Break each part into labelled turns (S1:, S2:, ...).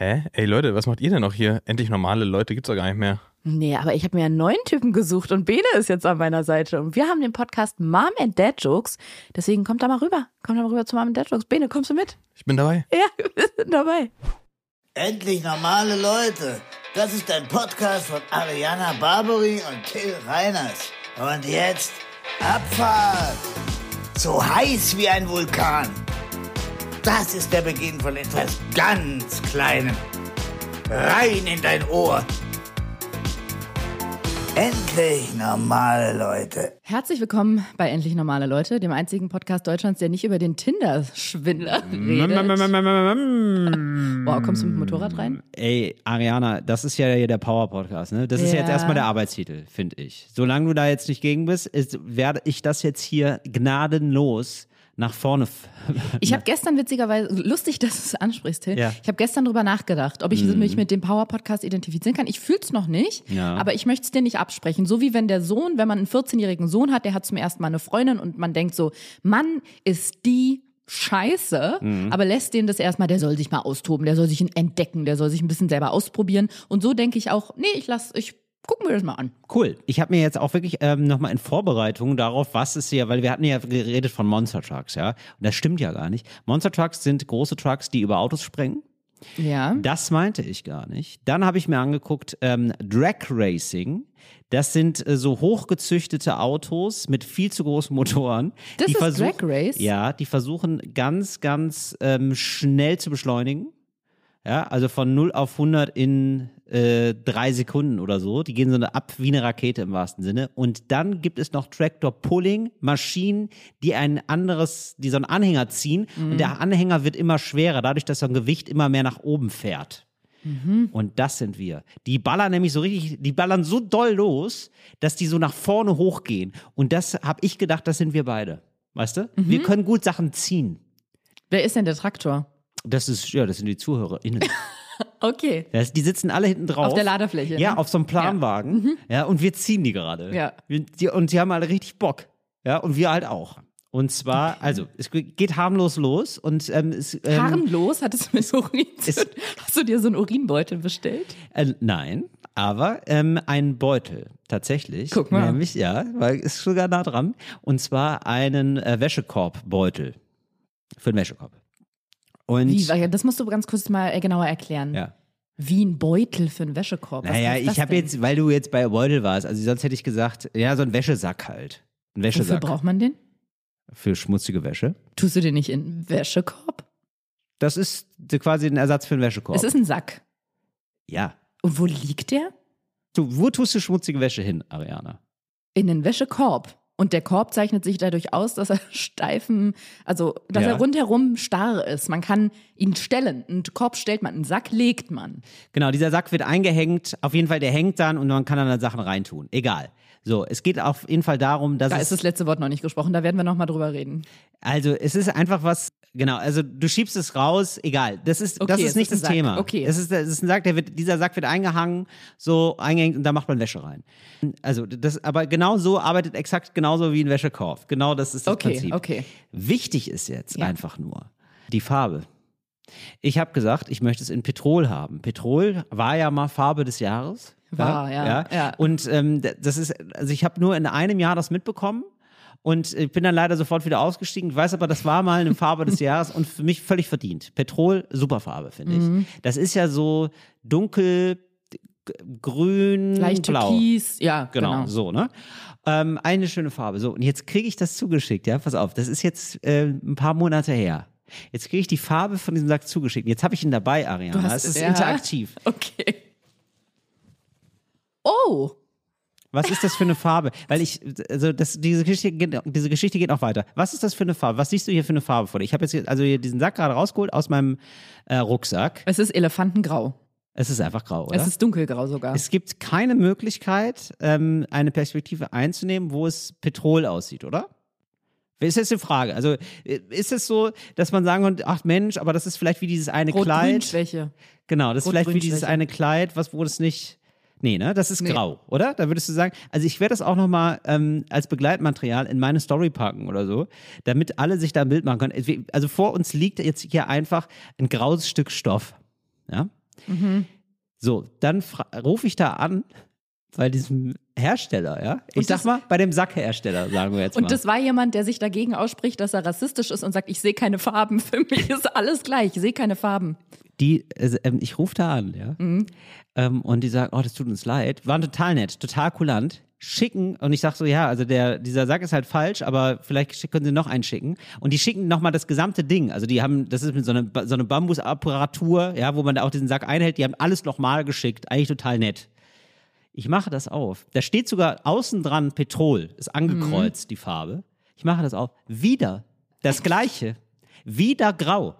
S1: Hä? Ey Leute, was macht ihr denn noch hier? Endlich normale Leute gibt's doch gar nicht mehr.
S2: Nee, aber ich habe mir einen neuen Typen gesucht und Bene ist jetzt an meiner Seite. Und wir haben den Podcast Mom and Dad Jokes. Deswegen kommt da mal rüber. Kommt da mal rüber zu Mom and Dad Jokes. Bene, kommst du mit?
S1: Ich bin dabei.
S2: Ja, wir sind dabei.
S3: Endlich normale Leute. Das ist ein Podcast von Ariana Barbary und Till Reiners. Und jetzt Abfahrt. So heiß wie ein Vulkan. Das ist der Beginn von etwas ganz Kleinem. Rein in dein Ohr. Endlich normale Leute.
S2: Herzlich willkommen bei Endlich Normale Leute, dem einzigen Podcast Deutschlands, der nicht über den Tinder-Schwindler redet. Wow, kommst du mit dem Motorrad rein?
S4: Ey, Ariana, das ist ja hier der Power-Podcast, ne? Das ist
S2: Ja.
S4: jetzt erstmal der Arbeitstitel, finde ich. Solange du da jetzt nicht gegen bist, ist, werde ich das jetzt hier gnadenlos nach vorne.
S2: Ich habe gestern witzigerweise, lustig, dass du es ansprichst, Till.
S4: Ja.
S2: Ich habe gestern drüber nachgedacht, ob ich mich mit dem Power-Podcast identifizieren kann. Ich fühl's noch nicht,
S4: Ja.
S2: aber ich möchte es dir nicht absprechen. So wie wenn der Sohn, wenn man einen 14-jährigen Sohn hat, der hat zum ersten Mal eine Freundin und man denkt so, Mann, ist die scheiße, aber lässt den das erstmal, der soll sich mal austoben, der soll sich entdecken, der soll sich ein bisschen selber ausprobieren. Und so denke ich auch, nee, ich lass, ich guck mir das mal an.
S4: Cool. Ich habe mir jetzt auch wirklich ähm, nochmal in Vorbereitung darauf, was ist hier, weil wir hatten ja geredet von Monster Trucks, ja. Und das stimmt ja gar nicht. Monster Trucks sind große Trucks, die über Autos sprengen.
S2: Ja.
S4: Das meinte ich gar nicht. Dann habe ich mir angeguckt, ähm, Drag Racing. Das sind äh, so hochgezüchtete Autos mit viel zu großen Motoren.
S2: Das
S4: die
S2: ist
S4: versuchen,
S2: Drag Race?
S4: Ja, die versuchen ganz, ganz ähm, schnell zu beschleunigen. Ja, also von 0 auf 100 in äh, drei Sekunden oder so. Die gehen so eine ab wie eine Rakete im wahrsten Sinne. Und dann gibt es noch Tractor Pulling, Maschinen, die ein anderes, die so einen Anhänger ziehen. Und der Anhänger wird immer schwerer, dadurch, dass sein Gewicht immer mehr nach oben fährt. Und das sind wir. Die ballern nämlich so richtig, die ballern so doll los, dass die so nach vorne hochgehen. Und das habe ich gedacht, das sind wir beide. Weißt du? Wir können gut Sachen ziehen.
S2: Wer ist denn der Traktor?
S4: Das ist, ja, das sind die ZuhörerInnen.
S2: Okay.
S4: Das, die sitzen alle hinten drauf.
S2: Auf der Ladefläche,
S4: Ja,
S2: ne?
S4: auf so einem Planwagen. Ja, und wir ziehen die gerade.
S2: Ja.
S4: Wir, die, und die haben alle richtig Bock. Ja, und wir halt auch. Und zwar, also, es geht harmlos los und ähm, es, ähm,
S2: Harmlos hattest du mit Urin
S4: Ist-
S2: Hast du dir so einen Urinbeutel bestellt?
S4: Äh, nein, aber ähm, ein Beutel tatsächlich.
S2: Guck mal.
S4: Nämlich, ja, weil ist sogar nah dran. Und zwar einen äh, Wäschekorbbeutel. Für den Wäschekorb. Und
S2: Wie, das musst du ganz kurz mal äh, genauer erklären.
S4: ja.
S2: Wie ein Beutel für einen Wäschekorb. Was
S4: Naja, ich habe jetzt, weil du jetzt bei Beutel warst, also sonst hätte ich gesagt, ja, so ein Wäschesack halt. Ein
S2: Wofür
S4: Wäschesack.
S2: braucht man den?
S4: Für schmutzige Wäsche.
S2: Tust du den nicht in einen Wäschekorb?
S4: Das ist quasi ein Ersatz für einen Wäschekorb.
S2: Es ist ein Sack.
S4: ja.
S2: Und wo liegt der?
S4: Du, wo tust du schmutzige Wäsche hin, Ariana?
S2: In den Wäschekorb. Und der Korb zeichnet sich dadurch aus, dass er steifen, also dass
S4: Ja.
S2: er rundherum starr ist. Man kann ihn stellen. Einen Korb stellt man, einen Sack legt man.
S4: Genau, dieser Sack wird eingehängt. Auf jeden Fall, der hängt dann und man kann dann da Sachen reintun. Egal. So, es geht auf jeden Fall darum, dass
S2: Da ist das letzte Wort noch nicht gesprochen, da werden wir noch mal drüber reden.
S4: also es ist einfach was, genau, also du schiebst es raus, egal. Das ist,
S2: Okay,
S4: das ist nicht das
S2: Sack.
S4: Thema.
S2: Okay.
S4: Es ist, es ist ein Sack, der wird, dieser Sack wird eingehangen, so eingehängt und da macht man Wäsche rein. Also das, aber genau so arbeitet exakt genauso wie ein Wäschekorb. Genau das ist das
S2: Okay,
S4: Prinzip.
S2: okay.
S4: Wichtig ist jetzt
S2: Ja.
S4: einfach nur die Farbe. Ich habe gesagt, ich möchte es in Petrol haben. Petrol war ja mal Farbe des Jahres.
S2: War, ja, ja.
S4: Und ähm, das ist, also ich habe nur in einem Jahr das mitbekommen und ich bin dann leider sofort wieder ausgestiegen. Ich weiß aber, das war mal eine Farbe des Jahres und für mich völlig verdient. Petrol, super Farbe, finde
S2: Mhm.
S4: ich. Das ist ja so dunkel, grün,
S2: Leicht
S4: blau.
S2: türkis, ja,
S4: Genau,
S2: genau.
S4: so, ne? Ähm, eine schöne Farbe. So, und jetzt kriege ich das zugeschickt, ja, pass auf, das ist jetzt äh, ein paar Monate her. Jetzt kriege ich die Farbe von diesem Sack zugeschickt. Jetzt habe ich ihn dabei, Ariana. Es ist
S2: ja.
S4: interaktiv.
S2: Okay. Oh,
S4: Was ist das für eine Farbe? Weil ich, also das, diese, Geschichte geht, diese Geschichte geht noch weiter. Was ist das für eine Farbe? Was siehst du hier für eine Farbe vor dir? Ich habe jetzt hier, also hier diesen Sack gerade rausgeholt aus meinem äh, Rucksack.
S2: es ist Elefantengrau.
S4: Es ist einfach grau, oder?
S2: Es ist dunkelgrau sogar.
S4: Es gibt keine Möglichkeit, ähm, eine Perspektive einzunehmen, wo es Petrol aussieht, oder? Ist jetzt die Frage. Also ist es so, dass man sagen könnte, ach Mensch, aber das ist vielleicht wie dieses eine Kleid.
S2: Rot-Grün-Schwäche.
S4: Genau, das ist vielleicht wie dieses eine Kleid, was wo das nicht. Nee, ne? Das ist
S2: Nee.
S4: grau, oder? Da würdest du sagen, also ich werde das auch nochmal ähm, als Begleitmaterial in meine Story packen oder so, damit alle sich da ein Bild machen können. Also vor uns liegt jetzt hier einfach ein graues Stück Stoff. Ja? So, dann rufe ich da an bei diesem Hersteller, ja. Ich
S2: Und
S4: sag mal, bei dem Sackhersteller, sagen wir jetzt mal.
S2: Und das war jemand, der sich dagegen ausspricht, dass er rassistisch ist und sagt, ich sehe keine Farben. Für mich ist alles gleich, ich sehe keine Farben.
S4: die, äh, ich rufe da an, ja.
S2: Mhm.
S4: Ähm, und die sagen, oh, das tut uns leid. Waren total nett, total kulant. Schicken, und ich sag so, ja, also der, dieser Sack ist halt falsch, aber vielleicht können sie noch einen schicken. Und die schicken nochmal das gesamte Ding. Also die haben, das ist mit so einer so eine Bambusapparatur, ja, wo man da auch diesen Sack einhält, die haben alles nochmal geschickt. Eigentlich total nett. Ich mache das auf. Da steht sogar außen dran Petrol, ist angekreuzt, die Farbe. Ich mache das auf. Wieder das Gleiche. Wieder grau.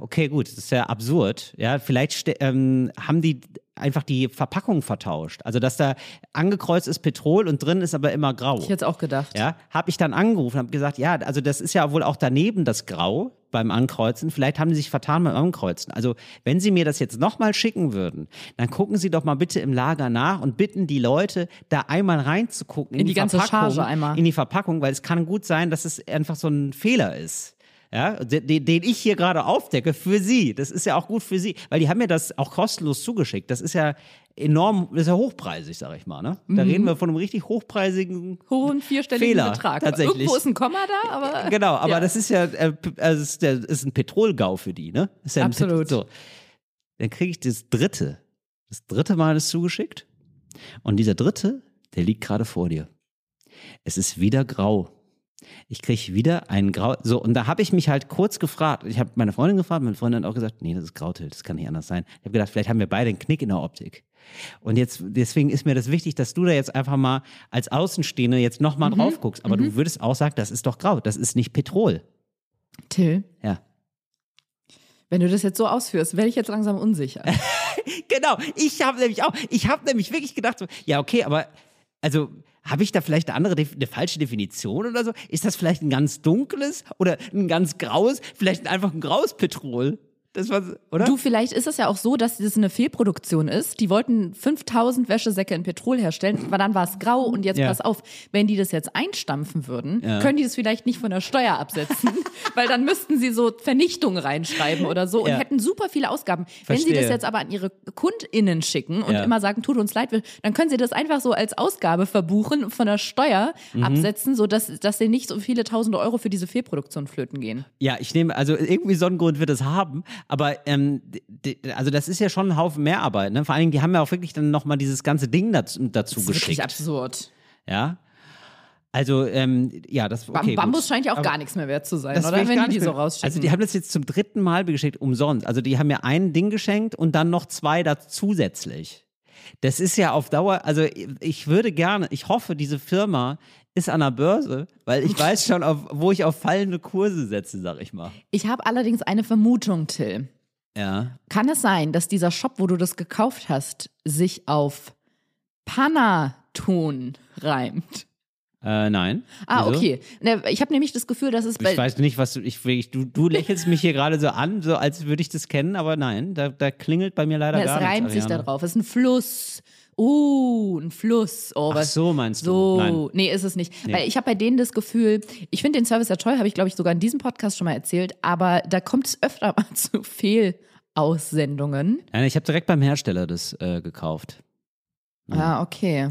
S4: Okay, gut, das ist ja absurd. Ja, vielleicht ähm, haben die einfach die Verpackung vertauscht. Also, dass da angekreuzt ist Petrol und drin ist aber immer grau.
S2: Ich hätte es auch gedacht.
S4: Ja, habe ich dann angerufen, habe gesagt, ja, also das ist ja wohl auch daneben das Grau beim Ankreuzen. Vielleicht haben sie sich vertan beim Ankreuzen. Also, wenn Sie mir das jetzt nochmal schicken würden, dann gucken Sie doch mal bitte im Lager nach und bitten die Leute, da einmal reinzugucken in,
S2: In die ganze
S4: Verpackung,
S2: Charge einmal.
S4: In die Verpackung, weil es kann gut sein, dass es einfach so ein Fehler ist. Ja, den, den ich hier gerade aufdecke für Sie. Das ist ja auch gut für Sie, weil die haben mir das auch kostenlos zugeschickt. Das ist ja enorm, das ist ja hochpreisig, sag ich mal. Ne? Da
S2: Mhm.
S4: reden wir von einem richtig hochpreisigen
S2: Hohen vierstelligen
S4: Fehler,
S2: Betrag.
S4: tatsächlich.
S2: Irgendwo ist ein Komma da, aber.
S4: Genau, aber
S2: Ja.
S4: das ist ja, äh, also ist, der, ist ein Petrolgau für die, ne? Ist ja
S2: Absolut.
S4: So. Dann kriege ich das dritte. Das dritte Mal ist zugeschickt. Und dieser dritte, der liegt gerade vor dir. Es ist wieder grau. Ich kriege wieder einen grau. So, und da habe ich mich halt kurz gefragt. Ich habe meine Freundin gefragt, meine Freundin hat auch gesagt, nee, das ist Grautil, das kann nicht anders sein. Ich habe gedacht, vielleicht haben wir beide einen Knick in der Optik. Und jetzt, deswegen ist mir das wichtig, dass du da jetzt einfach mal als Außenstehende jetzt nochmal
S2: Mhm.
S4: drauf guckst. Aber du würdest auch sagen, das ist doch grau, das ist nicht Petrol.
S2: Till,
S4: Ja.
S2: wenn du das jetzt so ausführst, werde ich jetzt langsam unsicher.
S4: Genau, ich habe nämlich auch, ich habe nämlich wirklich gedacht, so, ja, okay, aber also habe ich da vielleicht eine andere, eine falsche Definition oder so? Ist das vielleicht ein ganz dunkles oder ein ganz graues, vielleicht einfach ein graues Petrol? Das war, oder?
S2: Du, vielleicht ist es ja auch so, dass das eine Fehlproduktion ist. Die wollten 5000 Wäschesäcke in Petrol herstellen, aber dann war es grau und jetzt
S4: Ja.
S2: pass auf, wenn die das jetzt einstampfen würden,
S4: Ja.
S2: können die das vielleicht nicht von der Steuer absetzen, weil dann müssten sie so Vernichtung reinschreiben oder so und
S4: Ja.
S2: hätten super viele Ausgaben. Wenn sie das
S4: Verstehe.
S2: jetzt aber an ihre KundInnen schicken und
S4: Ja.
S2: immer sagen, tut uns leid, dann können sie das einfach so als Ausgabe verbuchen, von der Steuer
S4: Mhm.
S2: absetzen, so dass, dass sie nicht so viele tausende Euro für diese Fehlproduktion flöten gehen.
S4: Ja, ich nehme, also irgendwie so einen Grund wird es haben, aber ähm, also das ist ja schon ein Haufen Mehrarbeit, ne? Vor allen Dingen, die haben ja auch wirklich dann nochmal dieses ganze Ding dazu, dazu
S2: Das ist wirklich
S4: geschickt.
S2: absurd.
S4: Ja. Also, ähm, ja, das okay,
S2: Bambus
S4: gut.
S2: scheint ja auch
S4: Aber-
S2: gar nichts mehr wert zu sein, oder? Wenn die die so rausschicken.
S4: Also die haben das jetzt zum dritten Mal geschickt, umsonst. Also die haben mir ein Ding geschenkt und dann noch zwei da zusätzlich. Das ist ja auf Dauer, also ich würde gerne, ich hoffe, diese Firma ist an der Börse, weil ich weiß schon, auf, wo ich auf fallende Kurse setze, sag ich mal.
S2: ich habe allerdings eine Vermutung, Till.
S4: Ja.
S2: Kann es sein, dass dieser Shop, wo du das gekauft hast, sich auf Panatun reimt?
S4: Äh, nein.
S2: Ah,
S4: Wieso?
S2: okay. Ich habe nämlich das Gefühl, dass es bei
S4: Ich weiß nicht, was du, ich, du, du lächelst mich hier gerade so an, so als würde ich das kennen, aber nein, da, da klingelt bei mir leider
S2: es
S4: gar
S2: reimt
S4: nichts.
S2: sich da drauf. Es ist ein Fluss. Uh, ein Fluss. Oh,
S4: Ach
S2: was-
S4: so, meinst du?
S2: So,
S4: Nein.
S2: nee, ist es nicht. Weil ich habe bei denen das Gefühl, ich finde den Service ja toll, habe ich glaube ich sogar in diesem Podcast schon mal erzählt, aber da kommt es öfter mal zu Fehlaussendungen.
S4: Nein, ich habe direkt beim Hersteller das äh, gekauft.
S2: Ah, okay.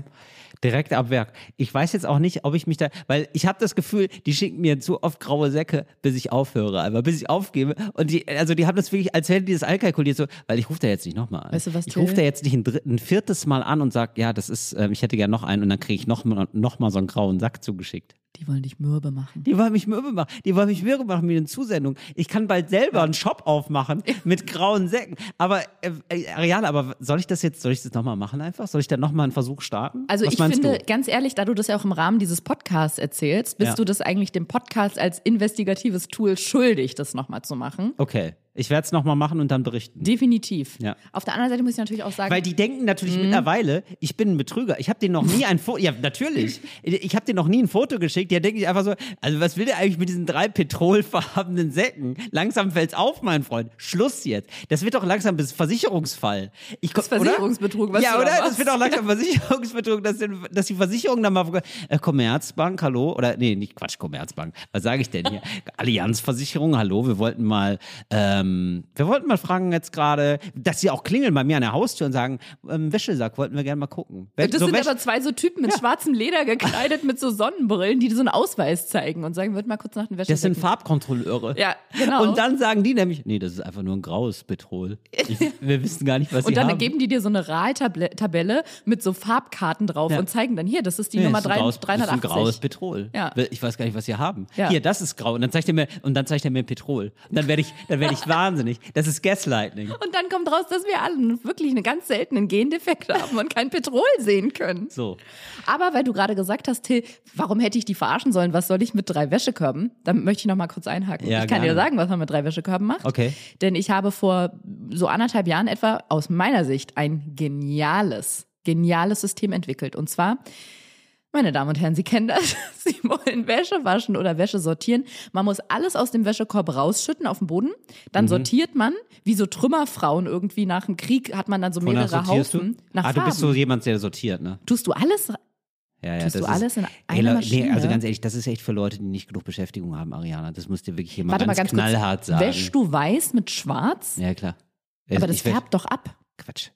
S4: Direkt ab Werk. Ich weiß jetzt auch nicht, ob ich mich da, weil ich habe das Gefühl, die schicken mir zu oft graue Säcke, bis ich aufhöre, aber bis ich aufgebe. Und die, also die haben das wirklich, als hätten die das einkalkuliert, so, weil ich rufe da jetzt nicht nochmal an.
S2: Weißt du was,
S4: ich rufe da jetzt nicht ein, dritt, ein viertes Mal an und sag, ja, das ist, ähm, ich hätte gern noch einen und dann kriege ich noch mal, noch mal so einen grauen Sack zugeschickt.
S2: Die wollen dich mürbe machen.
S4: Die wollen mich mürbe machen. Die wollen mich mürbe machen mit den Zusendungen. Ich kann bald selber einen Shop aufmachen mit grauen Säcken. Aber, äh, äh, Ariane, aber soll ich das jetzt, soll ich das nochmal machen einfach? Soll ich da nochmal einen Versuch starten?
S2: Also
S4: Was
S2: ich finde,
S4: du?
S2: ganz ehrlich, da du das ja auch im Rahmen dieses Podcasts erzählst, bist
S4: Ja.
S2: du das eigentlich dem Podcast als investigatives Tool schuldig, das nochmal zu machen.
S4: Okay. Ich werde es nochmal machen und dann berichten.
S2: Definitiv.
S4: Ja.
S2: Auf der anderen Seite muss ich natürlich auch sagen,
S4: Weil die denken
S2: Mhm.
S4: natürlich mittlerweile, ich bin ein Betrüger. Ich habe denen noch nie ein Foto, ja natürlich, ich habe denen noch nie ein Foto geschickt. Die denken sich einfach so, also was will der eigentlich mit diesen drei petrolfarbenen Säcken? Langsam fällt's auf, mein Freund. Schluss jetzt. Das wird doch langsam bis Versicherungsfall. Ich,
S2: Das ist
S4: oder?
S2: Versicherungsbetrug, was
S4: Ja,
S2: du da
S4: oder? Das wird doch langsam Versicherungsbetrug, dass, den- dass die Versicherung dann mal, äh, Commerzbank, hallo? Oder, nee, nicht Quatsch, Commerzbank. Was sage ich denn hier? Allianzversicherung, hallo? Wir wollten mal, ähm, ähm, wir wollten mal fragen jetzt gerade, dass sie auch klingeln bei mir an der Haustür und sagen, ähm, Wäschesack, wollten wir gerne mal gucken. Wenn-
S2: Das
S4: so
S2: sind
S4: Wäsche-
S2: aber zwei so Typen mit schwarzem Leder gekleidet mit so Sonnenbrillen, die so einen Ausweis zeigen und sagen, wird mal kurz nach den Wäsche
S4: das sind Farbkontrolleure.
S2: Ja, genau.
S4: Und dann sagen die nämlich, nee, das ist einfach nur ein graues Petrol. Ich, wir wissen gar nicht, was
S2: Und
S4: sie
S2: dann
S4: haben.
S2: geben die dir so eine RAL-Tabelle mit so Farbkarten drauf
S4: Ja.
S2: und zeigen dann hier, das ist die
S4: Nee,
S2: Nummer
S4: ist ein graues,
S2: 3,
S4: Das ist ein
S2: 380.
S4: graues Petrol.
S2: Ja.
S4: Ich weiß gar nicht, was sie haben.
S2: Ja.
S4: Hier, das ist grau. Und dann zeigt er mir, und dann zeigt er mir Petrol. Und dann werde ich, dann werde ich wahnsinnig. Das ist Gaslighting.
S2: Und dann kommt raus, dass wir alle wirklich einen ganz seltenen Gendefekt haben und kein Petrol sehen können.
S4: So.
S2: Aber weil du gerade gesagt hast, Till, warum hätte ich die verarschen sollen? Was soll ich mit drei Wäschekörben? Dann möchte ich noch mal kurz einhaken.
S4: Ja,
S2: ich kann dir
S4: gerne.
S2: sagen, was man mit drei Wäschekörben macht.
S4: Okay.
S2: Denn ich habe vor so anderthalb Jahren etwa aus meiner Sicht ein geniales, geniales System entwickelt. Und zwar, meine Damen und Herren, Sie kennen das. Sie wollen Wäsche waschen oder Wäsche sortieren. Man muss alles aus dem Wäschekorb rausschütten auf den Boden.
S4: Mhm.
S2: Dann sortiert man, wie so Trümmerfrauen irgendwie nach dem Krieg hat man dann so mehrere Haufen.
S4: du?
S2: Nach
S4: ah, du bist so
S2: Farben.
S4: jemand, der sortiert, ne?
S2: Tust du alles
S4: Ja, ja,
S2: Tust
S4: das
S2: du
S4: ist,
S2: alles in
S4: Ey,
S2: einer
S4: Leute,
S2: Maschine?
S4: Nee, also ganz ehrlich, das ist echt für Leute, die nicht genug Beschäftigung haben, Ariana. Das muss dir wirklich jemand
S2: Warte mal
S4: ganz,
S2: ganz
S4: knallhart
S2: kurz.
S4: sagen.
S2: Wäschst du weiß mit schwarz?
S4: Ja, klar.
S2: Aber das
S4: Ich wäsch-
S2: färbt doch ab.
S4: Quatsch.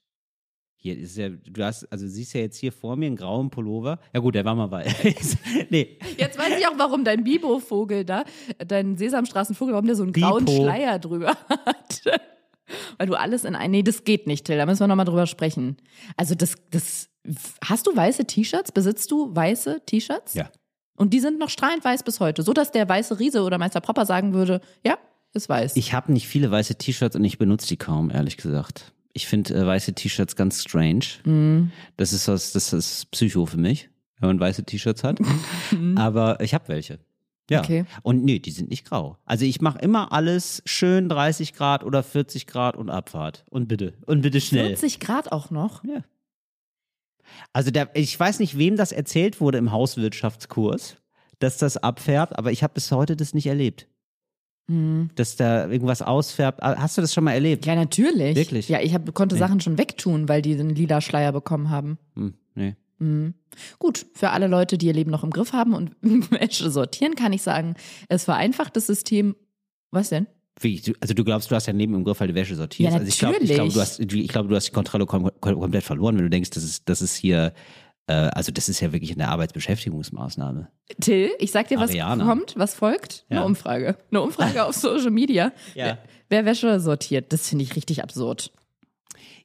S4: Hier ist ja, du hast, also siehst ja jetzt hier vor mir einen grauen Pullover. Ja gut, der war mal weiß. nee,
S2: Jetzt weiß ich auch, warum dein Bibo-Vogel da, dein Sesamstraßenvogel, warum der so einen grauen
S4: Bipo.
S2: Schleier drüber hat. Weil du alles in ein. Nee, das geht nicht, Till. Da müssen wir nochmal drüber sprechen. Also, das, das. Hast du weiße T-Shirts? Besitzt du weiße T-Shirts?
S4: Ja.
S2: Und die sind noch strahlend weiß bis heute. So, dass der weiße Riese oder Meister Popper sagen würde: Ja, ist weiß.
S4: ich habe nicht viele weiße T-Shirts und ich benutze die kaum, ehrlich gesagt. Ich finde äh, weiße T-Shirts ganz strange.
S2: Mhm.
S4: Das ist was, das ist Psycho für mich, wenn man weiße T-Shirts hat. Aber ich habe welche. Ja.
S2: Okay.
S4: Und nee, die sind nicht grau. Also ich mache immer alles schön 30 Grad oder 40 Grad und Abfahrt. Und bitte. Und bitte schnell.
S2: 40 Grad auch noch.
S4: Ja. Also der, ich weiß nicht, wem das erzählt wurde im Hauswirtschaftskurs, dass das abfärbt, aber ich habe bis heute das nicht erlebt.
S2: Mhm.
S4: Dass da irgendwas ausfärbt. Ah, Hast du das schon mal erlebt?
S2: Ja, natürlich.
S4: Wirklich?
S2: Ja, ich hab, konnte
S4: Nee.
S2: Sachen schon wegtun, weil die den lila Schleier bekommen haben.
S4: Hm, nee.
S2: Mhm. Gut, für alle Leute, die ihr Leben noch im Griff haben und Wäsche sortieren, kann ich sagen, es vereinfacht das System. Was denn?
S4: Wie, du- also du glaubst, du hast ja neben im Griff, weil du Wäsche sortierst.
S2: Ja,
S4: also ich glaube, ich glaube, du
S2: natürlich.
S4: hast, ich glaube, du hast die Kontrolle kom kom komplett verloren, wenn du denkst, das ist, das ist hier, also das ist ja wirklich eine Arbeitsbeschäftigungsmaßnahme.
S2: Till, ich sag dir, was
S4: Ariana.
S2: kommt, was folgt.
S4: Ja.
S2: Eine Umfrage. Eine Umfrage auf Social Media.
S4: Ja.
S2: Wer, wer Wäsche sortiert, das finde ich richtig absurd.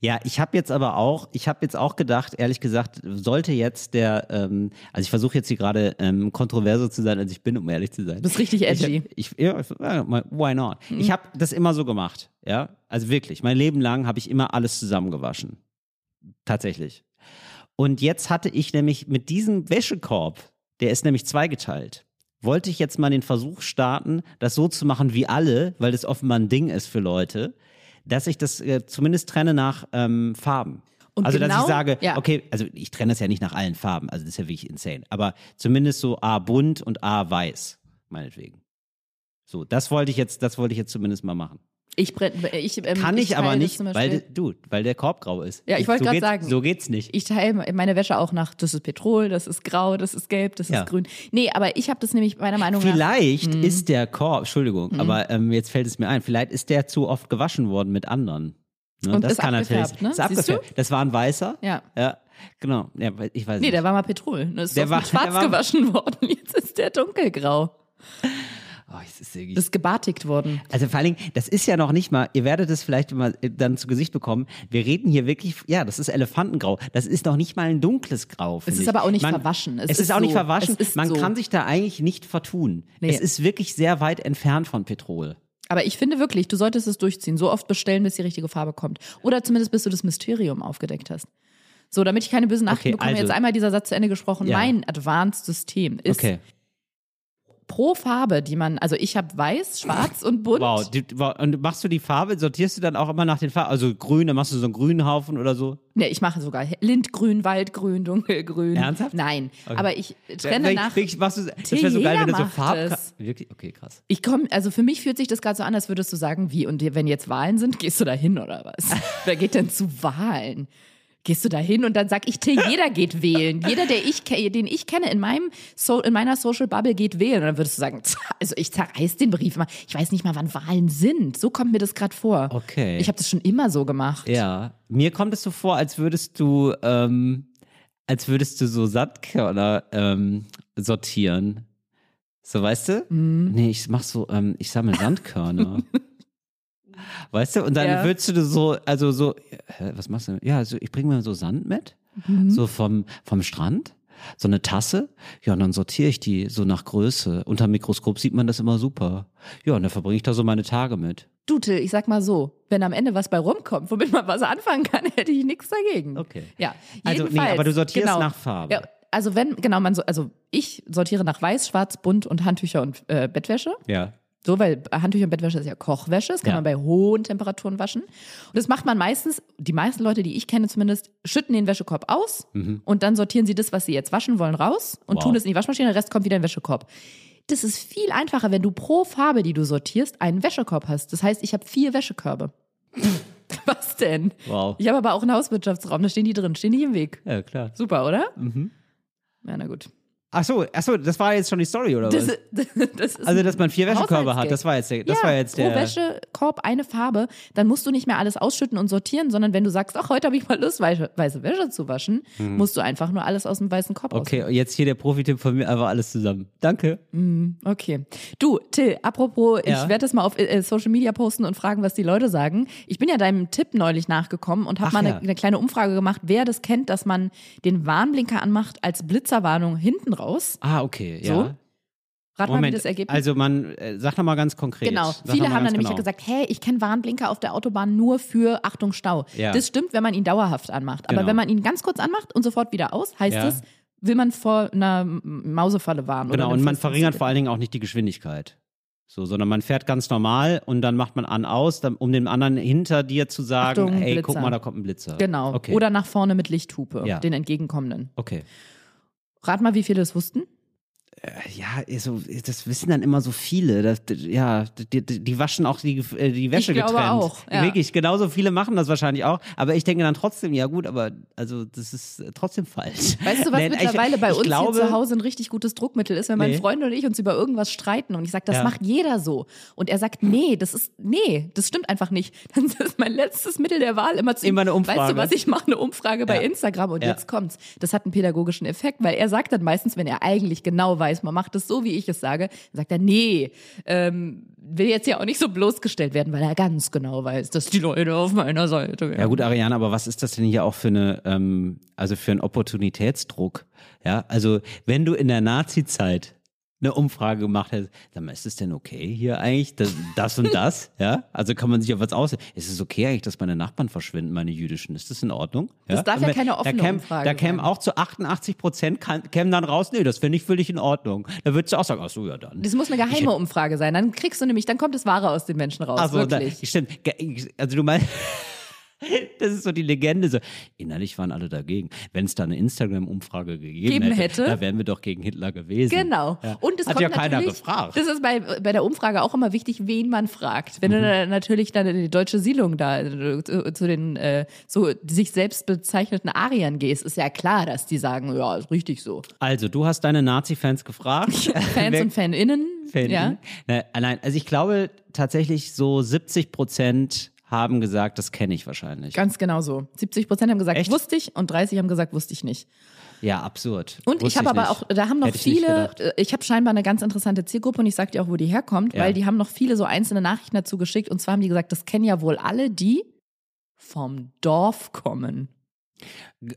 S4: Ja, ich habe jetzt aber auch, ich habe jetzt auch gedacht, ehrlich gesagt, sollte jetzt der, ähm, also ich versuche jetzt hier gerade ähm, kontroverser zu sein, als ich bin, um ehrlich zu sein.
S2: Du bist richtig edgy. Mhm.
S4: Ich, ich, ja, why not? Ich habe das immer so gemacht, ja. Also wirklich, mein Leben lang habe ich immer alles zusammengewaschen. Tatsächlich. Und jetzt hatte ich nämlich mit diesem Wäschekorb, der ist nämlich zweigeteilt, wollte ich jetzt mal den Versuch starten, das so zu machen wie alle, weil das offenbar ein Ding ist für Leute, dass ich das äh, zumindest trenne nach ähm, Farben.
S2: Und
S4: also, dass
S2: genau-
S4: ich sage,
S2: ja.
S4: okay, also ich trenne das ja nicht nach allen Farben, also das ist ja wirklich insane. Aber zumindest so A bunt und A weiß, meinetwegen. So, das wollte ich jetzt, das wollte ich jetzt zumindest mal machen.
S2: Ich, ich, ähm,
S4: Kann ich, aber
S2: teile das
S4: nicht, weil, du, weil der Korb grau ist.
S2: Ja, ich wollte
S4: so geht's-
S2: sagen.
S4: So geht's nicht.
S2: Ich teile meine Wäsche auch nach, das ist Petrol, das ist grau, das ist gelb, das
S4: Ja.
S2: ist grün. Nee, aber ich habe das nämlich meiner Meinung nach.
S4: Vielleicht
S2: Mhm.
S4: ist der Korb, Entschuldigung, aber ähm, jetzt fällt es mir ein, vielleicht ist der zu oft gewaschen worden mit anderen. Ne,
S2: Und
S4: das kann natürlich.
S2: ne?
S4: Ist
S2: Siehst du?
S4: abgefärbt. Das war ein weißer.
S2: Ja.
S4: Ja, genau. Ja, ich weiß
S2: Nee,
S4: nicht.
S2: der war mal Petrol. Das ist
S4: Der war-
S2: schwarz
S4: der war-
S2: gewaschen worden. Jetzt ist der dunkelgrau.
S4: Oh, es ist wirklich
S2: Das ist gebartigt worden.
S4: Also vor allen Dingen, das ist ja noch nicht mal, ihr werdet es vielleicht mal äh, dann zu Gesicht bekommen, wir reden hier wirklich, ja, das ist Elefantengrau. Das ist noch nicht mal ein dunkles Grau. finde
S2: ist
S4: ich.
S2: aber auch nicht
S4: Man,
S2: verwaschen.
S4: Es,
S2: Es
S4: ist
S2: ist
S4: auch nicht
S2: so.
S4: verwaschen.
S2: Es ist
S4: Man
S2: so.
S4: kann sich da eigentlich nicht vertun.
S2: Nee.
S4: Es ist wirklich sehr weit entfernt von Petrol.
S2: Aber ich finde wirklich, du solltest es durchziehen. So oft bestellen, bis die richtige Farbe kommt. Oder zumindest bis du das Mysterium aufgedeckt hast. So, damit ich keine bösen Nachrichten
S4: Okay,
S2: bekomme,
S4: also-
S2: jetzt einmal dieser Satz zu Ende gesprochen.
S4: Ja.
S2: Mein Advanced-System ist
S4: Okay.
S2: Pro Farbe, die man, also ich habe weiß, schwarz und bunt.
S4: Wow. Die. Und machst du die Farbe, sortierst du dann auch immer nach den Farben? Also grün, dann machst du so einen grünen Haufen oder so?
S2: Nee, ich mache sogar Lindgrün, Waldgrün, Dunkelgrün.
S4: Ernsthaft?
S2: Nein,
S4: Okay.
S2: aber ich trenne
S4: Wirklich-
S2: nach.
S4: wirklich, machst du, das wäre so geil, wenn du so
S2: macht
S4: Farb.
S2: es.
S4: Wirklich? Okay, krass.
S2: Ich komme, also für mich fühlt sich das gerade so an, als würdest du sagen, wie, und wenn jetzt Wahlen sind, gehst du da hin oder was? Wer geht denn zu Wahlen? Gehst du da hin und dann sag ich, Till, jeder geht wählen. Jeder, der ich, den ich kenne in meinem so in meiner Social Bubble geht wählen. Und dann würdest du sagen, also ich zerreiß den Brief mal. Ich weiß nicht mal, wann Wahlen sind. So kommt mir das gerade vor.
S4: Okay.
S2: Ich habe das schon immer so gemacht.
S4: Ja, mir kommt es so vor, als würdest du, ähm, als würdest du so Sandkörner ähm, sortieren. So, weißt du?
S2: Mhm.
S4: Nee, ich mach so, ähm, ich sammle Sandkörner. weißt du? Und dann
S2: Ja.
S4: würdest du so, also so, hä, was machst du? Ja, also ich bringe mir so Sand mit,
S2: Mhm.
S4: so vom, vom Strand. So eine Tasse, ja, und dann sortiere ich die so nach Größe. Unter Mikroskop sieht man das immer super. Ja, und dann verbringe ich da so meine Tage mit.
S2: Du, Till, ich sag mal so, wenn am Ende was bei rumkommt, womit man was anfangen kann, hätte ich nichts dagegen.
S4: Okay.
S2: Ja,
S4: Also, nee, aber du sortierst
S2: genau.
S4: nach Farbe.
S2: Ja, also wenn, genau, man so, also ich sortiere nach Weiß, Schwarz, Bunt und Handtücher und äh, Bettwäsche.
S4: Ja.
S2: So, weil Handtücher und Bettwäsche ist ja Kochwäsche, das kann
S4: Ja.
S2: man bei hohen Temperaturen waschen. Und das macht man meistens, die meisten Leute, die ich kenne zumindest, schütten den Wäschekorb aus und dann sortieren sie das, was sie jetzt waschen wollen, raus und
S4: Mhm. Wow.
S2: tun es in die Waschmaschine, der Rest kommt wieder in den Wäschekorb. Das ist viel einfacher, wenn du pro Farbe, die du sortierst, einen Wäschekorb hast. Das heißt, ich habe vier Wäschekörbe. was denn?
S4: Wow.
S2: Ich habe aber auch einen Hauswirtschaftsraum, da stehen die drin, stehen nicht im Weg.
S4: Ja, klar.
S2: Super, oder?
S4: Mhm.
S2: Ja, na gut.
S4: Ach so, ach so, das war jetzt schon die Story, oder
S2: Das,
S4: was?
S2: das
S4: Also, dass man vier Wäschekörbe hat, das war jetzt der, das
S2: ja,
S4: war jetzt der.
S2: pro Wäschekorb eine Farbe, dann musst du nicht mehr alles ausschütten und sortieren, sondern wenn du sagst, ach, heute habe ich mal Lust, weiße, Wäsche zu waschen, musst du einfach nur alles aus dem weißen Korb.
S4: Okay, jetzt hier der Profi-Tipp von mir, einfach alles zusammen. Danke.
S2: aussuchen. Okay. Du, Till, apropos,
S4: Ja.
S2: ich werde das mal auf äh, Social Media posten und fragen, was die Leute sagen. Ich bin ja deinem Tipp neulich nachgekommen und habe mal eine,
S4: ja.
S2: eine kleine Umfrage gemacht, wer das kennt, dass man den Warnblinker anmacht als Blitzerwarnung hinten raus.
S4: Ah, okay,
S2: So?
S4: ja.
S2: Rat mal, wie
S4: Moment,
S2: das Ergebnis
S4: also man, äh, sag noch mal ganz konkret.
S2: Genau.
S4: Sag
S2: Viele haben dann nämlich
S4: genau.
S2: gesagt, hey, ich kenne Warnblinker auf der Autobahn nur für Achtung Stau.
S4: Ja.
S2: Das stimmt, wenn man ihn dauerhaft anmacht. Aber
S4: Genau.
S2: wenn man ihn ganz kurz anmacht und sofort wieder aus, heißt
S4: Ja.
S2: es, will man vor einer Mausefalle warnen.
S4: Genau, und man verringert vor allen Dingen auch nicht die Geschwindigkeit. So, sondern man fährt ganz normal und dann macht man an aus, dann, um dem anderen hinter dir zu sagen,
S2: Achtung,
S4: ey,
S2: Blitzer.
S4: guck mal, da kommt ein Blitzer.
S2: Genau.
S4: Okay.
S2: Oder nach vorne mit Lichthupe,
S4: Ja.
S2: den entgegenkommenden.
S4: okay.
S2: Rat mal, wie viele es wussten.
S4: Ja, so, das wissen dann immer so viele. Das, ja, die, die waschen auch die, äh, die Wäsche
S2: Ich glaube
S4: getrennt.
S2: auch, ja.
S4: Wirklich, genauso viele machen das wahrscheinlich auch. Aber ich denke dann trotzdem, ja gut, aber also das ist äh, trotzdem falsch.
S2: Weißt du, was
S4: ich-
S2: mittlerweile bei
S4: ich
S2: uns
S4: glaube,
S2: hier zu Hause ein richtig gutes Druckmittel ist, wenn mein
S4: Nee.
S2: Freund und ich uns über irgendwas streiten und ich sage, das
S4: Ja.
S2: macht jeder so. Und er sagt, nee, das ist, nee, das stimmt einfach nicht. Dann ist mein letztes Mittel der Wahl immer zu
S4: Immer eine
S2: Weißt du
S4: Umfrage.
S2: was, ich mache eine Umfrage bei
S4: Ja.
S2: Instagram und jetzt kommt's. Das hat einen pädagogischen Effekt, weil er sagt dann meistens, wenn er eigentlich genau weiß, man macht es so, wie ich es sage, dann sagt er, nee, ähm, will jetzt ja auch nicht so bloßgestellt werden, weil er ganz genau weiß, dass die Leute auf meiner Seite wären.
S4: Ja gut, Ariane, aber was ist das denn hier auch für eine, ähm, also für einen Opportunitätsdruck? Ja, also wenn du in der Nazi-Zeit eine Umfrage gemacht hättest, dann ist es denn okay hier eigentlich, das, das und das? ja, also kann man sich auf was aus. Ist es okay eigentlich, dass meine Nachbarn verschwinden, meine jüdischen? Ist das in Ordnung?
S2: Das darf ja keine
S4: da
S2: offene
S4: käm,
S2: Umfrage
S4: Da kämen auch zu 88 Prozent kämen dann raus, nee, das finde ich völlig in Ordnung. Da würdest du auch sagen, ach so, ja dann.
S2: Das muss eine geheime Umfrage sein. Dann kriegst du nämlich, dann kommt das Wahre aus den Menschen raus.
S4: Also, da,
S2: wirklich.
S4: stimmt. Ge- Also du meinst, das ist so die Legende. So. Innerlich waren alle dagegen. Wenn es da eine Instagram-Umfrage gegeben
S2: Geben
S4: hätte,
S2: hätte.
S4: da wären wir doch gegen Hitler gewesen.
S2: Genau.
S4: Ja.
S2: Und es
S4: Hat
S2: kommt
S4: ja keiner gefragt.
S2: Das ist bei, bei der Umfrage auch immer wichtig, wen man fragt. Wenn du dann natürlich dann in die deutsche Siedlung da äh, zu, den äh, so sich selbst bezeichneten Ariern gehst, ist ja klar, dass die sagen, ja, ist richtig so.
S4: Also, du hast deine Nazi-Fans gefragt.
S2: Fans und Faninnen.
S4: Fan-
S2: Ja.
S4: Ne, nein, also ich glaube tatsächlich so 70 Prozent haben gesagt, das kenne ich wahrscheinlich.
S2: Ganz genau so. 70 Prozent haben gesagt,
S4: Echt?
S2: wusste ich und 30 haben gesagt, wusste ich nicht.
S4: Ja, absurd.
S2: Und ich
S4: Wusste
S2: habe aber
S4: nicht.
S2: auch, da haben noch
S4: Hätte ich
S2: viele, äh, ich habe scheinbar eine ganz interessante Zielgruppe und ich sag dir auch, wo die herkommt,
S4: Ja.
S2: weil die haben noch viele so einzelne Nachrichten dazu geschickt und zwar haben die gesagt, das kennen ja wohl alle, die vom Dorf kommen.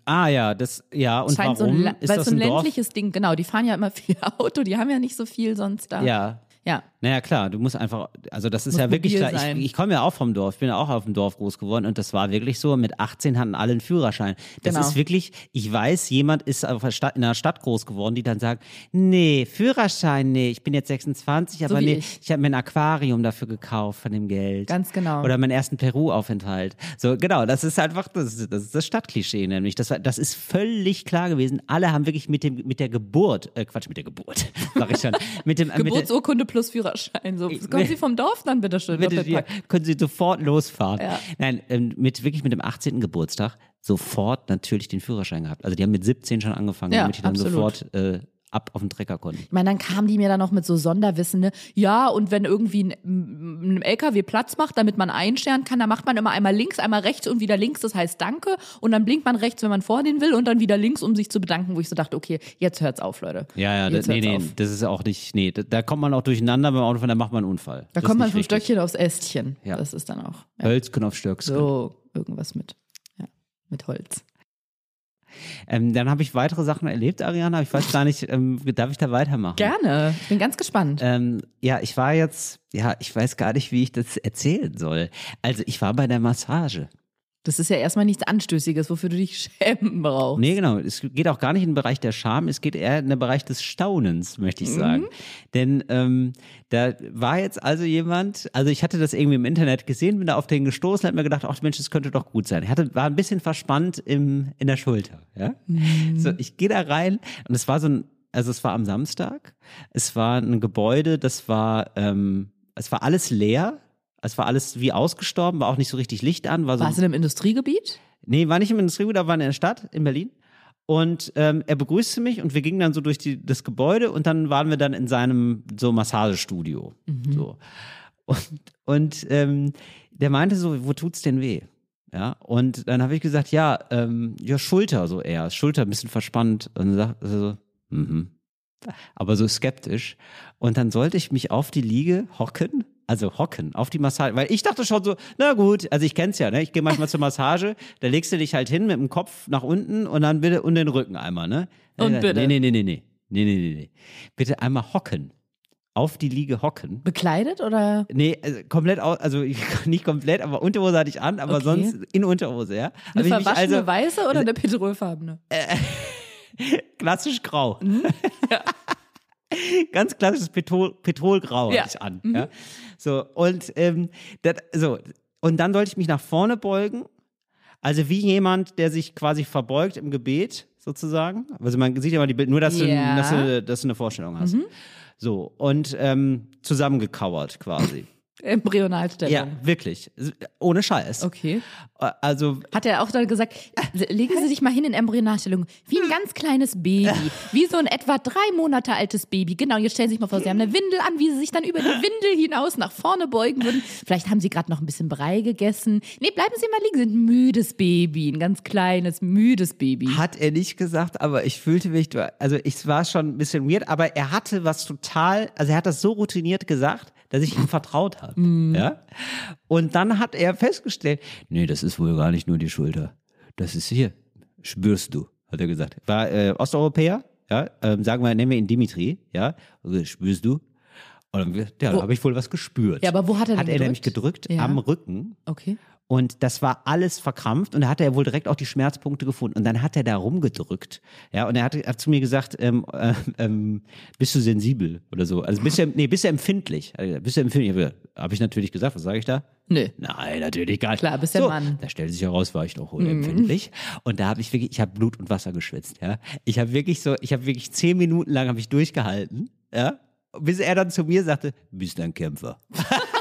S4: Ah ja, das ja und
S2: Scheint so
S4: warum
S2: ein, La-
S4: ist
S2: weil
S4: das
S2: so ein
S4: ein Dorf?
S2: ländliches Ding, genau, die fahren ja immer viel Auto, die haben ja nicht so viel sonst da.
S4: Ja,
S2: Ja.
S4: Naja, klar, du musst einfach, also das ist
S2: Muss
S4: ja wirklich klar. Ich, ich komme ja auch vom Dorf, bin ja auch auf dem Dorf groß geworden und das war wirklich so, mit 18 hatten alle einen Führerschein. Das
S2: Genau.
S4: ist wirklich, ich weiß, jemand ist in einer Stadt groß geworden, die dann sagt, nee, Führerschein, nee, ich bin jetzt 26, aber
S2: wie
S4: nee,
S2: ich.
S4: ich, habe mir ein Aquarium dafür gekauft von dem Geld.
S2: Ganz genau.
S4: Oder meinen ersten Peru-Aufenthalt. So, genau, das ist einfach, das, ist- das ist das Stadtklischee nämlich. Das, war, das ist völlig klar gewesen. Alle haben wirklich mit dem, mit der Geburt, äh, Quatsch, mit der Geburt, sag ich schon, mit dem,
S2: Geburtsurkunde plus
S4: mit
S2: Führerschein. So, kommen Sie vom Dorf dann bitte schön.
S4: Bitte, hier, können Sie sofort losfahren.
S2: Ja.
S4: Nein, ähm, mit, wirklich mit dem 18. Geburtstag sofort natürlich den Führerschein gehabt. Also die haben mit 17 schon angefangen,
S2: Ja,
S4: damit die dann
S2: absolut.
S4: sofort äh, ab auf den Trecker konnten.
S2: Ich meine, dann kamen die mir dann noch mit so Sonderwissen, ne? Ja, und wenn irgendwie ein, ein LKW Platz macht, damit man einscheren kann, dann macht man immer einmal links, einmal rechts und wieder links, das heißt Danke. Und dann blinkt man rechts, wenn man vor den will und dann wieder links, um sich zu bedanken, wo ich so dachte, okay, jetzt hört's auf, Leute.
S4: Ja, ja, das, nee, nee,
S2: auf.
S4: das ist auch nicht, nee, da, da kommt man auch durcheinander beim Autofahren, da macht man einen Unfall.
S2: Da
S4: Das
S2: kommt man vom
S4: richtig.
S2: Stöckchen aufs Ästchen.
S4: Ja.
S2: Das ist dann auch ja,
S4: Hölzken auf Stöcksken.
S2: so irgendwas mit, ja, mit Holz.
S4: Ähm, dann habe ich weitere Sachen erlebt, Ariana. Ich weiß gar nicht, ähm, darf ich da weitermachen?
S2: Gerne. Ich bin ganz gespannt.
S4: Ähm, ja, ich war jetzt, ja, ich weiß gar nicht, wie ich das erzählen soll. Also ich war bei der Massage.
S2: Das ist ja erstmal nichts Anstößiges, wofür du dich schämen brauchst.
S4: Nee, genau. Es geht auch gar nicht in den Bereich der Scham, es geht eher in den Bereich des Staunens, möchte ich sagen. Denn ähm, da war jetzt also jemand, also ich hatte das irgendwie im Internet gesehen, bin da auf den gestoßen, hab mir gedacht, ach Mensch, das könnte doch gut sein. Er hatte, war ein bisschen verspannt im, in der Schulter. Ja? So, ich gehe da rein und es war so ein, also es war am Samstag, es war ein Gebäude, das war, ähm, es war alles leer. Es war alles wie ausgestorben, war auch nicht so richtig Licht an. War so
S2: Warst du in einem Industriegebiet?
S4: Nee, war nicht im Industriegut, aber war in der Stadt, in Berlin. Und ähm, er begrüßte mich und wir gingen dann so durch die, das Gebäude und dann waren wir dann in seinem so Massagestudio. So. Und, und ähm, der meinte so, wo tut's denn weh? Ja, und dann habe ich gesagt, ja, ähm, ja, Schulter so eher, Schulter ein bisschen verspannt. Und dann sagt er so, mhm. Aber so skeptisch. Und dann sollte ich mich auf die Liege hocken, also hocken, auf die Massage, weil ich dachte schon so, na gut, also ich kenn's ja, ne? Ich gehe manchmal zur Massage, da legst du dich halt hin mit dem Kopf nach unten und dann bitte und den Rücken einmal, ne?
S2: Und
S4: nee,
S2: bitte?
S4: Nee, nee, nee, nee, nee. Nee, nee, nee, nee. Bitte einmal hocken. Auf die Liege hocken.
S2: Bekleidet oder?
S4: Nee, also komplett, au- also nicht komplett, aber Unterhose hatte ich an, aber
S2: Okay.
S4: sonst in Unterhose, ja.
S2: Eine verwaschene
S4: also
S2: weiße oder eine petrolfarbene?
S4: klassisch grau.
S2: Mhm.
S4: Ganz klassisches Petrol, Petrolgrau
S2: Ja.
S4: ich an.
S2: Mhm.
S4: Ja. So, und, ähm, dat, so, und dann sollte ich mich nach vorne beugen. Also wie jemand, der sich quasi verbeugt im Gebet, sozusagen. Also man sieht ja mal die Bilder, nur dass, du,
S2: Ja. Mhm.
S4: dass, du, dass du eine Vorstellung hast. So, und ähm, zusammengekauert quasi.
S2: Embryonalstellung.
S4: ja, wirklich. Ohne Scheiß.
S2: Okay.
S4: Also
S2: Hat er auch dann gesagt, legen Sie sich mal hin in Embryonalstellung, wie ein ganz kleines Baby, wie so ein etwa drei Monate altes Baby. Genau, jetzt stellen Sie sich mal vor, Sie haben eine Windel an, wie Sie sich dann über die Windel hinaus nach vorne beugen würden. Vielleicht haben Sie gerade noch ein bisschen Brei gegessen. Nee, bleiben Sie mal liegen, Sie sind ein müdes Baby, ein ganz kleines, müdes Baby.
S4: Hat er nicht gesagt, aber ich fühlte mich, also ich war schon ein bisschen weird, aber er hatte was total, also er hat das so routiniert gesagt, dass ich ihm vertraut habe. Ja? Und dann hat er festgestellt, nee, das ist wohl gar nicht nur die Schulter. Das ist hier. Spürst du, hat er gesagt. War äh, Osteuropäer, ja, ähm, sagen wir, nennen wir ihn Dimitri, ja, also, spürst du? Und dann, ja, da habe ich wohl was gespürt.
S2: Ja, aber wo hat er denn
S4: Hat er nämlich
S2: gedrückt?
S4: gedrückt
S2: Ja.
S4: am Rücken.
S2: Okay.
S4: Und das war alles verkrampft und da hat er wohl direkt auch die Schmerzpunkte gefunden. Und dann hat er da rumgedrückt. Ja, und er hat, hat zu mir gesagt, ähm, äh, ähm, bist du sensibel oder so? Also bist du, nee, bist du empfindlich? Bist du empfindlich? Habe ich natürlich gesagt, was sage ich da?
S2: Nö.
S4: Nein, natürlich gar nicht.
S2: Klar, bist der
S4: so,
S2: Mann.
S4: Da stellte sich heraus, war ich doch
S2: Mhm.
S4: empfindlich. Und da habe ich wirklich, ich habe Blut und Wasser geschwitzt. Ja, ich habe wirklich so, ich habe wirklich zehn Minuten lang habe ich durchgehalten. Ja, bis er dann zu mir sagte, bist ein Kämpfer.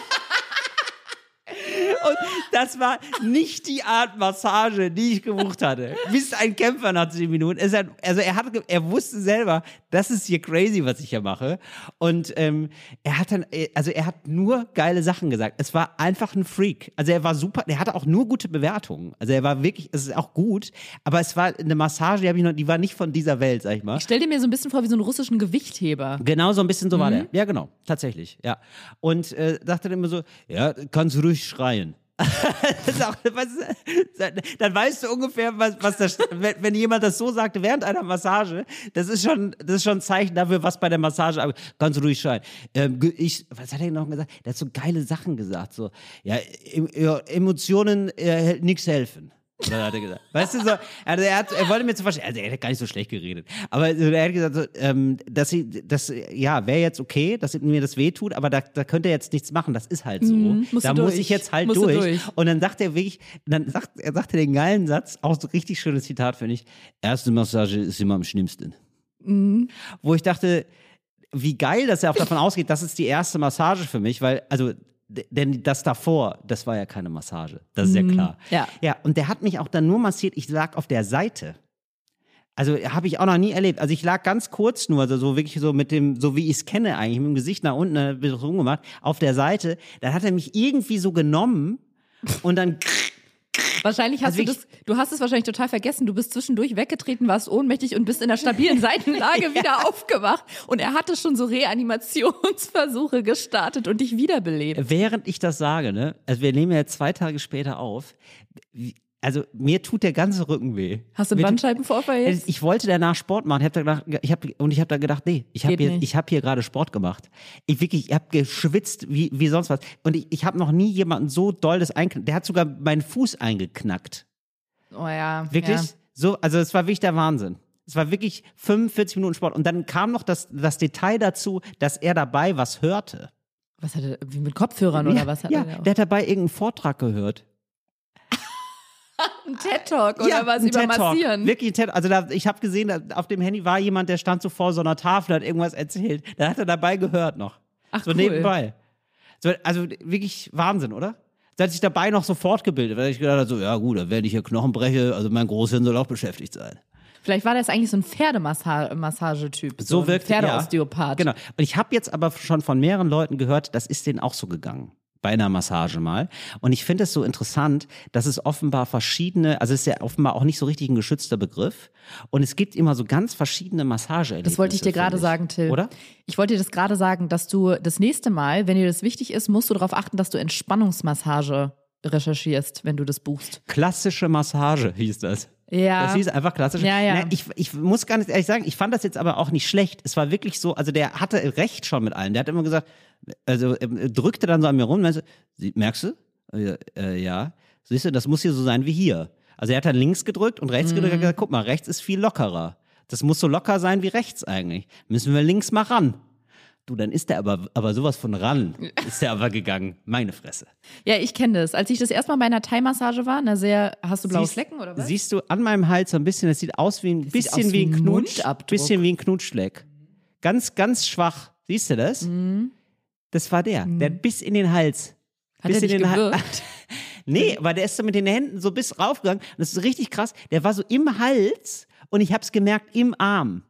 S4: Und das war nicht die Art Massage, die ich gebucht hatte. Bist ein Kämpfer nach zehn Minuten. Hat, also er hat, er wusste selber, das ist hier crazy, was ich hier mache. Und ähm, er hat dann, äh, also er hat nur geile Sachen gesagt. Es war einfach ein Freak. Also er war super. Er hatte auch nur gute Bewertungen. Also er war wirklich, es ist auch gut. Aber es war eine Massage, die habe ich noch, die war nicht von dieser Welt, sag ich mal.
S2: Ich stell dir mir so ein bisschen vor wie so einen russischen Gewichtheber.
S4: Genau so ein bisschen so war der. Ja, genau, tatsächlich, ja. Und äh, dachte dann immer so, ja, kannst du ruhig schreien. Auch, was, dann weißt du ungefähr, was, was das, wenn, wenn jemand das so sagte während einer Massage, das ist schon, das ist schon ein Zeichen dafür, was bei der Massage ab- Kannst du ruhig schreien. Ähm, ich, was hat er noch gesagt? Der hat so geile Sachen gesagt, so, ja, ja Emotionen äh, nichts helfen. Oder hat er gesagt. Weißt du so, also er, hat, er wollte mir zu verstehen, also er hat gar nicht so schlecht geredet, aber er hat gesagt, so, ähm, dass sie, das, ja, wäre jetzt okay, dass mir das wehtut, aber da, da könnte er jetzt nichts machen, das ist halt so.
S2: Musst
S4: da muss
S2: durch.
S4: ich jetzt halt
S2: du
S4: durch.
S2: durch.
S4: Und dann sagt er wirklich, dann sagt, er sagte den geilen Satz, auch so richtig schönes Zitat, finde ich, erste Massage ist immer am schlimmsten.
S2: Mhm.
S4: Wo ich dachte, wie geil, dass er auch davon ausgeht, das ist die erste Massage für mich, weil, also, denn das davor, das war ja keine Massage. Das ist ja klar.
S2: ja.
S4: Ja, und der hat mich auch dann nur massiert, ich lag auf der Seite. Also habe ich auch noch nie erlebt. Also ich lag ganz kurz nur, also so wirklich so mit dem, so wie ich es kenne eigentlich, mit dem Gesicht nach unten, hab ich so rumgemacht, auf der Seite. Dann hat er mich irgendwie so genommen und dann
S2: Wahrscheinlich hast
S4: Also
S2: du das, du hast es wahrscheinlich total vergessen. Du bist zwischendurch weggetreten, warst ohnmächtig und bist in der stabilen Seitenlage wieder aufgewacht. Und er hatte schon so Reanimationsversuche gestartet und dich wiederbelebt.
S4: während ich das sage, ne, also wir nehmen ja zwei Tage später auf, also mir tut der ganze Rücken weh.
S2: Hast du einen Bandscheibenvorfall jetzt?
S4: Ich wollte danach Sport machen. Ich hab da gedacht, ich hab, und ich habe da gedacht, nee, ich habe hier, ich hab hier gerade Sport gemacht. Ich wirklich, ich habe geschwitzt wie, wie sonst was. Und ich, ich habe noch nie jemanden so doll das einknackt. Der hat sogar meinen Fuß eingeknackt.
S2: Oh ja.
S4: Wirklich?
S2: Ja.
S4: So, also es war wirklich der Wahnsinn. Es war wirklich 45 Minuten Sport. Und dann kam noch das, das Detail dazu, dass er dabei was hörte.
S2: Was hat er, wie mit Kopfhörern
S4: ja,
S2: oder was hat
S4: ja,
S2: er?
S4: der hat dabei irgendeinen Vortrag gehört.
S2: Ein TED-Talk oder was
S4: ein
S2: über
S4: TED Talk.
S2: Massieren?
S4: Wirklich ein TED Also da, ich habe gesehen, da, auf dem Handy war jemand, der stand so vor so einer Tafel, hat irgendwas erzählt. Da hat er dabei gehört noch.
S2: Ach,
S4: so
S2: cool.
S4: nebenbei. So, also wirklich Wahnsinn, oder? Da hat sich dabei noch so fortgebildet, weil ich gedacht habe, so, ja gut, wenn ich hier Knochen breche, also mein Großhirn soll auch beschäftigt sein.
S2: Vielleicht war das eigentlich so ein Pferdemassagetyp.
S4: So
S2: ein
S4: wirkt
S2: Pferdeosteopath.
S4: Ja, genau. Und ich habe jetzt aber schon von mehreren Leuten gehört, das ist denen auch so gegangen. Bei einer Massage mal. Und ich finde es so interessant, dass es offenbar verschiedene, also es ist ja offenbar auch nicht so richtig ein geschützter Begriff. Und es gibt immer so ganz verschiedene Massageerlebnisse.
S2: Das wollte ich dir gerade sagen, Till.
S4: Oder?
S2: Ich wollte dir das gerade sagen, dass du das nächste Mal, wenn dir das wichtig ist, musst du darauf achten, dass du Entspannungsmassage recherchierst, wenn du das buchst.
S4: Klassische Massage hieß das.
S2: Ja.
S4: Das hieß einfach klassische.
S2: Ja, ja.
S4: Na, ich, ich muss gar nicht ehrlich sagen, ich fand das jetzt aber auch nicht schlecht. Es war wirklich so, also der hatte recht schon mit allem. Der hat immer gesagt, also er drückte dann so an mir rum, meinte, "Sie- merkst du? Äh, äh, ja. Siehst du, das muss hier so sein wie hier. Also er hat dann links gedrückt und rechts gedrückt und gesagt, guck mal, rechts ist viel lockerer. Das muss so locker sein wie rechts eigentlich. Müssen wir links mal ran. Du, dann ist der aber, aber sowas von ran. Ist der aber gegangen. Meine Fresse.
S2: Ja, ich kenne das. Als ich das erste Mal bei einer Thai-Massage war, einer sehr, hast du blaue
S4: Siehst-
S2: Flecken oder was?
S4: Siehst du an meinem Hals so ein bisschen, das sieht aus wie ein
S2: sieht
S4: bisschen wie ein Knutsch, bisschen wie ein Knutschleck. Ganz, ganz schwach. Siehst du das? Das war der. Der hat bis in den Hals.
S2: Mhm. Hat
S4: bis
S2: er
S4: in den Ha-
S2: gewürgt?
S4: Nee, aber der ist so mit den Händen so bis raufgegangen. Das ist richtig krass. Der war so im Hals und ich hab's gemerkt im Arm.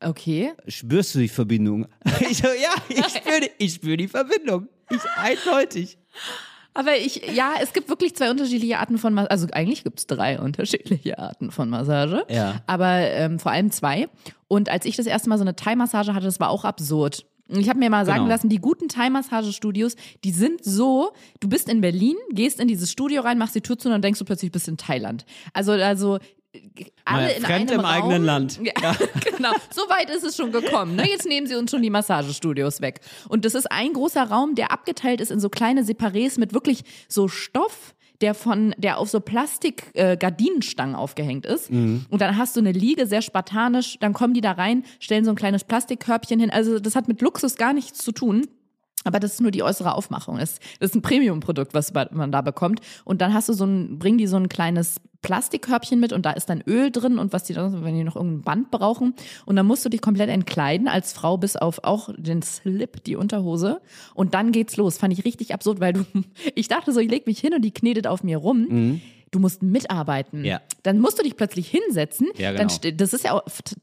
S2: Okay.
S4: Spürst du die Verbindung? Ich so, ja, ich spüre die, ich spür die Verbindung. Ich eindeutig.
S2: Aber ich, ja, es gibt wirklich zwei unterschiedliche Arten von Massage. Also eigentlich gibt es drei unterschiedliche Arten von Massage.
S4: Ja.
S2: Aber ähm, vor allem zwei. Und als ich das erste Mal so eine Thai-Massage hatte, das war auch absurd. Und Ich habe mir mal sagen
S4: Genau.
S2: lassen, die guten Thai-Massagestudios, die sind so, du bist in Berlin, gehst in dieses Studio rein, machst die Tür zu und dann denkst du plötzlich, du bist in Thailand. Also, also alle
S4: Mal
S2: in
S4: fremd
S2: einem
S4: im
S2: Raum.
S4: eigenen Land.
S2: Ja, genau. So weit ist es schon gekommen. Ne? Jetzt nehmen sie uns schon die Massagestudios weg. Und das ist ein großer Raum, der abgeteilt ist in so kleine Separés mit wirklich so Stoff, der von, der auf so Plastik äh, Gardinenstangen aufgehängt ist.
S4: Mhm.
S2: Und dann hast du eine Liege, sehr spartanisch. Dann kommen die da rein, stellen so ein kleines Plastikkörbchen hin. Also das hat mit Luxus gar nichts zu tun. Aber das ist nur die äußere Aufmachung. Das das ist ein Premium-Produkt, was man da bekommt. Und dann hast du so ein, bringen die so ein kleines Plastikkörbchen mit und da ist dann Öl drin und was die dann, wenn die noch irgendein Band brauchen. Und dann musst du dich komplett entkleiden als Frau bis auf auch den Slip, die Unterhose. Und dann geht's los. Fand ich richtig absurd, weil du, ich dachte so, ich leg mich hin und die knetet auf mir rum. Du musst mitarbeiten.
S4: Ja.
S2: Dann musst du dich plötzlich hinsetzen.
S4: Ja,
S2: Dann
S4: genau.
S2: ste- das ist ja auch,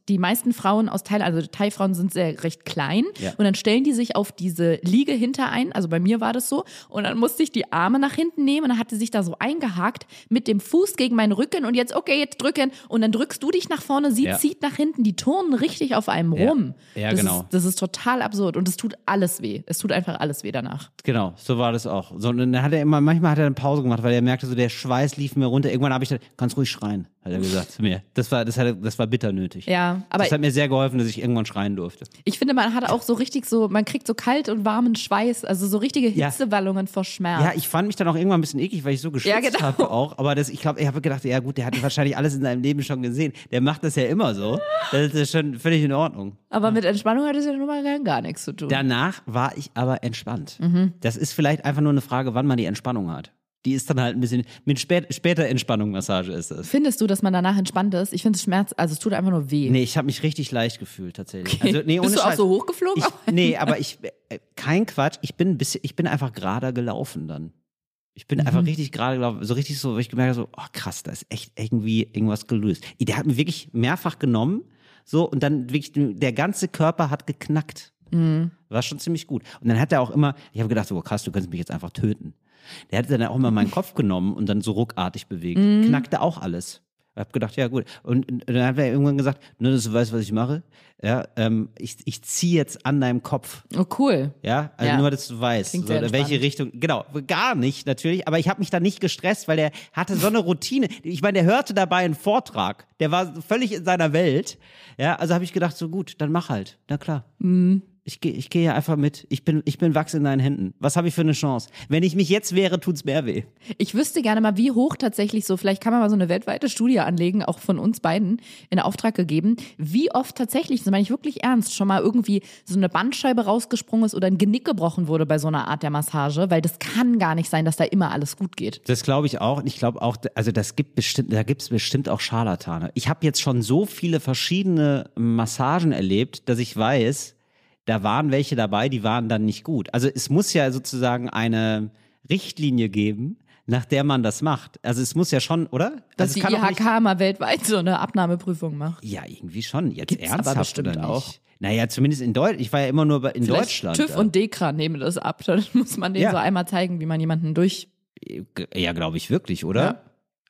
S2: die meisten Frauen aus Thailand, also Thai-Frauen sind sehr recht klein.
S4: Ja.
S2: Und dann stellen die sich auf diese Liege hinter ein. Also bei mir war das so. Und dann musste ich die Arme nach hinten nehmen und dann hat sie sich da so eingehakt mit dem Fuß gegen meinen Rücken und jetzt, okay, jetzt drücken. Und dann drückst du dich nach vorne, sie
S4: Ja.
S2: zieht nach hinten, die turnen richtig auf einem rum.
S4: Ja,
S2: das
S4: genau.
S2: Ist, das ist total absurd und es tut alles weh. Es tut einfach alles weh danach.
S4: Genau, so war das auch. So, und dann hat er immer, manchmal hat er eine Pause gemacht, weil er merkte, so der Schweiß lief mir runter. Irgendwann habe ich gesagt, kannst ruhig schreien, hat er gesagt zu mir. Das war, das, hat, das war bitter nötig.
S2: Ja, aber
S4: das hat mir sehr geholfen, dass ich irgendwann schreien durfte.
S2: ich finde, man hat auch so richtig so, man kriegt so kalt und warmen Schweiß, also so richtige
S4: Ja.
S2: Hitzewallungen vor Schmerz.
S4: Ja, ich fand mich dann auch irgendwann ein bisschen eklig, weil ich so geschwitzt
S2: Ja, genau.
S4: habe auch. Aber das, ich glaube, ich habe gedacht, ja gut, der hat wahrscheinlich alles in seinem Leben schon gesehen. Der macht das ja immer so. Das ist schon völlig in Ordnung.
S2: aber mit Entspannung hat es ja nun mal gar, gar nichts zu tun.
S4: Danach war ich aber entspannt.
S2: Mhm.
S4: Das ist vielleicht einfach nur eine Frage, wann man die Entspannung hat. Die ist dann halt ein bisschen, mit spät, später Entspannung-Massage ist das.
S2: Findest du, dass man danach entspannt ist? Ich finde es Schmerz, also es tut einfach nur weh.
S4: Nee, ich habe mich richtig leicht gefühlt tatsächlich.
S2: Okay.
S4: Also, nee,
S2: Bist du auch
S4: Scheiß.
S2: so hochgeflogen?
S4: Ich, nee, aber ich, äh, kein Quatsch, ich bin ein bisschen, ich bin einfach gerade gelaufen dann. Ich bin
S2: Mhm.
S4: einfach richtig gerade gelaufen, so richtig so, wo ich gemerkt habe, so, oh krass, da ist echt irgendwie irgendwas gelöst. Der hat mich wirklich mehrfach genommen, so, und dann wirklich, der ganze Körper hat geknackt.
S2: Mhm.
S4: War schon ziemlich gut. Und dann hat er auch immer, ich habe gedacht, so oh, krass, du könntest mich jetzt einfach töten. Der hat dann auch immer meinen Kopf genommen und dann so ruckartig bewegt.
S2: Mhm.
S4: Knackte auch alles. Ich habe gedacht, ja gut. Und, und dann hat er irgendwann gesagt, nur dass du weißt, was ich mache. Ja, ähm, ich, ich ziehe jetzt an deinem Kopf.
S2: Oh, cool.
S4: Ja, also
S2: Ja.
S4: nur, dass du weißt, so, welche. Richtung. Genau, gar nicht natürlich, aber ich habe mich da nicht gestresst, weil der hatte so eine Routine. Ich meine, der hörte dabei einen Vortrag, der war völlig in seiner Welt. Ja, also habe ich gedacht, so gut, dann mach halt. Na klar.
S2: Mhm.
S4: Ich gehe ich geh ja einfach mit. Ich bin, ich bin Wachs in deinen Händen. Was habe ich für eine Chance? Wenn ich mich jetzt wehre, tut's mehr weh.
S2: Ich wüsste gerne mal, wie hoch tatsächlich so, vielleicht kann man mal so eine weltweite Studie anlegen, auch von uns beiden in Auftrag gegeben, wie oft tatsächlich, das meine ich wirklich ernst, schon mal irgendwie so eine Bandscheibe rausgesprungen ist oder ein Genick gebrochen wurde bei so einer Art der Massage, weil das kann gar nicht sein, dass da immer alles gut geht.
S4: Das glaube ich auch. Und ich glaube auch, also das gibt bestimmt, da gibt's bestimmt auch Scharlatane. Ich habe jetzt schon so viele verschiedene Massagen erlebt, dass ich weiß, da waren welche dabei, die waren dann nicht gut. Also es muss ja sozusagen eine Richtlinie geben, nach der man das macht. Also es muss ja schon, oder?
S2: Dass
S4: also
S2: die
S4: nicht-
S2: IHK mal weltweit so eine Abnahmeprüfung macht.
S4: Ja, irgendwie schon. Jetzt
S2: Gibt's aber
S4: ernsthaft
S2: bestimmt
S4: oder nicht?
S2: auch.
S4: Naja, zumindest in Deutschland. Ich war ja immer nur in
S2: Vielleicht
S4: Deutschland.
S2: TÜV
S4: ja.
S2: und Dekra nehmen das ab. Dann muss man denen
S4: Ja.
S2: so einmal zeigen, wie man jemanden durch.
S4: Ja, glaube ich wirklich, oder?
S2: Ja.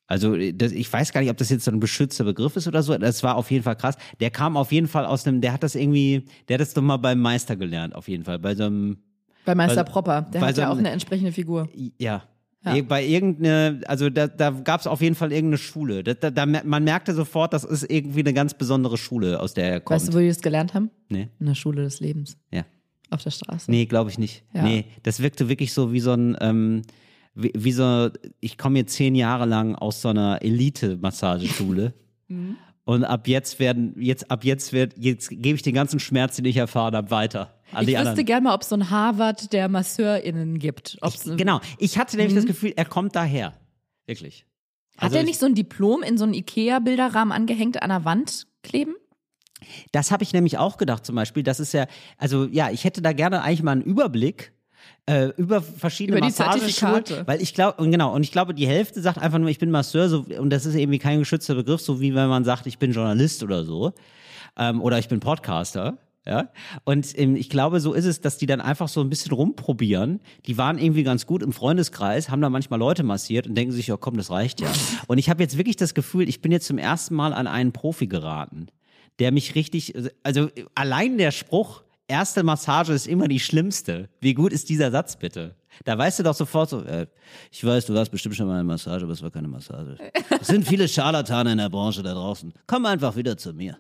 S4: Also das, ich weiß gar nicht, ob das jetzt so ein beschützter Begriff ist oder so. Das war auf jeden Fall krass. Der kam auf jeden Fall aus einem, der hat das irgendwie, der hat das doch mal beim Meister gelernt, auf jeden Fall. Bei so einem,
S2: Bei Meister
S4: Weil-
S2: Propper. Der hat
S4: so
S2: ja auch
S4: ein-
S2: eine entsprechende Figur.
S4: ja.
S2: Ja.
S4: Bei irgendeine, also da, da gab es auf jeden Fall irgendeine Schule. Da, da, da, man merkte sofort, das ist irgendwie eine ganz besondere Schule, aus der er kommt.
S2: Weißt du, wo die das gelernt haben?
S4: nee,
S2: In der Schule des Lebens.
S4: ja.
S2: Auf der Straße.
S4: Nee, glaube ich nicht.
S2: Ja.
S4: Nee, das wirkte wirklich so wie so ein, ähm, wie, wie so, ich komme jetzt zehn Jahre lang aus so einer Elite-Massageschule.
S2: Mhm.
S4: Und ab jetzt werden, jetzt, ab jetzt wird, jetzt gebe ich den ganzen Schmerz, den ich erfahren habe, weiter an
S2: ich wüsste
S4: anderen.
S2: gerne mal, ob es so ein Harvard der MasseurInnen gibt. Ob's
S4: Genau. Ich hatte nämlich
S2: Mhm.
S4: das Gefühl, er kommt daher. Wirklich.
S2: Hat
S4: Also
S2: er
S4: ich-
S2: nicht so ein Diplom in so einen Ikea-Bilderrahmen angehängt an der Wand kleben?
S4: Das habe ich nämlich auch gedacht zum Beispiel. Das ist ja, also ja, ich hätte da gerne eigentlich mal einen Überblick äh, über verschiedene
S2: Über
S4: Massageschulen, weil ich glaube und genau und ich glaube die Hälfte sagt einfach nur ich bin Masseur so, und das ist irgendwie kein geschützter Begriff so wie wenn man sagt ich bin Journalist oder so ähm, oder ich bin Podcaster ja. Und ähm, ich glaube so ist es dass die dann einfach so ein bisschen rumprobieren. Die waren irgendwie ganz gut im Freundeskreis haben da manchmal Leute massiert und denken sich ja komm das reicht ja. Und ich habe jetzt wirklich das Gefühl ich bin jetzt zum ersten Mal an einen Profi geraten der mich richtig, also allein der Spruch, erste Massage ist immer die schlimmste. Wie gut ist dieser Satz bitte? Da weißt du doch sofort so, äh, ich weiß, du warst bestimmt schon mal in einer Massage, aber es war keine Massage. Es sind viele Scharlatane in der Branche da draußen. Komm einfach wieder zu mir.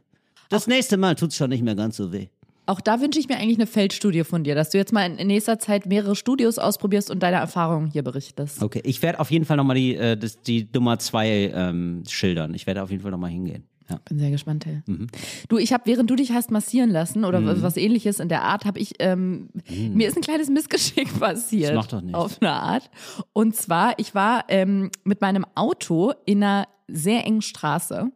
S4: Das nächste Mal tut's schon nicht mehr ganz so weh.
S2: Auch da wünsche ich mir eigentlich eine Feldstudie von dir, dass du jetzt mal in nächster Zeit mehrere Studios ausprobierst und deine Erfahrungen hier berichtest.
S4: Okay, ich werde auf jeden Fall nochmal die, äh, das, die Nummer zwei ähm, schildern. Ich werde auf jeden Fall nochmal hingehen. Ja.
S2: Bin sehr gespannt, Till.
S4: Mhm.
S2: Du, ich habe, während du dich hast massieren lassen oder was ähnliches in der Art, habe ich, ähm, mir ist ein kleines Missgeschick passiert.
S4: Mhm. Das macht doch nichts.
S2: Auf eine Art. Und zwar, ich war ähm, mit meinem Auto in einer sehr engen Straße.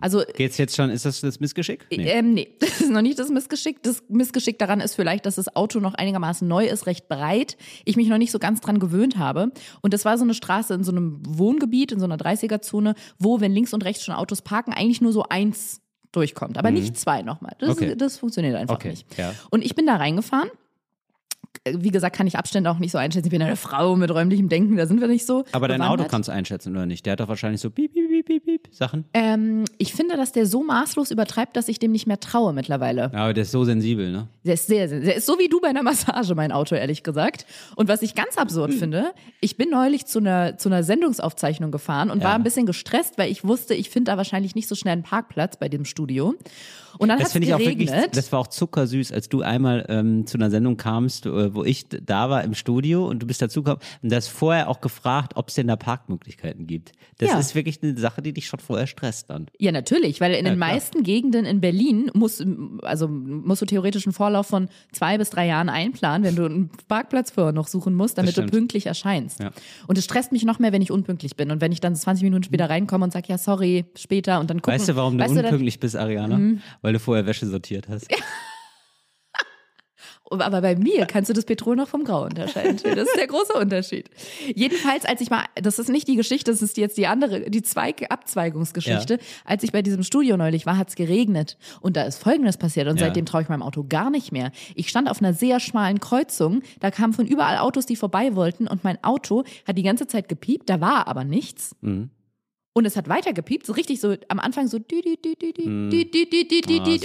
S2: Also
S4: Geht's jetzt schon, ist das das Missgeschick? Nee.
S2: Ähm, nee, das ist noch nicht das Missgeschick. Das Missgeschick daran ist vielleicht, dass das Auto noch einigermaßen neu ist, recht breit. Ich mich noch nicht so ganz dran gewöhnt habe. Und das war so eine Straße in so einem Wohngebiet, in so einer 30er-Zone, wo, wenn links und rechts schon Autos parken, eigentlich nur so eins durchkommt, aber nicht zwei nochmal. Das,
S4: Mhm. Okay.
S2: das funktioniert einfach
S4: Okay,
S2: nicht.
S4: ja.
S2: Und ich bin da reingefahren. Wie gesagt, kann ich Abstände auch nicht so einschätzen. Ich bin eine Frau mit räumlichem Denken, da sind wir nicht so.
S4: Aber dein Auto kannst du einschätzen, oder nicht? Der hat doch wahrscheinlich so piep, piep, piep, piep, piep Sachen.
S2: Ähm, ich finde, dass der so maßlos übertreibt, dass ich dem nicht mehr traue mittlerweile.
S4: Aber der ist so sensibel, ne?
S2: Der ist sehr, sehr, der ist so wie du bei einer Massage, mein Auto, ehrlich gesagt. Und was ich ganz absurd finde, ich bin neulich zu einer, zu einer Sendungsaufzeichnung gefahren und
S4: Ja.
S2: war ein bisschen gestresst, weil ich wusste, ich finde da wahrscheinlich nicht so schnell einen Parkplatz bei dem Studio. Und dann hat
S4: Das
S2: es
S4: ich auch
S2: geregnet.
S4: wirklich, das war auch zuckersüß, als du einmal ähm, zu einer Sendung kamst, äh, wo ich da war im Studio und du bist dazugekommen und du hast vorher auch gefragt, ob es denn da Parkmöglichkeiten gibt. Das
S2: Ja.
S4: ist wirklich eine Sache, die dich schon vorher stresst dann.
S2: Ja, natürlich, weil in den
S4: klar.
S2: meisten Gegenden in Berlin musst, also musst du theoretisch einen Vorlauf von zwei bis drei Jahren einplanen, wenn du einen Parkplatz vorher noch suchen musst, damit du pünktlich erscheinst.
S4: Ja.
S2: Und es stresst mich noch mehr, wenn ich unpünktlich bin. Und wenn ich dann 20 Minuten später reinkomme und sage, ja, sorry, später und dann gucken.
S4: Weißt du, warum du
S2: weißt dann-
S4: unpünktlich bist, Ariana? Weil du vorher Wäsche sortiert hast.
S2: Aber bei mir kannst du das Petrol noch vom Grau unterscheiden. Das ist der große Unterschied. Jedenfalls, als ich mal, das ist nicht die Geschichte, das ist jetzt die andere, die Zweig Abzweigungsgeschichte.
S4: Ja.
S2: Als ich bei diesem Studio neulich war, hat es geregnet. Und da ist Folgendes passiert. Und
S4: Ja.
S2: seitdem traue ich meinem Auto gar nicht mehr. Ich stand auf einer sehr schmalen Kreuzung. Da kamen von überall Autos, die vorbei wollten. Und mein Auto hat die ganze Zeit gepiept. Da war aber nichts.
S4: Mhm.
S2: Und es hat weiter gepiept, so richtig so am Anfang so
S4: Ah,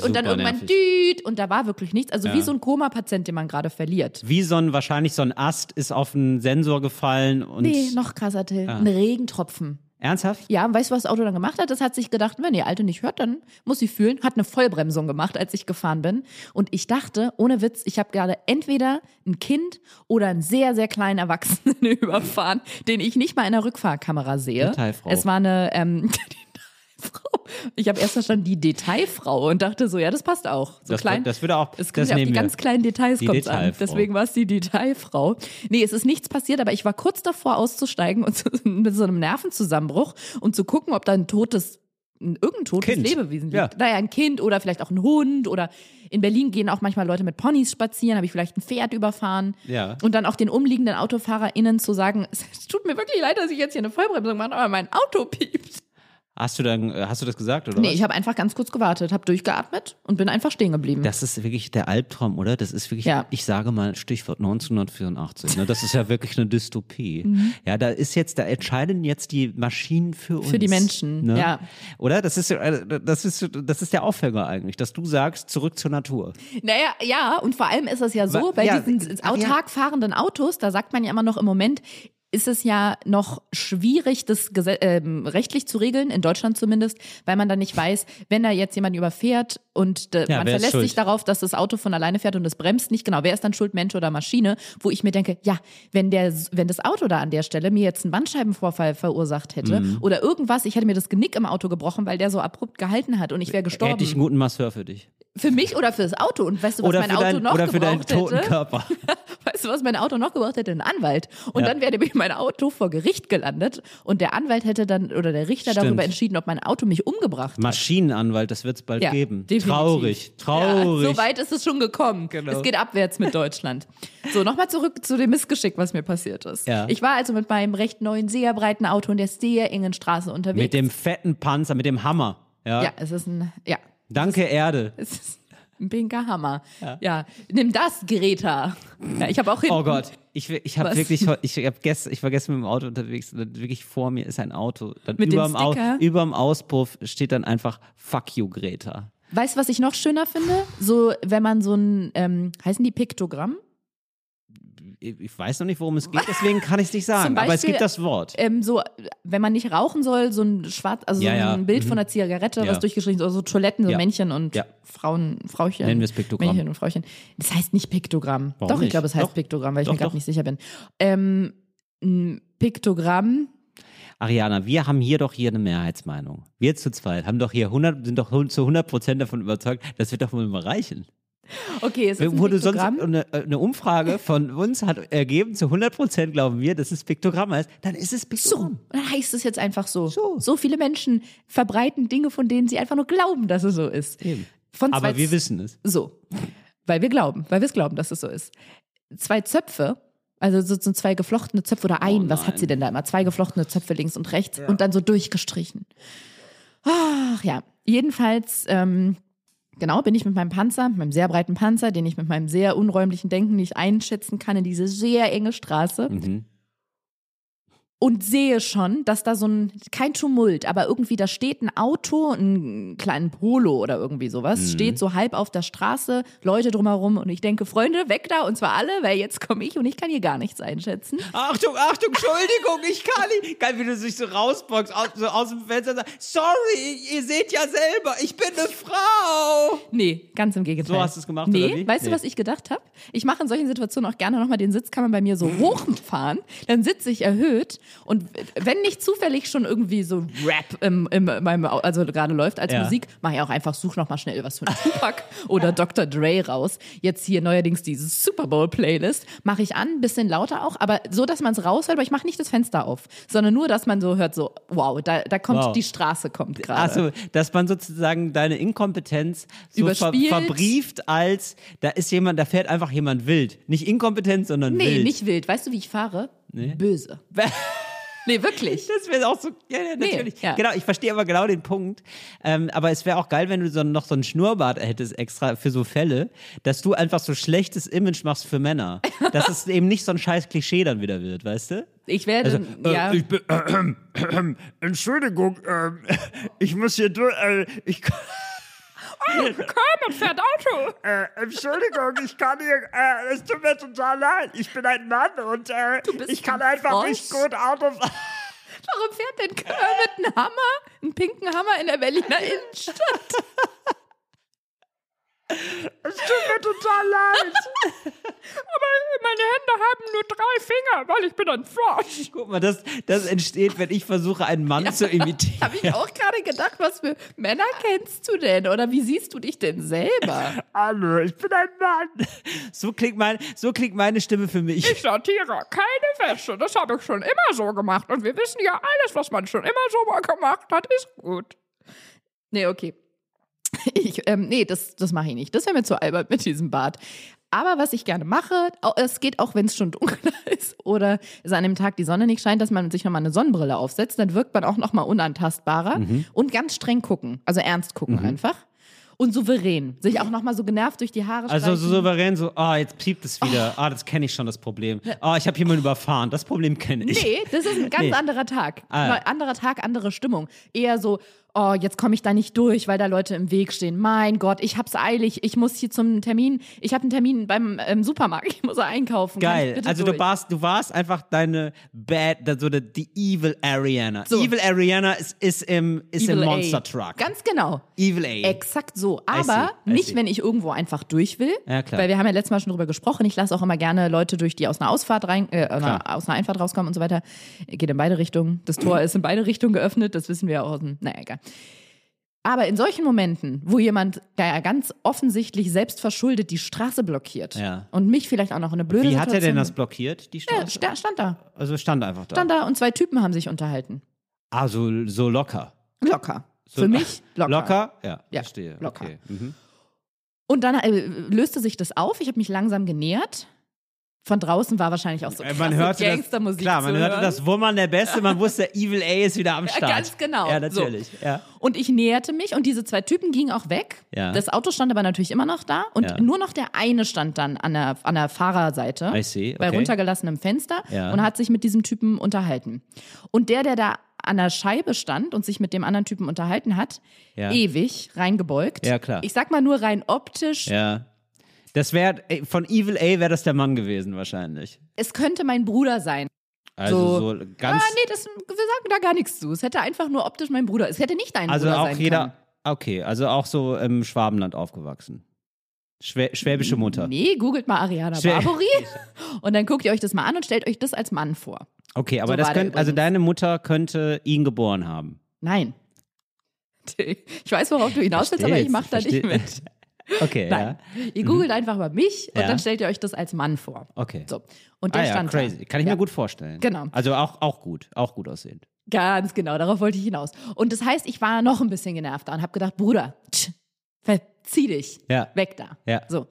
S2: und dann irgendwann düt und da war wirklich nichts. Also wie
S4: Ja.
S2: so ein Koma-Patient, den man gerade verliert.
S4: Wie so ein, wahrscheinlich so ein Ast ist auf einen Sensor gefallen und.
S2: Nee, noch krasser, Till. Ein Regentropfen.
S4: Ernsthaft?
S2: Ja, weißt du, was das Auto dann gemacht hat? Das hat sich gedacht, wenn die Alte nicht hört, dann muss sie fühlen. Hat eine Vollbremsung gemacht, als ich gefahren bin. Und ich dachte, ohne Witz, ich habe gerade entweder ein Kind oder einen sehr, sehr kleinen Erwachsenen überfahren, den ich nicht mal in der Rückfahrkamera sehe.
S4: Detailfrau.
S2: Es war eine ähm, Detailfrau. Ich habe erst verstanden, die Detailfrau und dachte so, ja, das passt auch. So
S4: Das,
S2: klein.
S4: das würde auch.
S2: Es kommt ja auf die ganz kleinen Details
S4: Die
S2: kommt's an. Deswegen war es die Detailfrau. Nee, es ist nichts passiert, aber ich war kurz davor auszusteigen und zu, mit so einem Nervenzusammenbruch und zu gucken, ob da ein totes ein- irgendein totes
S4: Kind.
S2: Lebewesen liegt.
S4: Ja.
S2: Naja, ein Kind oder vielleicht auch ein Hund oder in Berlin gehen auch manchmal Leute mit Ponys spazieren, habe ich vielleicht ein Pferd überfahren.
S4: Ja.
S2: Und dann auch den umliegenden AutofahrerInnen zu sagen, es tut mir wirklich leid, dass ich jetzt hier eine Vollbremsung mache, aber mein Auto piept.
S4: Hast du dann, äh, hast du das gesagt oder
S2: Nee,
S4: was?
S2: ich habe einfach ganz kurz gewartet, habe durchgeatmet und bin einfach stehen geblieben.
S4: Das ist wirklich der Albtraum, oder? Das ist wirklich,
S2: Ja.
S4: ich sage mal Stichwort 1984. Ne? Das ist ja wirklich eine Dystopie. Ja, da ist jetzt, da entscheiden jetzt die Maschinen für uns.
S2: Mhm. Für die Menschen,
S4: ne?
S2: ja.
S4: Oder? Das ist, äh, das ist, das ist der Aufhänger eigentlich, dass du sagst, zurück zur Natur.
S2: Naja, ja, und vor allem ist es ja so,
S4: Wa-
S2: bei
S4: ja,
S2: diesen
S4: ja.
S2: autark fahrenden Autos, da sagt man ja immer noch im Moment, ist es ja noch schwierig, das ähm, rechtlich zu regeln, in Deutschland zumindest, weil man dann nicht weiß, wenn da jetzt jemand überfährt und äh,
S4: Ja,
S2: man verlässt sich darauf, dass das Auto von alleine fährt und es bremst nicht, genau, wer ist dann schuld, Mensch oder Maschine, wo ich mir denke, ja, wenn der, wenn das Auto da an der Stelle mir jetzt einen Bandscheibenvorfall verursacht hätte
S4: Mhm.
S2: oder irgendwas, ich hätte mir das Genick im Auto gebrochen, weil der so abrupt gehalten hat und ich wäre gestorben.
S4: Hätte ich einen guten Masseur für dich.
S2: Für mich oder fürs Auto? Und weißt du, was
S4: Oder
S2: mein
S4: für,
S2: Auto
S4: dein,
S2: noch
S4: oder für deinen toten
S2: hätte?
S4: Körper.
S2: Weißt du, was mein Auto noch gebraucht hätte? Ein Anwalt. Und
S4: Ja.
S2: dann wäre nämlich mein Auto vor Gericht gelandet und der Anwalt hätte dann oder der Richter
S4: Stimmt.
S2: darüber entschieden, ob mein Auto mich umgebracht hat.
S4: Maschinenanwalt, das wird es bald
S2: Ja,
S4: geben.
S2: definitiv.
S4: Traurig, traurig.
S2: Ja, so weit ist es schon gekommen.
S4: Genau.
S2: Es geht abwärts mit Deutschland. So, nochmal zurück zu dem Missgeschick, was mir passiert ist.
S4: Ja.
S2: Ich war also mit meinem recht neuen, sehr breiten Auto in der sehr engen Straße unterwegs.
S4: mit dem fetten Panzer, mit dem Hammer. Ja.
S2: ja, es ist ein, ja,
S4: Danke, Erde.
S2: es ist ein pinker Hammer. Ja. nimm das, Greta. Ja, ich habe auch hinten,
S4: Oh Gott, ich, ich habe wirklich, ich, hab gest, ich war gestern mit dem Auto unterwegs und dann wirklich vor mir ist ein Auto. Dann
S2: Mit dem
S4: überm, Au, überm Auspuff steht dann einfach Fuck you, Greta.
S2: Weißt du, was ich noch schöner finde? So, wenn man so ein, ähm, heißen die Piktogramm?
S4: Ich ich weiß noch nicht, worum es geht, deswegen kann ich es nicht sagen.
S2: Zum
S4: aber es
S2: Beispiel,
S4: gibt das Wort.
S2: Ähm, so, wenn man nicht rauchen soll, so ein schwarz, also
S4: Ja,
S2: so
S4: ja.
S2: ein Bild
S4: Mhm.
S2: von einer Zigarette,
S4: Ja.
S2: was durchgeschrieben ist, oder so Toiletten, so
S4: Ja.
S2: Männchen und
S4: Ja.
S2: Frauen, Frauchen.
S4: Nennen wir es Piktogramm.
S2: Männchen und Frauchen. Das heißt nicht Piktogramm.
S4: Warum
S2: doch, ich
S4: nicht?
S2: glaube, es heißt
S4: Doch.
S2: Piktogramm, weil ich
S4: Doch,
S2: mir gerade nicht sicher bin. Ähm, Piktogramm.
S4: Ariana, wir haben hier doch hier eine Mehrheitsmeinung. Wir zu zweit haben doch hier 100, sind doch zu 100 Prozent davon überzeugt, das wird doch wohl mal reichen.
S2: Okay, es ist ein
S4: Wurde sonst eine, eine Umfrage von uns hat ergeben, zu 100 Prozent glauben wir, dass es Piktogramm heißt, dann ist es
S2: So,
S4: Piktogramm.
S2: dann heißt es jetzt einfach so.
S4: So.
S2: So viele Menschen verbreiten Dinge, von denen sie einfach nur glauben, dass es so ist.
S4: Eben.
S2: Von
S4: Aber wir wissen es.
S2: So. Weil wir glauben, weil wir es glauben, dass es so ist. Zwei Zöpfe, also so, so zwei geflochtene Zöpfe oder ein, was
S4: nein.
S2: hat sie denn da immer? Zwei geflochtene Zöpfe links und rechts und dann so durchgestrichen. Ach ja, jedenfalls, ähm, genau, bin ich mit meinem Panzer, mit meinem sehr breiten Panzer, den ich mit meinem sehr unräumlichen Denken nicht einschätzen kann, in diese sehr enge Straße.
S4: Mhm.
S2: Und sehe schon, dass da so ein, kein Tumult, aber irgendwie da steht ein Auto, ein kleinen Polo oder irgendwie sowas,
S4: Mhm.
S2: steht so halb auf der Straße, Leute drumherum und ich denke, Freunde, weg da und zwar alle, weil jetzt komme ich und ich kann hier gar nichts einschätzen.
S4: Achtung, Achtung, Entschuldigung, ich kann nicht. Geil, wie du dich so rausboxst, aus, so aus dem Fenster sagst, sorry, ihr seht ja selber, ich bin eine Frau.
S2: Nee, ganz im Gegenteil.
S4: So hast du's gemacht,
S2: nee,
S4: oder wie?
S2: Weißt
S4: Nee.
S2: du, was ich gedacht habe? Ich mache in solchen Situationen auch gerne nochmal den Sitzkammer bei mir so hochfahren, dann sitze ich erhöht und wenn nicht zufällig schon irgendwie so Rap im, im, in meinem, also gerade läuft als
S4: Ja.
S2: Musik, mache ich auch einfach, such nochmal schnell was von Tupac oder Dr. Dre raus. Jetzt hier neuerdings diese Super Bowl Playlist, mache ich an, bisschen lauter auch, aber so, dass man es raushört, aber ich mache nicht das Fenster auf, sondern nur, dass man so hört, so, wow, da, da kommt
S4: Wow.
S2: die Straße kommt gerade.
S4: Also, dass man sozusagen deine Inkompetenz so ver verbrieft als, da ist jemand, da fährt einfach jemand wild. Nicht inkompetent, sondern
S2: Nee,
S4: wild.
S2: nicht wild. Weißt du, wie ich fahre? Böse. Nee, wirklich.
S4: Das wäre auch so, ja, ja
S2: Nee,
S4: natürlich.
S2: ja.
S4: Genau, ich verstehe aber genau den Punkt. Ähm, aber es wäre auch geil, wenn du so, noch so ein Schnurrbart hättest extra für so Fälle, dass du einfach so schlechtes Image machst für Männer. dass es eben nicht so ein scheiß Klischee dann wieder wird, weißt du?
S2: Ich werde,
S4: Also,
S2: ja.
S5: Ich bin, Entschuldigung, ähm, ich muss hier durch, äh, ich kann,
S2: Kermit fährt Auto.
S5: äh, Entschuldigung, ich kann hier, äh, es tut mir total leid, ich bin ein Mann und äh, ich kann
S2: ein
S5: einfach
S2: Frosch.
S5: nicht gut Auto fahren.
S2: Warum fährt denn Kermit einen Hammer, einen pinken Hammer in der Berliner Innenstadt?
S5: Es tut mir total leid.
S2: Aber meine Hände haben nur drei Finger, weil ich bin ein Frosch.
S4: Guck mal, das, das entsteht, wenn ich versuche, einen Mann zu imitieren.
S2: Habe ich auch gerade gedacht, was für Männer kennst du denn? Oder wie siehst du dich denn selber?
S5: Hallo, ich bin ein Mann.
S4: So klingt, mein, so klingt meine Stimme für mich.
S6: Ich sortiere keine Wäsche. Das habe ich schon immer so gemacht. Und wir wissen ja, alles, was man schon immer so mal gemacht hat, ist gut.
S2: Nee, okay. Ich, ähm, nee, das, das mache ich nicht. Das wäre mir zu albert mit diesem Bart. Aber was ich gerne mache, es geht auch, wenn es schon dunkler ist oder es an dem Tag die Sonne nicht scheint, dass man sich nochmal eine Sonnenbrille aufsetzt, dann wirkt man auch nochmal unantastbarer und ganz streng gucken, also ernst gucken einfach. Und souverän, sich auch nochmal so genervt durch die Haare
S4: Also so souverän, so, ah, jetzt piept es wieder. Ah, das kenne ich schon, das Problem. Ah, ich habe jemanden überfahren. Das Problem kenne ich.
S2: Nee, das ist ein ganz
S4: Nee.
S2: anderer Tag.
S4: Ah,
S2: Anderer Tag, andere Stimmung. Eher so, oh, jetzt komme ich da nicht durch, weil da Leute im Weg stehen. Mein Gott, ich hab's eilig. Ich muss hier zum Termin. Ich habe einen Termin beim ähm, Supermarkt. Ich muss einkaufen.
S4: Geil. Also
S2: durch?
S4: du warst, du warst einfach deine Bad, so die, die Evil Ariana.
S2: So.
S4: Evil Ariana ist, ist im, ist im
S2: A.
S4: Monster Truck.
S2: Ganz genau.
S4: Evil A.
S2: Exakt so.
S4: I
S2: Aber
S4: see, I
S2: nicht,
S4: see.
S2: wenn ich irgendwo einfach durch will.
S4: Ja, klar.
S2: Weil wir haben ja letztes Mal schon drüber gesprochen. Ich lasse auch immer gerne Leute durch, die aus einer Ausfahrt rein, äh, aus einer Einfahrt rauskommen und so weiter. Geht in beide Richtungen. Das Tor ist in beide Richtungen geöffnet. Das wissen wir ja auch aus dem, naja, egal. Aber in solchen Momenten, wo jemand der ja ganz offensichtlich selbst verschuldet die Straße blockiert
S4: Ja.
S2: und mich vielleicht auch noch in eine blöde
S4: Wie hat er denn das blockiert, die
S2: Ja,
S4: Straße?
S2: sta- stand da.
S4: also stand einfach da.
S2: Stand da und zwei Typen haben sich unterhalten.
S4: Ah, so, so locker.
S2: Locker.
S4: So,
S2: Für mich locker.
S4: Locker? Ja,
S2: Ja,
S4: verstehe.
S2: locker.
S4: Okay. Mhm.
S2: Und dann äh, löste sich das auf. Ich habe mich langsam genähert. Von draußen war wahrscheinlich auch so
S4: Äh,
S2: krasse
S4: Man hörte das,
S2: Gangstermusik
S4: klar, man hörte
S2: hören.
S4: das Wummern der Beste, man wusste, Evil A ist wieder am
S2: Ja,
S4: Start.
S2: ganz genau.
S4: Ja, natürlich. Ja.
S2: Und ich näherte mich und diese zwei Typen gingen auch weg.
S4: Ja.
S2: Das Auto stand aber natürlich immer noch da und
S4: Ja.
S2: nur noch der eine stand dann an der, an der Fahrerseite
S4: I see,
S2: bei
S4: okay.
S2: runtergelassenem Fenster
S4: Ja.
S2: und hat sich mit diesem Typen unterhalten. Und der, der da an der Scheibe stand und sich mit dem anderen Typen unterhalten hat,
S4: Ja.
S2: ewig reingebeugt.
S4: Ja, klar.
S2: Ich sag mal nur rein optisch.
S4: Ja. Das wäre, von Evil A wäre das der Mann gewesen wahrscheinlich.
S2: Es könnte mein Bruder sein.
S4: Also so,
S2: So.
S4: ganz,
S2: ah, nee, das, wir sagen da gar nichts zu. Es hätte einfach nur optisch mein Bruder. Es hätte nicht dein
S4: also
S2: Bruder
S4: auch
S2: sein
S4: jeder,
S2: können.
S4: okay, also auch so im Schwabenland aufgewachsen. Schwä schwäbische Mutter.
S2: Nee, googelt mal Ariana
S4: Schwer-
S2: Barbary und dann guckt ihr euch das mal an und stellt euch das als Mann vor.
S4: Okay, aber
S2: So
S4: das könnte, also deine Mutter könnte ihn geboren haben.
S2: Nein. Ich weiß, worauf du hinaus willst, aber ich mach da nicht mit.
S4: Okay,
S2: Nein.
S4: ja.
S2: Ihr googelt einfach mal mich und
S4: Ja.
S2: dann stellt ihr euch das als Mann vor.
S4: Okay.
S2: So. Und der
S4: ah ja,
S2: stand
S4: crazy.
S2: da.
S4: Kann ich mir gut vorstellen.
S2: Genau.
S4: Also auch, auch gut, auch gut aussehend.
S2: Ganz genau, darauf wollte ich hinaus. Und das heißt, ich war noch ein bisschen genervter und habe gedacht, Bruder, tsch, verzieh dich,
S4: Ja.
S2: weg da.
S4: Ja.
S2: So.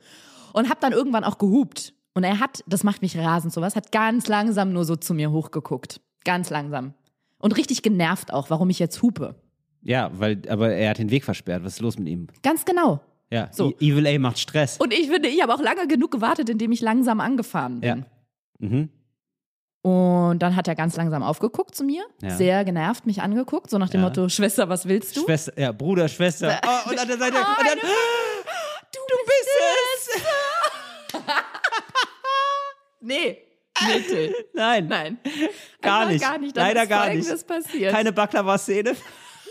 S2: Und habe dann irgendwann auch gehupt. Und er hat, das macht mich rasend sowas, hat ganz langsam nur so zu mir hochgeguckt. Ganz langsam. Und richtig genervt auch, warum ich jetzt hupe.
S4: Ja, weil, aber er hat den Weg versperrt. Was ist los mit ihm?
S2: Ganz genau.
S4: Ja,
S2: So.
S4: E- Evil A macht Stress.
S2: Und ich finde, ich habe auch lange genug gewartet, indem ich langsam angefahren bin.
S4: ja. Mhm.
S2: Und dann hat er ganz langsam aufgeguckt zu mir,
S4: Ja.
S2: sehr genervt mich angeguckt, so nach dem
S4: Ja.
S2: Motto, Schwester, was willst du?
S4: Schwester, ja, Bruder, Schwester. Oh, und an der Seite.
S2: Ah,
S4: und dann, du, bist es!
S2: Nee, Till.
S4: Nein,
S2: Nein.
S4: Gar
S2: Einfach
S4: nicht.
S2: Gar nicht. Dann
S4: Leider gar nicht.
S2: passiert.
S4: keine Baklava-Szene.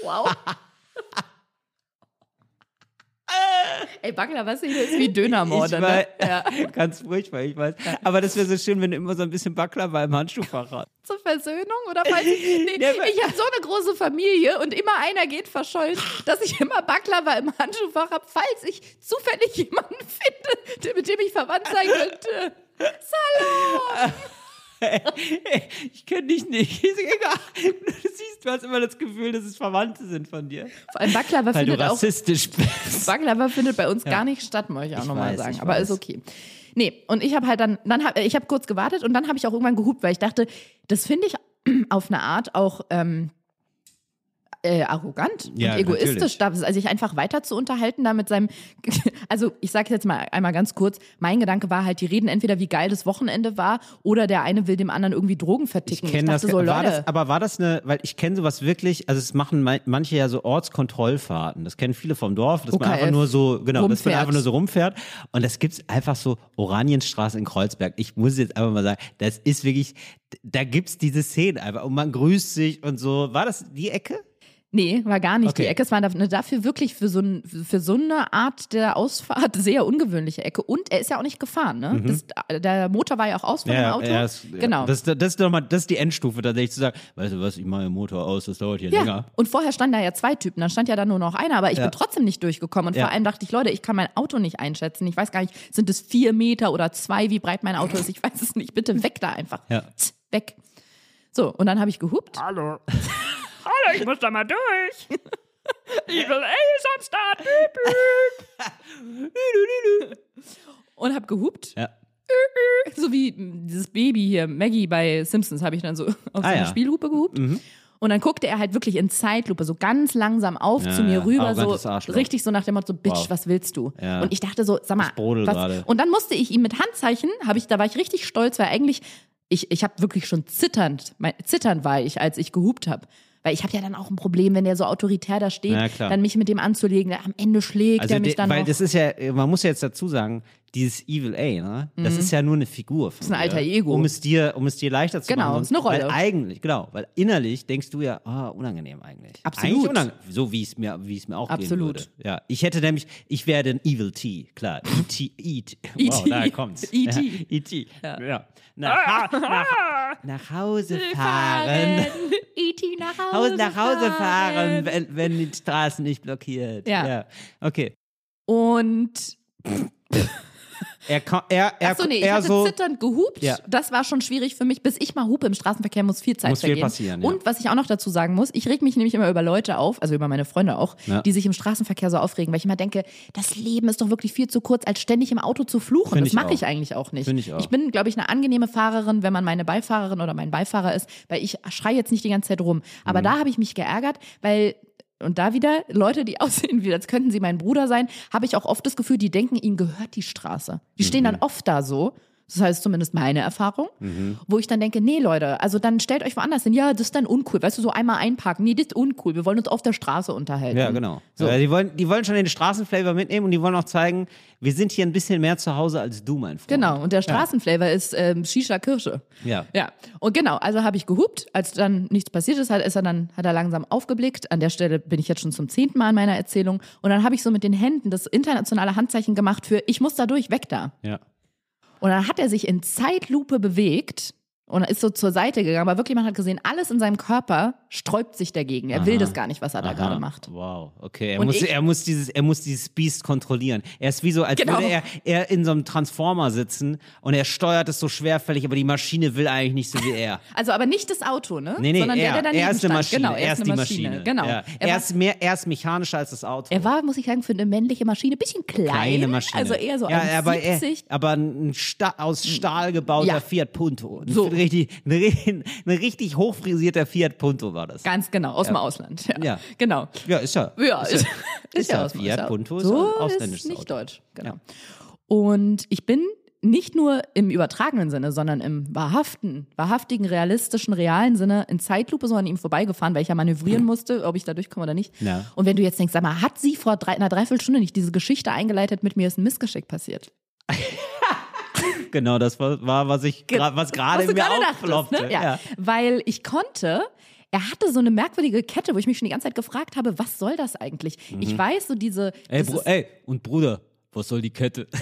S2: Wow. Ey, Baklava-Szene ist wie Dönermorde,
S4: Ich
S2: ne? Ja.
S4: ganz furchtbar, ich weiß. Aber das wäre so schön, wenn du immer so ein bisschen Baklava im Handschuhfach hast.
S2: Zur Versöhnung oder falls ich, nee, ich habe so eine große Familie und immer einer geht verschollen, dass ich immer Baklava im Handschuhfach habe, falls ich zufällig jemanden finde, mit dem ich verwandt sein könnte. Salon!
S4: Ich kenne dich nicht. Egal. Du siehst, du hast immer das Gefühl, dass es Verwandte sind von dir.
S2: Vor allem Baklava
S4: Weil du
S2: findet auch
S4: rassistisch bist.
S2: Baklava findet bei uns gar nicht statt, muss ich auch nochmal sagen. Aber
S4: weiß.
S2: ist okay. Nee, und ich habe halt dann, dann hab, ich habe kurz gewartet und dann habe ich auch irgendwann gehupt, weil ich dachte, das finde ich auf eine Art auch ähm, äh, arrogant
S4: Ja,
S2: und egoistisch, da, also sich einfach weiter zu unterhalten, da mit seinem, also ich sage jetzt mal einmal ganz kurz, mein Gedanke war halt, die reden entweder wie geil das Wochenende war oder der eine will dem anderen irgendwie Drogen
S4: Ich
S2: verticken.
S4: kenne das,
S2: dachte so,
S4: war
S2: Leute,
S4: das, aber war das eine, weil ich kenne sowas wirklich, also es machen manche ja so Ortskontrollfahrten, das kennen viele vom Dorf, dass man
S2: OKF.
S4: einfach nur so, genau, dass man
S2: Rumfährt.
S4: einfach nur so rumfährt und das gibt's einfach so Oranienstraße in Kreuzberg. Ich muss jetzt einfach mal sagen, das ist wirklich, da gibt's diese Szene einfach und man grüßt sich und so. War das die Ecke?
S2: Nee, war gar nicht
S4: Okay.
S2: die Ecke. Es war da- dafür wirklich für so, ein, für so eine Art der Ausfahrt sehr ungewöhnliche Ecke. Und er ist ja auch nicht gefahren, ne? Das, der Motor war ja auch aus von dem Auto.
S4: Mhm. ja, ist-
S2: genau.
S4: Ja. Das, das, ist mal, das ist die Endstufe tatsächlich zu sagen, weißt du was, ich mache den Motor aus, das dauert hier
S2: ja,
S4: länger.
S2: und vorher standen da ja zwei Typen, dann stand ja dann nur noch einer, aber ich
S4: Ja.
S2: bin trotzdem nicht durchgekommen. Und
S4: Ja.
S2: vor allem dachte ich, Leute, ich kann mein Auto nicht einschätzen. Ich weiß gar nicht, sind es vier Meter oder zwei, wie breit mein Auto ist? Ich weiß es nicht. Bitte weg da einfach.
S4: Ja.
S2: Weg. So, und dann habe ich gehupt.
S5: Hallo. Hallo, ich muss da mal durch. Evil A ist am Start.
S2: Und habe gehupt.
S4: Ja.
S2: So wie dieses Baby hier, Maggie bei Simpsons, habe ich dann so auf so
S4: Ah,
S2: eine
S4: ja.
S2: Spielhupe gehupt. Und dann guckte er halt wirklich in Zeitlupe so ganz langsam auf
S4: Ja,
S2: zu mir
S4: ja.
S2: rüber, so richtig so nach dem Motto, Bitch,
S4: Wow.
S2: was willst du?
S4: Ja.
S2: Und ich dachte so, sag mal,
S4: Ich
S2: was?
S4: gerade.
S2: Und dann musste ich ihm mit Handzeichen, habe ich, da war ich richtig stolz, weil eigentlich ich, ich habe wirklich schon zitternd, mein, zitternd war ich, als ich gehupt habe. Weil ich habe ja dann auch ein Problem, wenn der so autoritär da steht, dann mich mit dem anzulegen. Am Ende schlägt
S4: Also
S2: er mich dann
S4: weil
S2: noch.
S4: das ist ja, man muss ja jetzt dazu sagen, dieses Evil A, ne? Das ist ja nur eine Figur. Von
S2: Mhm. ist ein alter Ego.
S4: Um es dir, um es dir leichter zu
S2: Genau,
S4: machen.
S2: ist eine Rolle.
S4: Weil eigentlich, genau, weil innerlich denkst du ja, ah, unangenehm eigentlich.
S2: Absolut.
S4: Eigentlich unangenehm, so wie es mir, wie es mir auch
S2: Absolut.
S4: gehen würde. Ja, ich hätte nämlich, ich wäre ein Evil T, klar. E.T. E.T. Wow,
S2: E.T..
S4: da kommt's.
S2: E.T..
S4: Ja, E.T. Ja. Nach, ha nach, nach Hause fahren.
S2: E.T. nach Hause,
S4: Haus nach Hause fahren, wenn, wenn die Straßen nicht blockiert.
S2: Ja.
S4: ja. Okay.
S2: Und
S4: Er, er, er,
S2: Achso, nee, ich hatte
S4: so,
S2: zitternd gehupt.
S4: Ja.
S2: Das war schon schwierig für mich. Bis ich mal hupe im Straßenverkehr, muss viel Zeit
S4: Muss viel
S2: vergehen.
S4: passieren, ja.
S2: Und was ich auch noch dazu sagen muss, ich reg mich nämlich immer über Leute auf, also über meine Freunde auch,
S4: Ja.
S2: die sich im Straßenverkehr so aufregen, weil ich immer denke, das Leben ist doch wirklich viel zu kurz, als ständig im Auto zu fluchen.
S4: Find
S2: das mache ich eigentlich auch nicht.
S4: Find ich auch.
S2: Ich bin, glaube ich, eine angenehme Fahrerin, wenn man meine Beifahrerin oder mein Beifahrer ist, weil ich schreie jetzt nicht die ganze Zeit rum. Aber
S4: Mhm.
S2: da habe ich mich geärgert, weil und da wieder Leute, die aussehen, wie als könnten sie mein Bruder sein, habe ich auch oft das Gefühl, die denken, ihnen gehört die Straße. Die stehen
S4: Mhm.
S2: dann oft da so. Das heißt zumindest meine Erfahrung,
S4: Mhm.
S2: wo ich dann denke, nee Leute, also dann stellt euch woanders hin. Ja, das ist dann uncool. Weißt du, so einmal einparken. Nee, das ist uncool. Wir wollen uns auf der Straße unterhalten.
S4: Ja, genau.
S2: So.
S4: Äh, die, wollen, die wollen schon den Straßenflavor mitnehmen und die wollen auch zeigen, wir sind hier ein bisschen mehr zu Hause als du, mein Freund.
S2: Genau, und der Straßenflavor ist ähm, Shisha Kirsche.
S4: Ja.
S2: Ja, und genau, also habe ich gehupt. Als dann nichts passiert ist, hat, ist er dann, hat er langsam aufgeblickt. An der Stelle bin ich jetzt schon zum zehnten Mal in meiner Erzählung. Und dann habe ich so mit den Händen das internationale Handzeichen gemacht für ich muss da durch, weg da.
S4: Ja.
S2: Und dann hat er sich in Zeitlupe bewegt und ist so zur Seite gegangen. Aber wirklich, man hat gesehen, alles in seinem Körper sträubt sich dagegen. Er will das gar nicht, was er da
S4: Aha.
S2: gerade macht.
S4: Wow, okay. Er
S2: Und
S4: muss,
S2: ich-
S4: er, muss dieses, er muss dieses Biest kontrollieren. Er ist wie so, als
S2: Genau.
S4: würde er, er in so einem Transformer sitzen und er steuert es so schwerfällig, aber die Maschine will eigentlich nicht so wie er.
S2: Also aber nicht das Auto, ne?
S4: Nee, nee,
S2: Sondern
S4: er,
S2: der, der
S4: er ist eine
S2: stand.
S4: Maschine.
S2: Genau,
S4: er ist
S2: eine
S4: die Maschine.
S2: Genau.
S4: Ja.
S2: Er,
S4: Er, ist mehr, er ist mechanischer als das Auto.
S2: er war, muss ich sagen, für eine männliche Maschine ein bisschen klein.
S4: Kleine Maschine.
S2: Also eher so
S4: ja, aber, er,
S2: 1,70.
S4: aber ein Sta aus Stahl gebauter
S2: Ja.
S4: Fiat Punto.
S2: So.
S4: Richtig, ein, ein richtig hochfrisierter Fiat Punto war das.
S2: Ganz genau, aus dem Ausland. Ja.
S4: Ja.
S2: Genau.
S4: Ja, ist ja.
S2: Ja,
S4: ist,
S2: ist,
S4: ist ja
S2: aus dem
S4: Fiat. Punto ist
S2: so ist nicht
S4: Auto.
S2: deutsch. Genau. Und ich bin nicht nur im übertragenen Sinne, sondern im wahrhaften, wahrhaftigen, realistischen, realen Sinne in Zeitlupe so an ihm vorbeigefahren, weil ich ja manövrieren musste, ob ich da durchkomme oder nicht.
S4: Ja.
S2: Und wenn du jetzt denkst, sag mal, hat sie vor drei, einer Dreiviertelstunde nicht diese Geschichte eingeleitet, mit mir ist ein Missgeschick passiert?
S4: Genau, das war, war was ich gra- was gerade mir aufploppte.
S2: ne? ja. Weil ich konnte, er hatte so eine merkwürdige Kette, wo ich mich schon die ganze Zeit gefragt habe, was soll das eigentlich? Ich weiß, so diese.
S4: Mhm. Ey,
S2: ist-
S4: ey, und Bruder, was soll die Kette?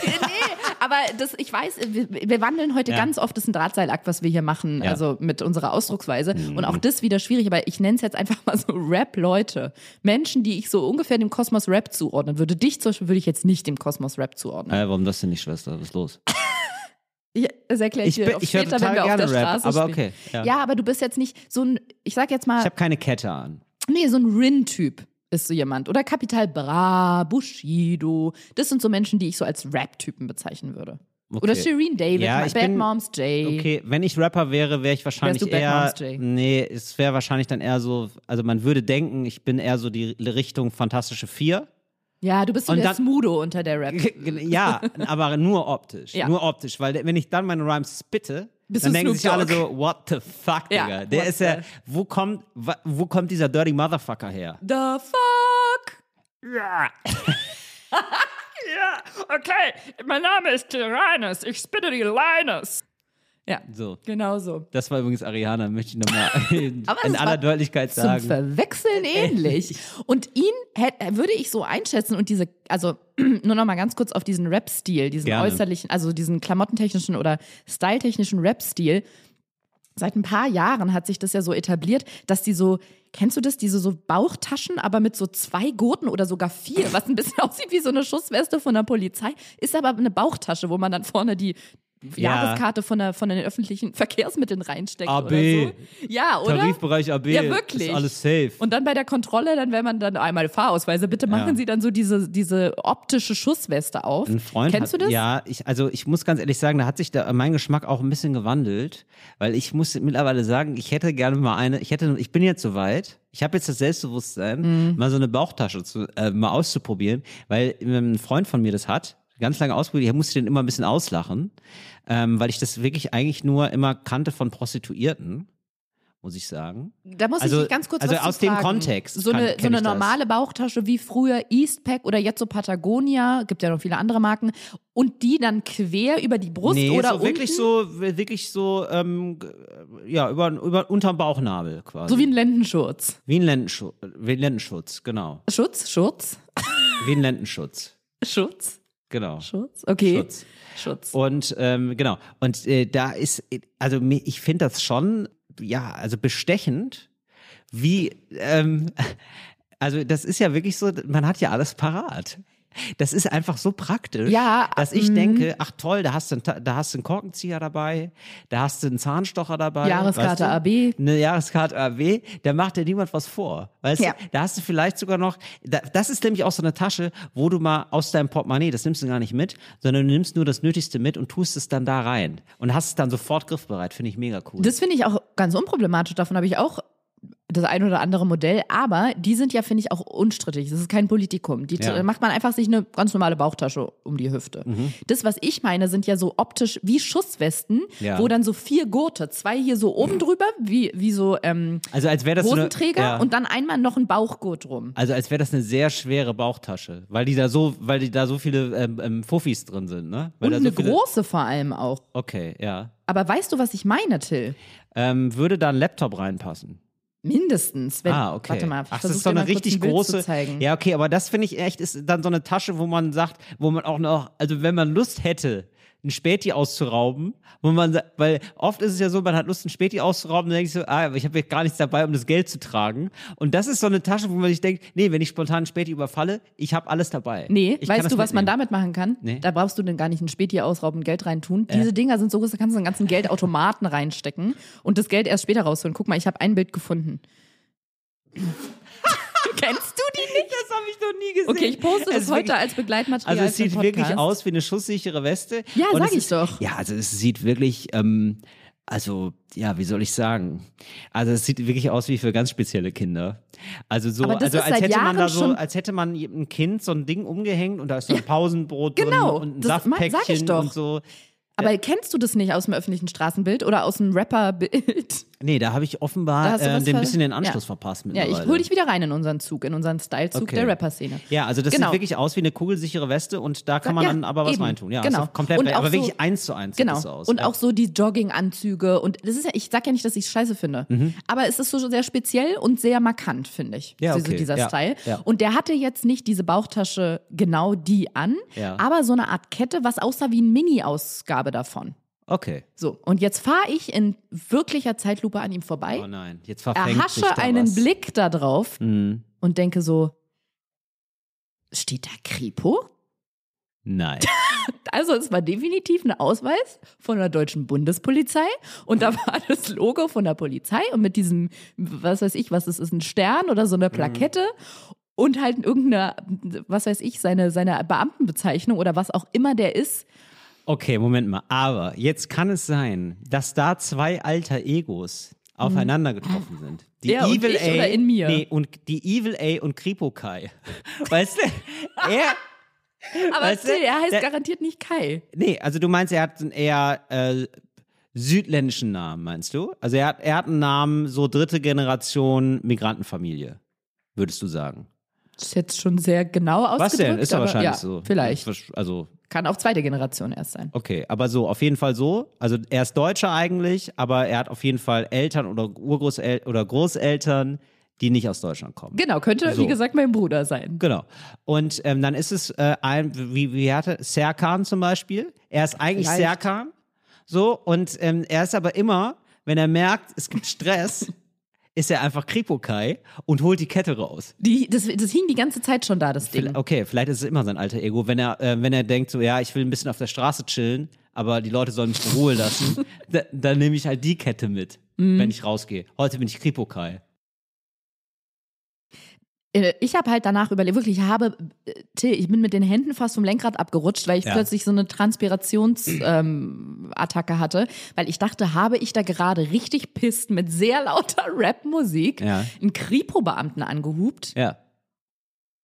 S2: Aber das, ich weiß, wir, wir wandeln heute
S4: Ja.
S2: ganz oft, das ist ein Drahtseilakt, was wir hier machen,
S4: Ja. Mhm.
S2: also mit unserer Ausdrucksweise. Und auch das wieder schwierig, aber ich nenne es jetzt einfach mal so Rap-Leute. Menschen, die ich so ungefähr dem Kosmos Rap zuordnen würde. Dich zum Beispiel würde ich jetzt nicht dem Kosmos Rap zuordnen.
S4: äh, warum das denn nicht, Schwester? Was ist los?
S2: Das erkläre ich,
S4: Ich
S2: dir
S4: bin- ich
S2: später, wenn wir auf der
S4: gerne Rap,
S2: Straße
S4: aber okay, ja.
S2: Ja. aber du bist jetzt nicht so ein, ich sag jetzt mal,
S4: Ich habe keine Kette an.
S2: nee, so ein Rin-Typ ist so jemand. Oder Capital Bra, Bushido. Das sind so Menschen, die ich so als Rap-Typen bezeichnen würde.
S4: Okay.
S2: Oder Shireen David,
S4: Ja, ich
S2: Bad
S4: bin-
S2: Moms J.
S4: Okay, wenn ich Rapper wäre, wäre ich wahrscheinlich
S2: Wärst du Bad
S4: eher.
S2: Moms Jay?
S4: Nee, es wäre wahrscheinlich dann eher so, also man würde denken, ich bin eher so die Richtung Fantastische Vier.
S2: Ja, du bist so
S4: Und
S2: der
S4: dann-
S2: Smudo unter der Rap.
S4: ja, aber nur optisch.
S2: Ja.
S4: Nur optisch, weil wenn ich dann meine Rhymes spitte,
S2: Bist
S4: dann denken
S2: Snoop
S4: sich alle so, what the fuck,
S2: Ja,
S4: Digga. Der ist ja, wo kommt, wo kommt dieser Dirty Motherfucker her?
S2: The fuck?
S5: Ja. ja, okay. Mein Name ist Tyrannus. Ich spitte die Linus.
S2: Ja,
S4: So.
S2: genau so.
S4: Das war übrigens Ariana, möchte ich nochmal in, in aller Deutlichkeit
S2: Zum
S4: sagen.
S2: Verwechseln ähnlich. Und ihn hätt, würde ich so einschätzen und diese, also nur noch mal ganz kurz auf diesen Rap-Stil, diesen
S4: Gerne.
S2: äußerlichen, also diesen klamottentechnischen oder styletechnischen Rap-Stil. Seit ein paar Jahren hat sich das ja so etabliert, dass die so, kennst du das, diese so Bauchtaschen, aber mit so zwei Gurten oder sogar vier, was ein bisschen aussieht wie so eine Schussweste von der Polizei, ist aber eine Bauchtasche, wo man dann vorne die
S4: Ja.
S2: Jahreskarte von, der, von den öffentlichen Verkehrsmitteln reinsteckt
S4: AB.
S2: oder so. Ja, oder?
S4: Tarifbereich AB.
S2: Ja, wirklich.
S4: Ist alles safe.
S2: Und dann bei der Kontrolle, dann wenn man dann einmal Fahrausweise, bitte machen
S4: Ja.
S2: Sie dann so diese, diese optische Schussweste auf.
S4: Ein Freund
S2: Kennst
S4: hat,
S2: du das?
S4: Ja, ich, also ich muss ganz ehrlich sagen, da hat sich da mein Geschmack auch ein bisschen gewandelt, weil ich muss mittlerweile sagen, ich hätte gerne mal eine, ich hätte, ich bin jetzt soweit, ich habe jetzt das Selbstbewusstsein,
S2: Mhm.
S4: mal so eine Bauchtasche zu, äh, mal auszuprobieren, weil ähm, ein Freund von mir das hat, ganz lange ausprobiert, ich musste den immer ein bisschen auslachen, ähm, weil ich das wirklich eigentlich nur immer kannte von Prostituierten, muss ich sagen.
S2: Da muss
S4: Also-
S2: ich ganz kurz
S4: also
S2: was
S4: aus dem
S2: fragen.
S4: Kontext
S2: So
S4: kann-
S2: eine, so eine
S4: ich das.
S2: normale Bauchtasche wie früher Eastpack oder jetzt so Patagonia, gibt ja noch viele andere Marken, und die dann quer über die Brust
S4: nee,
S2: oder
S4: so wirklich
S2: unten,
S4: so, wirklich so, ähm, ja, über, über unterm Bauchnabel quasi.
S2: so wie ein Lendenschurz.
S4: Wie ein Lendenschutz, wie ein Lendenschutz, genau.
S2: Schutz, Schutz,
S4: Wie ein Lendenschutz,
S2: Schutz,
S4: genau.
S2: Schutz, okay.
S4: Schutz.
S2: Schutz.
S4: Und ähm, genau. Und äh, da ist, also ich finde das schon, ja, also bestechend, wie, ähm, also das ist ja wirklich so, man hat ja alles parat. Das ist einfach so praktisch,
S2: Ja,
S4: dass ich
S2: mm.
S4: denke, ach toll, da hast du, einen, da hast du einen Korkenzieher dabei, da hast du einen Zahnstocher dabei.
S2: Jahreskarte
S4: weißt du?
S2: AB.
S4: Eine Jahreskarte AB, da macht dir niemand was vor. Weißt
S2: Ja.
S4: du, da hast du vielleicht sogar noch, da, das ist nämlich auch so eine Tasche, wo du mal aus deinem Portemonnaie, das nimmst du gar nicht mit, sondern du nimmst nur das Nötigste mit und tust es dann da rein. Und hast es dann sofort griffbereit, finde ich mega cool.
S2: Das finde ich auch ganz unproblematisch. Davon habe ich auch das ein oder andere Modell, aber die sind ja, finde ich, auch unstrittig. Das ist kein Politikum. Die
S4: Ja.
S2: macht man einfach sich eine ganz normale Bauchtasche um die Hüfte. Das, was ich meine, sind ja so optisch wie Schusswesten,
S4: Ja.
S2: wo dann so vier Gurte, zwei hier so oben drüber, wie, wie so ähm,
S4: also als wäre das so eine,
S2: Hosenträger
S4: ja.
S2: und dann einmal noch ein Bauchgurt rum.
S4: also als wäre das eine sehr schwere Bauchtasche, weil die da so, weil die da so viele ähm, ähm, Fuffis drin sind, ne? Weil
S2: Und
S4: da
S2: eine
S4: so viele,
S2: große vor allem auch.
S4: Okay, ja.
S2: Aber weißt du, was ich meine, Till?
S4: Ähm, würde da ein Laptop reinpassen?
S2: Mindestens. Wenn,
S4: ah, okay.
S2: Warte mal,
S4: Ach, das ist so eine richtig
S2: ein
S4: große. Ja, okay, aber das finde ich echt ist dann so eine Tasche, wo man sagt, wo man auch noch, also wenn man Lust hätte, ein Späti auszurauben, wo man, weil oft ist es ja so, man hat Lust, ein Späti auszurauben, dann denke ich so, ah, aber ich habe jetzt gar nichts dabei, um das Geld zu tragen. Und das ist so eine Tasche, wo man sich denkt, nee, wenn ich spontan ein Späti überfalle, ich habe alles dabei.
S2: Nee,
S4: ich
S2: weißt du, was man
S4: mitnehmen.
S2: damit machen kann?
S4: Nee.
S2: Da brauchst du dann gar nicht ein Späti ausrauben, Geld reintun. Diese Dinger sind so groß, da kannst du einen ganzen Geldautomaten reinstecken und das Geld erst später rausholen. Guck mal, ich habe ein Bild gefunden. Kennst?
S4: Das habe ich noch nie gesehen.
S2: Okay, ich poste
S4: Es
S2: das heute
S4: wirklich-
S2: als Begleitmaterial.
S4: Also es sieht wirklich aus wie eine schusssichere Weste.
S2: Ja,
S4: Und
S2: sag ich
S4: ist,
S2: doch.
S4: Ja, also es sieht wirklich, ähm, also ja, wie soll ich sagen? Also es sieht wirklich aus wie für ganz spezielle Kinder. Also so, also als hätte man da
S2: Jahren
S4: so, als hätte man ein Kind so ein Ding umgehängt und da ist so ein Pausenbrot
S2: Genau,
S4: drin und ein
S2: das mein- sag ich
S4: Saftpäckchen
S2: doch.
S4: und so.
S2: Aber kennst du das nicht aus dem öffentlichen Straßenbild oder aus dem Rapperbild?
S4: Nee, da habe ich offenbar äh, den bisschen den Anschluss
S2: Ja.
S4: verpasst
S2: Ja, ich hol dich wieder rein in unseren Zug, in unseren Stylezug
S4: Okay.
S2: der Rapper-Szene.
S4: Ja, also das
S2: Genau.
S4: sieht wirklich aus wie eine kugelsichere Weste und da kann man
S2: Ja,
S4: dann aber was
S2: eben.
S4: reintun. Ja,
S2: Genau.
S4: auch komplett, aber
S2: so-
S4: wirklich eins zu eins sieht
S2: Genau.
S4: das so aus.
S2: und
S4: ja.
S2: auch so die Jogginganzüge und das ist ja, ich sag ja nicht, dass ich es scheiße finde, aber es ist so sehr speziell und sehr markant, finde ich.
S4: Ja, okay.
S2: Dieser
S4: Ja,
S2: Style. Und der hatte jetzt nicht diese Bauchtasche genau die an, aber so eine Art Kette, was aussah wie eine Mini-Ausgabe davon.
S4: Okay.
S2: So, und jetzt fahre ich in wirklicher Zeitlupe an ihm vorbei,
S4: Oh nein, jetzt verfängt sich
S2: erhasche
S4: da
S2: einen
S4: was.
S2: Blick da drauf
S4: Mhm.
S2: und denke so, steht da Kripo?
S4: Nein.
S2: Also es war definitiv ein Ausweis von der deutschen Bundespolizei und da war das Logo von der Polizei und mit diesem, was weiß ich, was es ist, ein Stern oder so eine Plakette und halt irgendeine, was weiß ich, seine, seine Beamtenbezeichnung oder was auch immer der ist.
S4: Okay, Moment mal. Aber jetzt kann es sein, dass da zwei alter Egos aufeinander getroffen sind. Die
S2: Er und ich oder in mir?
S4: Nee, und die Evil A und Kripo Kai. Weißt du? Er.
S2: Aber
S4: Weißt du,
S2: er heißt
S4: der-
S2: garantiert nicht Kai.
S4: Nee, also du meinst, er hat einen eher äh, südländischen Namen, meinst du? Also er hat, er hat einen Namen, so dritte Generation Migrantenfamilie, würdest du sagen.
S2: Das ist jetzt schon sehr genau ausgedrückt.
S4: Was denn? Ist ja wahrscheinlich
S2: ja,
S4: so.
S2: Vielleicht.
S4: Also,
S2: Kann auch zweite Generation erst sein.
S4: okay, aber so, auf jeden Fall so. Also er ist Deutscher eigentlich, aber er hat auf jeden Fall Eltern oder Urgroßeltern oder Großeltern, die nicht aus Deutschland kommen.
S2: Genau, könnte,
S4: So.
S2: wie gesagt, mein Bruder sein.
S4: Genau. Und ähm, dann ist es äh, ein, wie, wie hatte Serkan zum Beispiel. Er ist eigentlich
S2: Vielleicht.
S4: Serkan. So, und ähm, er ist aber immer, wenn er merkt, es gibt Stress, ist er einfach Kripokai und holt die Kette raus.
S2: Die, das, das hing die ganze Zeit schon da, das Ding.
S4: Okay, vielleicht ist es immer sein alter Ego, wenn er, äh, wenn er denkt, so, ja, ich will ein bisschen auf der Straße chillen, aber die Leute sollen mich in Ruhe lassen, da, dann nehme ich halt die Kette mit,
S2: Mhm.
S4: wenn ich rausgehe. Heute bin ich Kripokai.
S2: Äh, Ich habe halt danach überlegt, wirklich, ich habe, äh, Till, ich bin mit den Händen fast vom Lenkrad abgerutscht, weil ich
S4: Ja.
S2: plötzlich so eine Transpirationsattacke ähm, Attacke hatte, weil ich dachte, habe ich da gerade richtig pisst mit sehr lauter Rap-Musik
S4: Ja.
S2: einen Kripo-Beamten angehupt.
S4: Ja.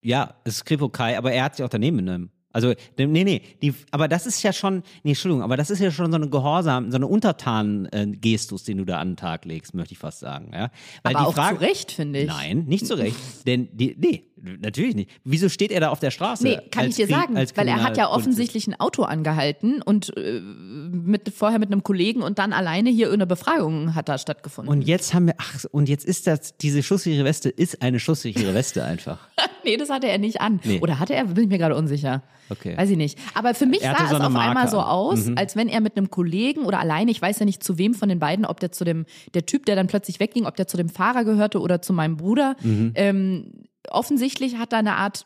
S4: Ja, es ist Kripokai, aber er hat sich auch daneben benommen. Also, nee, nee, die, aber das ist ja schon, nee, Entschuldigung, aber das ist ja schon so eine Gehorsam, so eine Untertanen-Gestus, den du da an den Tag legst, möchte ich fast sagen, ja. Weil
S2: Aber
S4: die
S2: auch
S4: Frage,
S2: zu Recht, finde ich.
S4: Nein, nicht zu Recht. Denn die, nee, natürlich nicht. Wieso steht er da auf der Straße?
S2: Nee, kann ich dir
S4: Kri-
S2: sagen, weil er hat ja offensichtlich ein Auto angehalten und äh, mit, vorher mit einem Kollegen und dann alleine hier eine Befragung hat da stattgefunden.
S4: Und jetzt haben wir, ach, und jetzt ist das, diese schusssichere Weste ist eine schusssichere Weste einfach.
S2: Nee, das hatte er nicht an.
S4: Nee.
S2: Oder hatte er? Bin ich mir gerade unsicher.
S4: Okay.
S2: Weiß ich nicht. Aber für mich sah es
S4: so eine
S2: auf einmal
S4: Marke
S2: so
S4: an.
S2: aus,
S4: Mhm.
S2: als wenn er mit einem Kollegen oder alleine, ich weiß ja nicht zu wem von den beiden, ob der zu dem, der Typ, der dann plötzlich wegging, ob der zu dem Fahrer gehörte oder zu meinem Bruder.
S4: Mhm.
S2: Ähm, offensichtlich hat da eine Art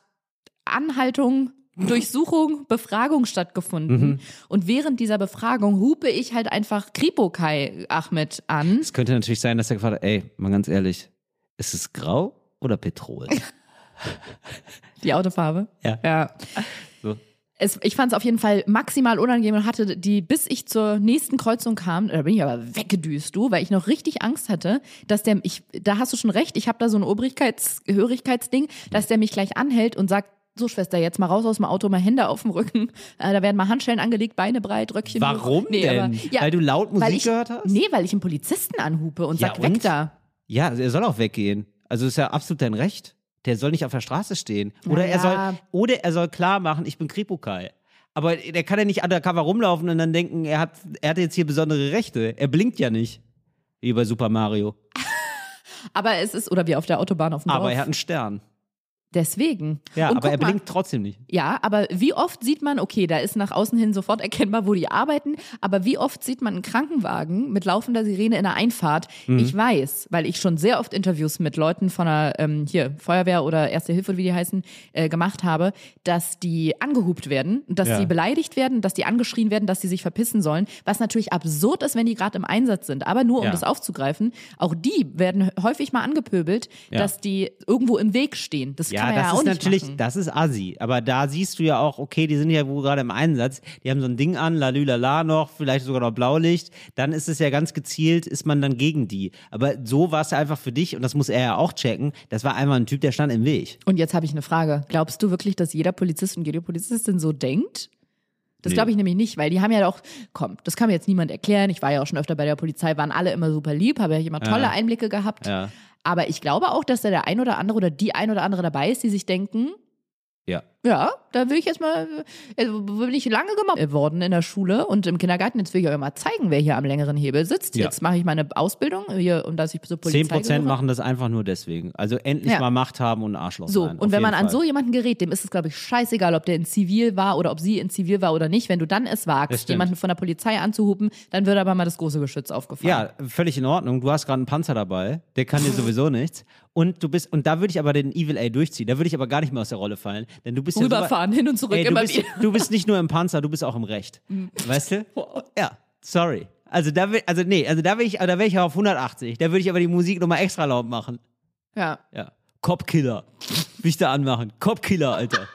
S2: Anhaltung, Durchsuchung, Befragung stattgefunden.
S4: Mhm.
S2: Und während dieser Befragung hupe ich halt einfach Kripokai Ahmed an.
S4: Es könnte natürlich sein, dass er gefragt hat, ey, mal ganz ehrlich, ist es grau oder Petrol?
S2: Die Autofarbe.
S4: Ja.
S2: Ja.
S4: So.
S2: Es, ich fand es auf jeden Fall maximal unangenehm und hatte die, bis ich zur nächsten Kreuzung kam, da bin ich aber weggedüst, du, weil ich noch richtig Angst hatte, dass der, ich, da hast du schon recht, ich habe da so ein Obrigkeits, Gehörigkeitsding, dass der mich gleich anhält und sagt, so Schwester, jetzt mal raus aus dem Auto, mal Hände auf dem Rücken, äh, da werden mal Handschellen angelegt, Beine breit, Röckchen.
S4: Warum denn?
S2: aber- ja,
S4: Weil du laut Musik
S2: ich,
S4: gehört hast?
S2: Nee, weil ich einen Polizisten anhupe und
S4: Ja,
S2: sag, weg
S4: und?
S2: da.
S4: Ja, er soll auch weggehen. Also ist ja absolut dein Recht. Der soll nicht auf der Straße stehen. Oder er
S2: Naja.
S4: soll, oder er soll klar machen, ich bin Kripokai. Aber der kann ja nicht undercover rumlaufen und dann denken, er hat, er hat jetzt hier besondere Rechte. Er blinkt ja nicht. Wie bei Super Mario.
S2: Aber es ist, oder wie auf der Autobahn auf dem Dorf.
S4: Aber er hat einen Stern.
S2: Deswegen.
S4: Ja,
S2: Und
S4: aber er
S2: mal,
S4: blinkt trotzdem nicht.
S2: Ja, aber wie oft sieht man, okay, da ist nach außen hin sofort erkennbar, wo die arbeiten, aber wie oft sieht man einen Krankenwagen mit laufender Sirene in der Einfahrt?
S4: Mhm.
S2: Ich weiß, weil ich schon sehr oft Interviews mit Leuten von der ähm, hier Feuerwehr oder Erste Hilfe, wie die heißen, äh, gemacht habe, dass die angehupt werden, dass
S4: Ja.
S2: die beleidigt werden, dass die angeschrien werden, dass die sich verpissen sollen, was natürlich absurd ist, wenn die gerade im Einsatz sind. Aber nur um
S4: Ja.
S2: das aufzugreifen, auch die werden häufig mal angepöbelt,
S4: Ja.
S2: dass die irgendwo im Weg stehen. Das
S4: Ja,
S2: kann man
S4: das
S2: ja
S4: ist
S2: nicht
S4: natürlich,
S2: machen.
S4: das ist assi. Aber da siehst du ja auch, okay, die sind ja wohl gerade im Einsatz. Die haben so ein Ding an, lalülala noch, vielleicht sogar noch Blaulicht. Dann ist es ja ganz gezielt, ist man dann gegen die. Aber so war es ja einfach für dich, und das muss er ja auch checken, das war einfach ein Typ, der stand im Weg.
S2: Und jetzt habe ich eine Frage. Glaubst du wirklich, dass jeder Polizist und jede Polizistin so denkt? Das
S4: Nee.
S2: glaube ich nämlich nicht, weil die haben ja auch, komm, das kann mir jetzt niemand erklären. Ich war ja auch schon öfter bei der Polizei, waren alle immer super lieb, habe ja immer tolle
S4: Ja.
S2: Einblicke gehabt.
S4: Ja.
S2: Aber ich glaube auch, dass da der ein oder andere oder die ein oder andere dabei ist, die sich denken,
S4: Ja.
S2: Ja, da will ich jetzt mal, also bin ich lange gemobbt worden in der Schule und im Kindergarten. Jetzt will ich euch mal zeigen, wer hier am längeren Hebel sitzt.
S4: Ja.
S2: Jetzt mache ich meine Ausbildung hier, um dass ich so Polizei
S4: 10 Prozent
S2: gehöre.
S4: machen das einfach nur deswegen. Also endlich
S2: Ja.
S4: mal Macht haben und Arschloch
S2: So,
S4: sein.
S2: und
S4: auf
S2: wenn man
S4: jeden
S2: an
S4: Fall.
S2: so jemanden gerät, dem ist es, glaube ich, scheißegal, ob der in Zivil war oder ob sie in Zivil war oder nicht. Wenn du dann es wagst, jemanden von der Polizei anzuhupen, dann wird aber mal das große Geschütz aufgefahren.
S4: Ja, völlig in Ordnung. Du hast gerade einen Panzer dabei, der kann dir sowieso nichts. Und du bist, und da würde ich aber den Evil A durchziehen. Da würde ich aber gar nicht mehr aus der Rolle fallen. Denn du bist ja so-
S2: Rüberfahren, hin und zurück,
S4: Ey, du,
S2: immer
S4: bist,
S2: wieder.
S4: du bist nicht nur im Panzer, du bist auch im Recht. Weißt du? Ja, sorry. Also da will, also nee, also da will ich, da wäre ich auf 180. Da würde ich aber die Musik nochmal extra laut machen.
S2: Ja.
S4: Ja. Copkiller. Will ich da anmachen. Copkiller, Alter.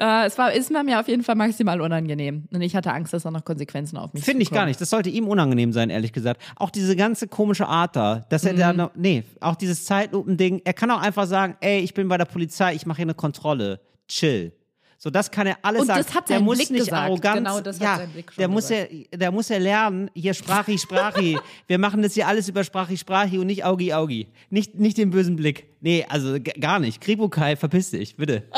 S2: Äh, es war, ist mir auf jeden Fall maximal unangenehm. Und ich hatte Angst, dass da noch Konsequenzen auf mich
S4: Finde ich gar nicht. Das sollte ihm unangenehm sein, ehrlich gesagt. Auch diese ganze komische Art da, dass er
S2: Mhm.
S4: da noch, nee, auch dieses Zeitlupending. Er kann auch einfach sagen, ey, ich bin bei der Polizei, ich mache hier eine Kontrolle. Chill. So, das kann er alles
S2: Und
S4: sagen.
S2: das hat
S4: der muss
S2: Blick
S4: nicht
S2: gesagt.
S4: arrogant.
S2: Genau, das hat
S4: ja,
S2: sein Blick schon
S4: der muss er, der muss er lernen. Hier Sprachi, Sprachi. Wir machen das hier alles über Sprachi, Sprachi und nicht Augi, Augi. Nicht, nicht den bösen Blick. Nee, also gar nicht. Kribukai, verpiss dich, bitte.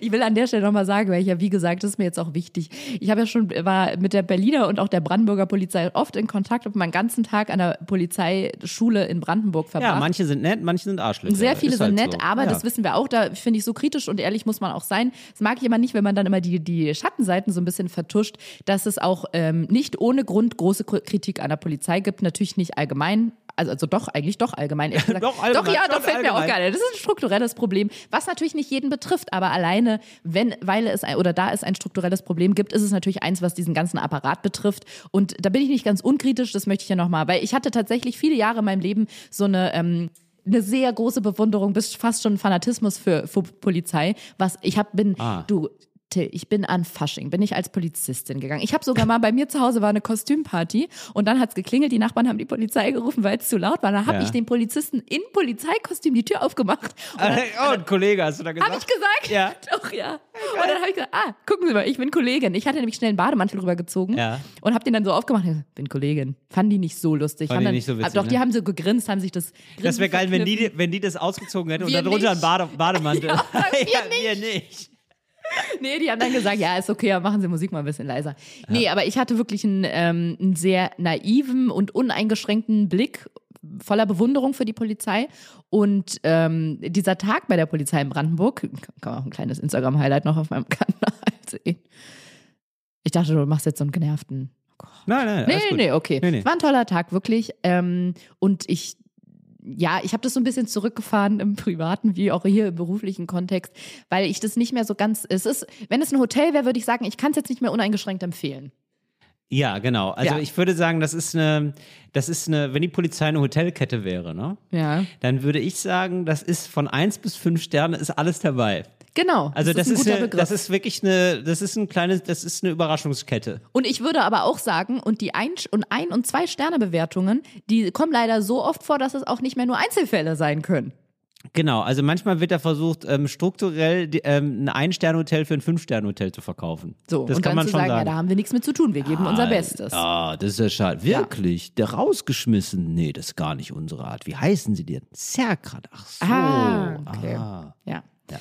S2: Ich will an der Stelle nochmal sagen, weil ich ja, wie gesagt, das ist mir jetzt auch wichtig. Ich habe ja schon, war mit der Berliner und auch der Brandenburger Polizei oft in Kontakt, habe meinen ganzen Tag an der Polizeischule in Brandenburg verbracht.
S4: Ja, manche sind nett, manche sind Arschlöcher.
S2: Sehr viele
S4: Ist halt
S2: sind nett,
S4: so.
S2: aber
S4: ja.
S2: das wissen wir auch, da finde ich so kritisch und ehrlich muss man auch sein. Das mag ich immer nicht, wenn man dann immer die, die Schattenseiten so ein bisschen vertuscht, dass es auch ähm, nicht ohne Grund große Kritik an der Polizei gibt, natürlich nicht allgemein. Also, also doch, eigentlich doch allgemein. gesagt.
S4: Doch allgemein,
S2: doch, ja, doch, fällt mir auch
S4: allgemein.
S2: geil. Das ist ein strukturelles Problem, was natürlich nicht jeden betrifft, aber alleine, wenn, weil es ein, oder da es ein strukturelles Problem gibt, ist es natürlich eins, was diesen ganzen Apparat betrifft. Und da bin ich nicht ganz unkritisch, das möchte ich ja nochmal, weil ich hatte tatsächlich viele Jahre in meinem Leben so eine, ähm, eine sehr große Bewunderung, bis fast schon Fanatismus für, für Polizei. Was ich hab, bin,
S4: Ah.
S2: du, ich bin an Fasching, bin ich als Polizistin gegangen. Ich habe sogar mal bei mir zu Hause war eine Kostümparty und dann hat's geklingelt, die Nachbarn haben die Polizei gerufen, weil es zu laut war. Dann habe
S4: Ja.
S2: ich den Polizisten in Polizeikostüm die Tür aufgemacht. Und dann,
S4: Oh, ein Kollege, hast du da gesagt?
S2: habe ich gesagt?
S4: Ja.
S2: Doch, ja. Und dann habe ich gesagt, ah, gucken Sie mal, ich bin Kollegin. Ich hatte nämlich schnell einen Bademantel rübergezogen
S4: Ja.
S2: und habe den dann so aufgemacht. Ich bin Kollegin. Fanden die nicht so lustig.
S4: Fanden die
S2: dann,
S4: nicht so witzig,
S2: Doch, die
S4: ne?
S2: haben so gegrinst, haben sich das
S4: Das wäre geil, wenn die, wenn die das ausgezogen hätten und
S2: Wir
S4: darunter ein
S2: nicht.
S4: Bade, Bademantel.
S2: Ja, wir
S4: wir nicht.
S2: Nee, die haben dann gesagt, ja, ist okay, aber machen Sie Musik mal ein bisschen leiser. Nee, aber ich hatte wirklich einen, ähm, einen sehr naiven und uneingeschränkten Blick voller Bewunderung für die Polizei. Und ähm, dieser Tag bei der Polizei in Brandenburg, kann man auch ein kleines Instagram-Highlight noch auf meinem Kanal sehen. Ich dachte, du machst jetzt so einen genervten.
S4: Nein, nein,
S2: Nee,
S4: alles
S2: nee, nee, okay.
S4: Nee, nee.
S2: Es war ein toller Tag, wirklich. Ähm, und ich, ja, ich habe das so ein bisschen zurückgefahren im privaten wie auch hier im beruflichen Kontext, weil ich das nicht mehr so ganz. Es ist, wenn es ein Hotel wäre, würde ich sagen, ich kann es jetzt nicht mehr uneingeschränkt empfehlen.
S4: Ja, genau. Also
S2: Ja.
S4: ich würde sagen, das ist eine, das ist eine, wenn die Polizei eine Hotelkette wäre, ne?
S2: Ja.
S4: Dann würde ich sagen, das ist von eins bis fünf Sterne ist alles dabei.
S2: Genau.
S4: Also das,
S2: ein
S4: ist, eine, das ist wirklich eine, das ist ein kleines, das ist eine Überraschungskette.
S2: Und ich würde aber auch sagen, und die ein und ein und zwei Sterne Bewertungen, die kommen leider so oft vor, dass es auch nicht mehr nur Einzelfälle sein können.
S4: Genau, also manchmal wird da versucht, ähm, strukturell die, ähm, ein Ein-Sterne-Hotel für ein Fünf-Sterne-Hotel zu verkaufen.
S2: So,
S4: das
S2: und
S4: kann
S2: dann
S4: man
S2: zu
S4: schon
S2: sagen,
S4: sagen.
S2: ja, da haben wir nichts mit zu tun, wir geben unser Bestes.
S4: Ah, das ist ja schade. Wirklich? Der rausgeschmissen? Nee, das ist gar nicht unsere Art. Wie heißen sie denn? Zerkrat. Ach so.
S2: Ah, okay.
S4: Ah.
S2: Ja. ja.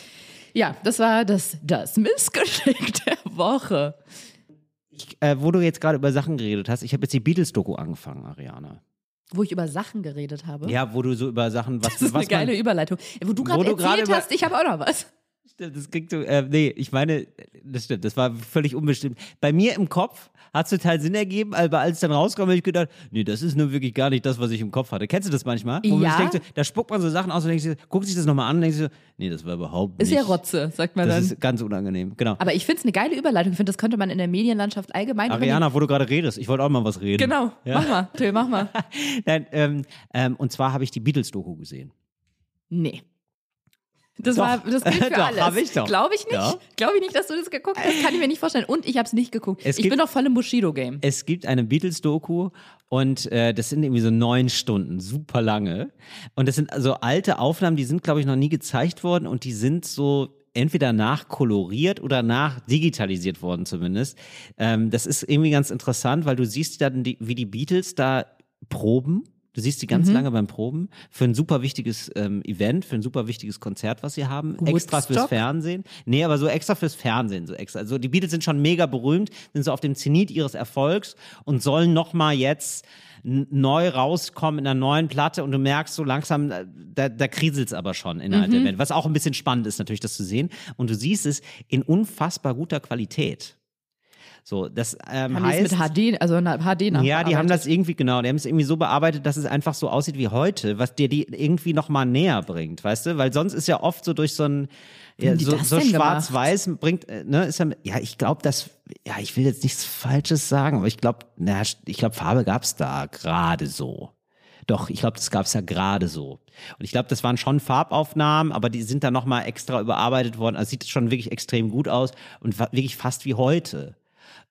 S2: Das war das, das Missgeschick der Woche.
S4: Äh, wo du jetzt gerade über Sachen geredet hast, ich habe jetzt die Beatles-Doku angefangen, Ariana.
S2: Wo ich über Sachen geredet habe.
S4: Ja, wo du so über Sachen, was,
S2: Das ist
S4: was
S2: eine geile
S4: man,
S2: Überleitung. Wo du gerade erzählt hast, ich habe auch noch was.
S4: Stimmt, das klingt so, äh, nee, ich meine, das stimmt, das war völlig unbestimmt. Bei mir im Kopf hat es total Sinn ergeben, aber als es dann rauskam, habe ich gedacht, nee, das ist nur wirklich gar nicht das, was ich im Kopf hatte. Kennst du das manchmal? Wo
S2: Ja.
S4: so, da spuckt man so Sachen aus und denkt sich, guckt sich das nochmal an und denkt sich so, nee, das war überhaupt
S2: Ist
S4: nicht.
S2: ja Rotze, sagt man
S4: Das
S2: dann.
S4: ist ganz unangenehm, genau.
S2: Aber ich finde es eine geile Überleitung. Ich finde, das könnte man in der Medienlandschaft allgemein
S4: Ariana, wo du gerade redest, ich wollte auch mal was reden.
S2: Genau,
S4: Ja.
S2: mach mal, Till, mach mal.
S4: Nein, ähm, ähm, und zwar habe ich die Beatles-Doku gesehen.
S2: Nee. Das,
S4: Doch.
S2: war, das gilt für
S4: Doch,
S2: alles.
S4: hab ich doch.
S2: Glaube ich nicht.
S4: Ja.
S2: Glaube ich nicht, dass du das geguckt hast. Kann ich mir nicht vorstellen. Und ich habe es nicht geguckt.
S4: Es
S2: ich
S4: gibt-
S2: bin doch voll im Bushido-Game.
S4: Es gibt eine Beatles-Doku und äh, das sind irgendwie so neun Stunden, super lange. Und das sind also alte Aufnahmen, die sind, glaube ich, noch nie gezeigt worden und die sind so entweder nachkoloriert oder nachdigitalisiert worden zumindest. Ähm, das ist irgendwie ganz interessant, weil du siehst dann, die, wie die Beatles da proben. Du siehst die
S2: Mhm.
S4: ganz lange beim Proben für ein super wichtiges ähm, Event, für ein super wichtiges Konzert, was sie haben. Extra fürs
S2: Woodstock?
S4: Fernsehen. Nee, aber so extra fürs Fernsehen, so extra. Also die Beatles sind schon mega berühmt, sind so auf dem Zenit ihres Erfolgs und sollen nochmal jetzt neu rauskommen in einer neuen Platte und du merkst so langsam, äh, da, da kriselt's aber schon innerhalb der Band. Was auch ein bisschen spannend ist natürlich, das zu sehen. Und du siehst es in unfassbar guter Qualität. So, das ähm,
S2: Haben
S4: heißt,
S2: es mit HD, also HD
S4: ja, die haben das irgendwie, genau, die haben es irgendwie so bearbeitet, dass es einfach so aussieht wie heute, was dir die irgendwie nochmal näher bringt, weißt du? Weil sonst ist ja oft so durch so ein, ja, so, so schwarz-weiß bringt, äh, ne, ist ja, ja, ich glaube, das, ja, ich will jetzt nichts Falsches sagen, aber ich glaube, na, ich glaube, Farbe gab's da gerade so. Doch, ich glaube, das gab's ja gerade so. Und ich glaube, das waren schon Farbaufnahmen, aber die sind dann nochmal extra überarbeitet worden. Also sieht schon wirklich extrem gut aus und wirklich fast wie heute.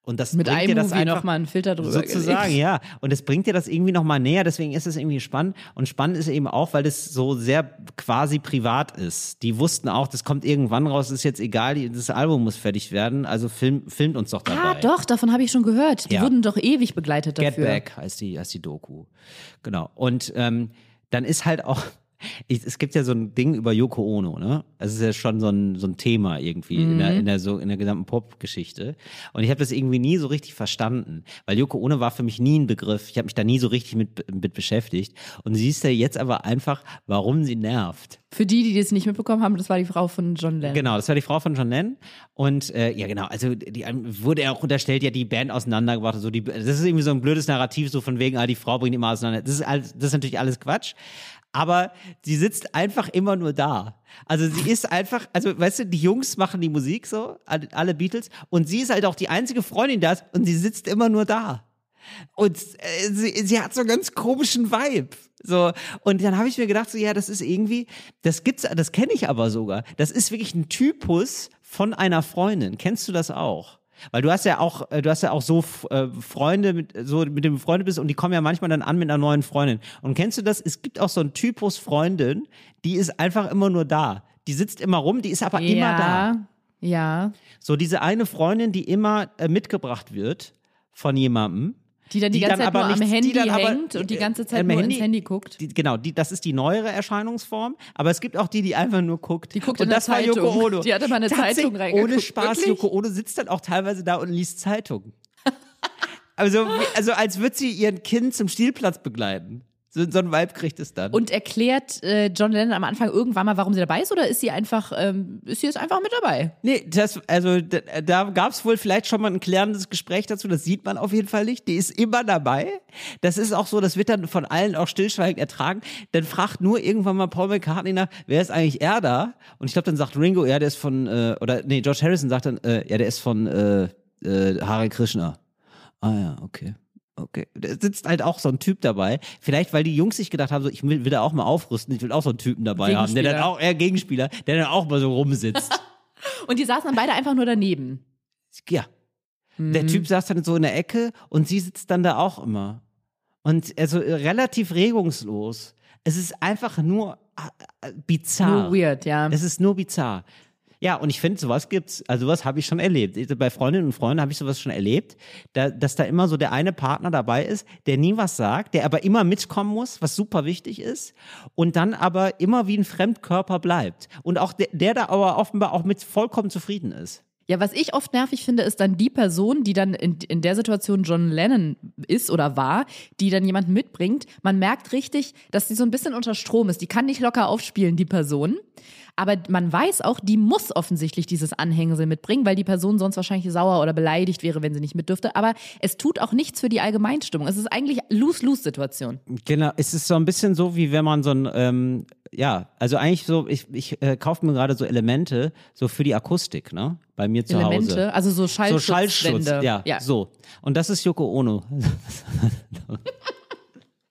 S4: Und das
S2: Mit
S4: bringt dir das einfach
S2: nochmal einen Filter drüber
S4: Sozusagen,
S2: gelegt.
S4: ja. Und es bringt dir das irgendwie nochmal näher, deswegen ist es irgendwie spannend. Und spannend ist eben auch, weil das so sehr quasi privat ist. Die wussten auch, das kommt irgendwann raus, ist jetzt egal, das Album muss fertig werden, also film, filmt uns doch dabei.
S2: Ah, doch, davon habe ich schon gehört. Die
S4: Ja.
S2: wurden doch ewig begleitet
S4: Get
S2: dafür.
S4: Back heißt die, heißt die Doku. Genau. Und ähm, dann ist halt auch, ich, es gibt ja so ein Ding über Yoko Ono, ne? Es ist ja schon so ein, so ein Thema irgendwie in, der, in, der, so, in der gesamten Pop-Geschichte. Und ich habe das irgendwie nie so richtig verstanden, weil Yoko Ono war für mich nie ein Begriff. Ich habe mich da nie so richtig mit, mit beschäftigt. Und siehst ja jetzt aber einfach, warum sie nervt.
S2: Für die, die das nicht mitbekommen haben, das war die Frau von John Lennon.
S4: Genau, das war die Frau von John Lennon. Und äh, ja, genau, also die einem wurde ja auch unterstellt, ja, die Band auseinandergebracht. So die, das ist irgendwie so ein blödes Narrativ, so von wegen, ah, die Frau bringt immer auseinander. Das ist, alles, das ist natürlich alles Quatsch. Aber sie sitzt einfach immer nur da. Also sie ist einfach, also weißt du, die Jungs machen die Musik so, alle, Beatles, und sie ist halt auch die einzige Freundin da und sie sitzt immer nur da. Und äh, sie, sie hat so einen ganz komischen Vibe. So, und dann habe ich mir gedacht, so, ja, das ist irgendwie, das gibt's, das kenne ich aber sogar. Das ist wirklich ein Typus von einer Freundin. Kennst du das auch? Weil du hast ja auch, äh, du hast ja auch so äh, Freunde, mit, so mit dem du befreundet bist und die kommen ja manchmal dann an mit einer neuen Freundin. Und kennst du das? Es gibt auch so einen Typus Freundin, die ist einfach immer nur da. Die sitzt immer rum, die ist aber immer da.
S2: Ja, ja.
S4: So diese eine Freundin, die immer äh, mitgebracht wird von jemandem.
S2: Die dann die,
S4: Die
S2: ganze
S4: dann
S2: Zeit nur
S4: aber
S2: am
S4: nichts- die
S2: Handy
S4: aber,
S2: hängt und die
S4: äh,
S2: ganze Zeit
S4: am
S2: nur
S4: Handy-
S2: ins Handy guckt.
S4: Die, genau, die, das ist die neuere Erscheinungsform, aber es gibt auch die, die einfach nur guckt.
S2: Die guckt
S4: und
S2: in
S4: das war Yoko
S2: Zeitung.
S4: Ono.
S2: Die hat immer eine Zeitung reingeguckt.
S4: Ohne Spaß,
S2: Wirklich?
S4: Yoko Ono sitzt dann auch teilweise da und liest Zeitung. also, also als würde sie ihren Kind zum Spielplatz begleiten. So, so ein Vibe kriegt es dann.
S2: Und erklärt äh, John Lennon am Anfang irgendwann mal, warum sie dabei ist, oder ist sie einfach, ähm, ist sie jetzt einfach mit dabei?
S4: Nee, das, also da, da gab es wohl vielleicht schon mal ein klärendes Gespräch dazu, das sieht man auf jeden Fall nicht. Die ist immer dabei. Das ist auch so, das wird dann von allen auch stillschweigend ertragen. Dann fragt nur irgendwann mal Paul McCartney nach, wer ist eigentlich er da? Und ich glaube, dann sagt Ringo, ja, der ist von, äh, oder nee, George Harrison sagt dann, äh, ja, der ist von äh, äh, Hare Krishna. Ah ja, okay. Okay, da sitzt halt auch so ein Typ dabei. Vielleicht, weil die Jungs sich gedacht haben, so, ich will, will da auch mal aufrüsten, ich will auch so einen Typen dabei haben, der dann auch, eher Gegenspieler, der dann auch mal so rumsitzt.
S2: Und die saßen dann beide einfach nur daneben.
S4: Ja.
S2: Mhm.
S4: Der Typ saß dann so in der Ecke und sie sitzt dann da auch immer. Und also relativ regungslos. Es ist einfach nur äh, äh, bizarr.
S2: Nur weird, ja.
S4: Es ist nur bizarr. Ja, und ich finde, sowas gibt's, also sowas habe ich schon erlebt. Bei Freundinnen und Freunden habe ich sowas schon erlebt, da, dass da immer so der eine Partner dabei ist, der nie was sagt, der aber immer mitkommen muss, was super wichtig ist, und dann aber immer wie ein Fremdkörper bleibt. Und auch der, der da aber offenbar auch mit vollkommen zufrieden ist.
S2: Ja, was ich oft nervig finde, ist dann die Person, die dann in, in der Situation John Lennon ist oder war, die dann jemanden mitbringt. Man merkt richtig, dass sie so ein bisschen unter Strom ist. Die kann nicht locker aufspielen, die Person. Aber man weiß auch, die muss offensichtlich dieses Anhängsel mitbringen, weil die Person sonst wahrscheinlich sauer oder beleidigt wäre, wenn sie nicht mit dürfte. Aber es tut auch nichts für die Allgemeinstimmung. Es ist eigentlich Lose-Lose-Situation.
S4: Genau, es ist so ein bisschen so, wie wenn man so ein, ähm, ja, also eigentlich so, ich, ich äh, kaufe mir gerade so Elemente, so für die Akustik, ne? Bei mir zu
S2: Elemente,
S4: Hause.
S2: also so
S4: So Schallschutz, ja,
S2: ja.
S4: so. Und das ist Yoko Ono.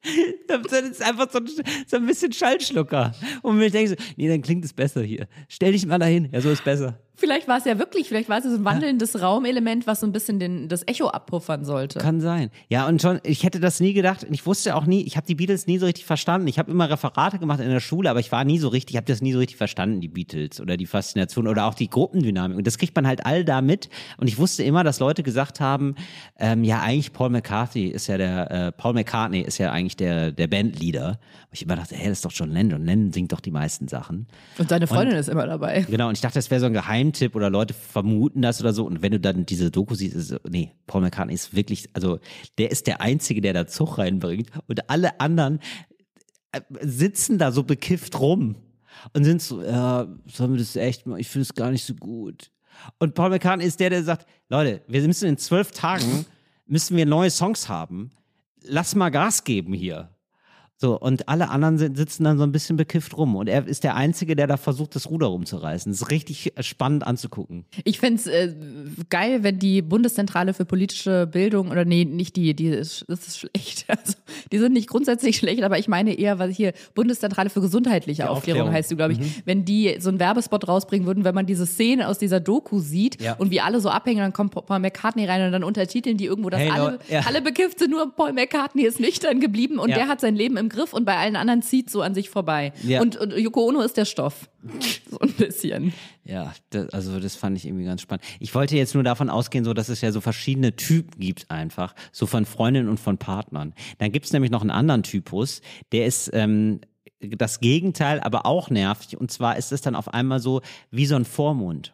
S4: Das ist einfach so ein, so ein bisschen Schallschlucker. Und ich denke so, nee, dann klingt es besser hier. Stell dich mal dahin. Ja, so ist besser.
S2: Vielleicht war es ja wirklich, vielleicht war es so ein wandelndes Raumelement, was so ein bisschen den, das Echo abpuffern sollte.
S4: Kann sein. Ja, und schon, ich hätte das nie gedacht. Ich wusste auch nie, ich habe die Beatles nie so richtig verstanden. Ich habe immer Referate gemacht in der Schule, aber ich war nie so richtig, ich habe das nie so richtig verstanden, die Beatles oder die Faszination oder auch die Gruppendynamik. Und das kriegt man halt all da mit. Und ich wusste immer, dass Leute gesagt haben, ähm, ja, eigentlich Paul McCartney ist ja der, äh, Paul McCartney ist ja eigentlich der, der Bandleader. Und ich immer dachte, hey, das ist doch John Lennon. Lennon singt doch die meisten Sachen.
S2: Und seine Freundin ist immer dabei.
S4: Genau, und ich dachte, das wäre so ein Geheimtipp oder Leute vermuten das oder so. Und wenn du dann diese Doku siehst, ist nee, Paul McCartney ist wirklich, also der ist der Einzige, der da Zug reinbringt. Und alle anderen äh, sitzen da so bekifft rum und sind so, ja, sollen wir das echt mal, ich finde es gar nicht so gut. Und Paul McCartney ist der, der sagt, Leute, wir müssen in zwölf Tagen, müssen wir neue Songs haben. Lass mal Gas geben hier. So, und alle anderen sitzen dann so ein bisschen bekifft rum. Und er ist der Einzige, der da versucht, das Ruder rumzureißen. Das ist richtig spannend anzugucken.
S2: Ich fänd's äh, geil, wenn die Bundeszentrale für politische Bildung, oder nee, nicht die, die ist, das ist schlecht. Also, die sind nicht grundsätzlich schlecht, aber ich meine eher, was hier Bundeszentrale für gesundheitliche Aufklärung,
S4: Aufklärung.
S2: heißt du, glaube ich. Wenn die so einen Werbespot rausbringen würden, wenn man diese Szene aus dieser Doku sieht
S4: Ja.
S2: und wie alle so abhängen, dann kommt Paul McCartney rein und dann untertiteln die irgendwo, dass
S4: Hey,
S2: alle,
S4: ja.
S2: alle bekifft sind, nur Paul McCartney ist nüchtern geblieben und
S4: Ja.
S2: der hat sein Leben im Griff und bei allen anderen zieht so an sich vorbei.
S4: Ja.
S2: Und, und Yoko Ono ist der Stoff. So ein bisschen.
S4: Ja, das, also das fand ich irgendwie ganz spannend. Ich wollte jetzt nur davon ausgehen, so dass es ja so verschiedene Typen gibt einfach, so von Freundinnen und von Partnern. Dann gibt es nämlich noch einen anderen Typus, der ist ähm, das Gegenteil, aber auch nervig. Und zwar ist es dann auf einmal so wie so ein Vormund.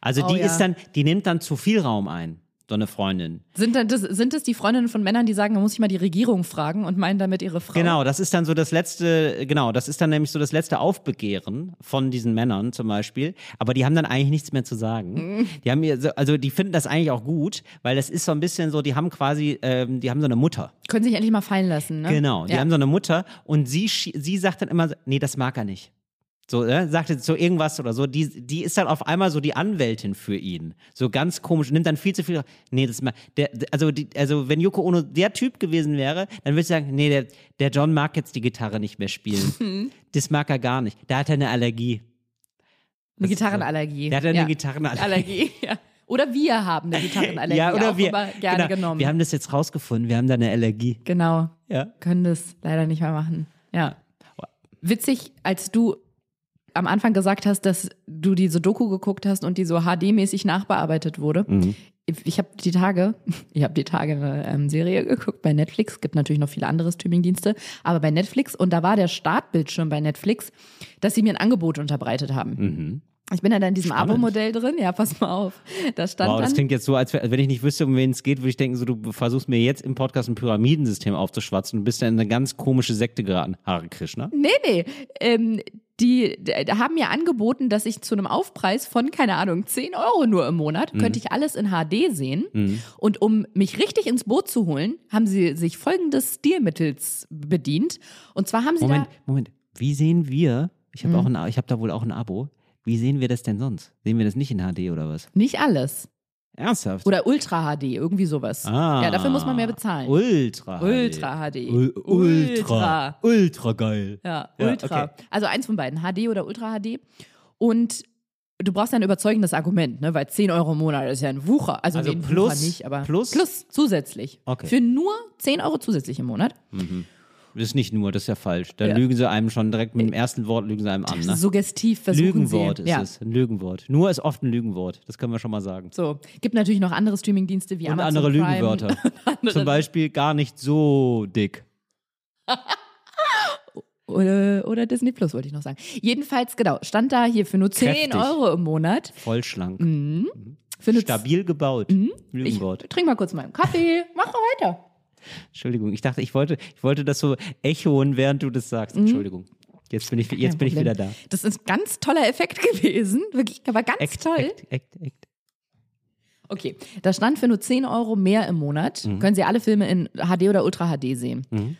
S4: Also
S2: Oh
S4: die
S2: ja.
S4: ist dann, die nimmt dann zu viel Raum ein, so eine Freundin.
S2: Sind, das, sind es die Freundinnen von Männern, die sagen, man muss sich mal die Regierung fragen und meinen damit ihre Frau?
S4: Genau, das ist dann so das letzte, genau, das ist dann nämlich so das letzte Aufbegehren von diesen Männern zum Beispiel. Aber die haben dann eigentlich nichts mehr zu sagen. Die haben so, also die finden das eigentlich auch gut, weil das ist so ein bisschen so, die haben quasi, ähm, die haben so eine Mutter.
S2: Können sich endlich mal fallen lassen, ne?
S4: Genau, die
S2: ja.
S4: haben so eine Mutter und sie, sie sagt dann immer, nee, das mag er nicht. So, äh, sagt jetzt so irgendwas oder so. Die, die ist dann auf einmal so die Anwältin für ihn. So ganz komisch, nimmt dann viel zu viel. Nee, das mag, der, also, die, also wenn Yoko Ono der Typ gewesen wäre, dann würde ich sagen, nee, der, der John mag jetzt die Gitarre nicht mehr spielen. das mag er gar nicht. Da hat er eine Allergie.
S2: Eine Gitarrenallergie.
S4: Der hat eine
S2: ja.
S4: Gitarrenallergie.
S2: Allergie, ja. Oder wir haben eine Gitarrenallergie.
S4: Ja, oder wir,
S2: gerne
S4: genau,
S2: genommen.
S4: wir haben das jetzt rausgefunden, wir haben da eine Allergie.
S2: genau.
S4: Ja.
S2: Können das leider nicht mehr machen. Ja. Witzig, als du am Anfang gesagt hast, dass du diese Doku geguckt hast und die so HD-mäßig nachbearbeitet wurde.
S4: Mhm.
S2: Ich habe die Tage, ich habe die Tage eine ähm, Serie geguckt bei Netflix. Gibt natürlich noch viele andere Streamingdienste, aber bei Netflix und da war der Startbildschirm bei Netflix, dass sie mir ein Angebot unterbreitet haben.
S4: Mhm.
S2: Ich bin ja dann in diesem. Abo-Modell drin. Ja, pass mal auf. Da stand
S4: Wow,
S2: dann.
S4: das klingt jetzt so, als wenn ich nicht wüsste, um wen es geht, würde ich denken, so, du versuchst mir jetzt im Podcast ein Pyramidensystem aufzuschwatzen und bist dann in eine ganz komische Sekte geraten. Hare Krishna.
S2: Nee, nee. Ähm, die, d- haben mir angeboten, dass ich zu einem Aufpreis von, keine Ahnung, 10 Euro nur im Monat,
S4: Mhm.
S2: könnte ich alles in HD sehen. Und um mich richtig ins Boot zu holen, haben sie sich folgendes Stilmittels bedient. Und zwar haben sie
S4: Moment,
S2: da.
S4: Moment. Wie sehen wir, ich habe
S2: Mhm.
S4: auch ein, ich habe da wohl auch ein Abo, wie sehen wir das denn sonst? Sehen wir das nicht in HD oder was?
S2: Nicht alles.
S4: Ernsthaft?
S2: Oder Ultra HD, irgendwie sowas.
S4: ah,
S2: Ja, dafür muss man mehr bezahlen.
S4: Ultra.
S2: Ultra HD.
S4: Ul ultra. Ultra geil.
S2: Ja,
S4: Ja,
S2: Ultra.
S4: okay.
S2: Also eins von beiden, HD oder Ultra HD. Und du brauchst ja ein überzeugendes Argument, ne? weil 10 Euro im Monat ist ja ein Wucher. Also,
S4: Also plus-
S2: Wucher nicht, aber
S4: plus?
S2: plus zusätzlich.
S4: Okay.
S2: Für nur 10 Euro zusätzlich im Monat.
S4: Das ist nicht nur, das ist ja falsch. Da
S2: Ja.
S4: lügen sie einem schon direkt mit dem ersten Wort, lügen sie einem an. Ne?
S2: Suggestiv versuchen
S4: Lügenwort
S2: sie.
S4: ist
S2: ja.
S4: es. Ein Lügenwort. Nur ist oft ein Lügenwort. Das können wir schon mal sagen.
S2: So, gibt natürlich noch andere Streamingdienste wie
S4: Und
S2: Amazon
S4: andere
S2: Prime.
S4: Lügenwörter.
S2: Andere-
S4: Zum Beispiel gar nicht so dick.
S2: Oder, oder Disney Plus wollte ich noch sagen. Jedenfalls, genau, stand da hier für nur 10
S4: Kräftig.
S2: Euro im Monat.
S4: Voll schlank.
S2: Für nur
S4: Stabil gebaut.
S2: Mhm. Ich
S4: Lügenwort.
S2: trink mal kurz meinen Kaffee. Mach mal weiter.
S4: Entschuldigung, ich dachte, ich wollte, ich wollte das so echoen, während du das sagst. Entschuldigung. Jetzt bin ich, jetzt
S2: Mhm.
S4: Bin ich wieder da.
S2: Das ist ein ganz toller Effekt gewesen. Wirklich, aber ganz
S4: Act,
S2: toll.
S4: act, act, act.
S2: Okay, da stand für nur 10 Euro mehr im Monat,
S4: Mhm.
S2: können Sie alle Filme in HD oder Ultra HD sehen.
S4: Mhm.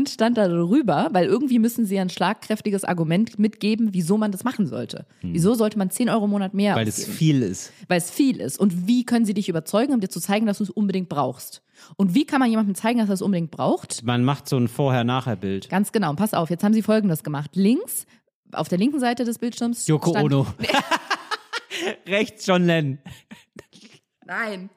S2: Dann stand da drüber, weil irgendwie müssen Sie ein schlagkräftiges Argument mitgeben, wieso man das machen sollte. Wieso sollte man 10 Euro im Monat mehr.
S4: Weil es
S2: ausgeben?
S4: viel ist.
S2: Weil es viel ist. Und wie können Sie dich überzeugen, um dir zu zeigen, dass du es unbedingt brauchst? Und wie kann man jemandem zeigen, dass er es unbedingt braucht?
S4: Man macht so ein Vorher-Nachher-Bild.
S2: Ganz genau. Und pass auf, jetzt haben Sie Folgendes gemacht. Links, auf der linken Seite des Bildschirms
S4: Yoko
S2: stand,
S4: Ono. Rechts John Lennon.
S2: Nein.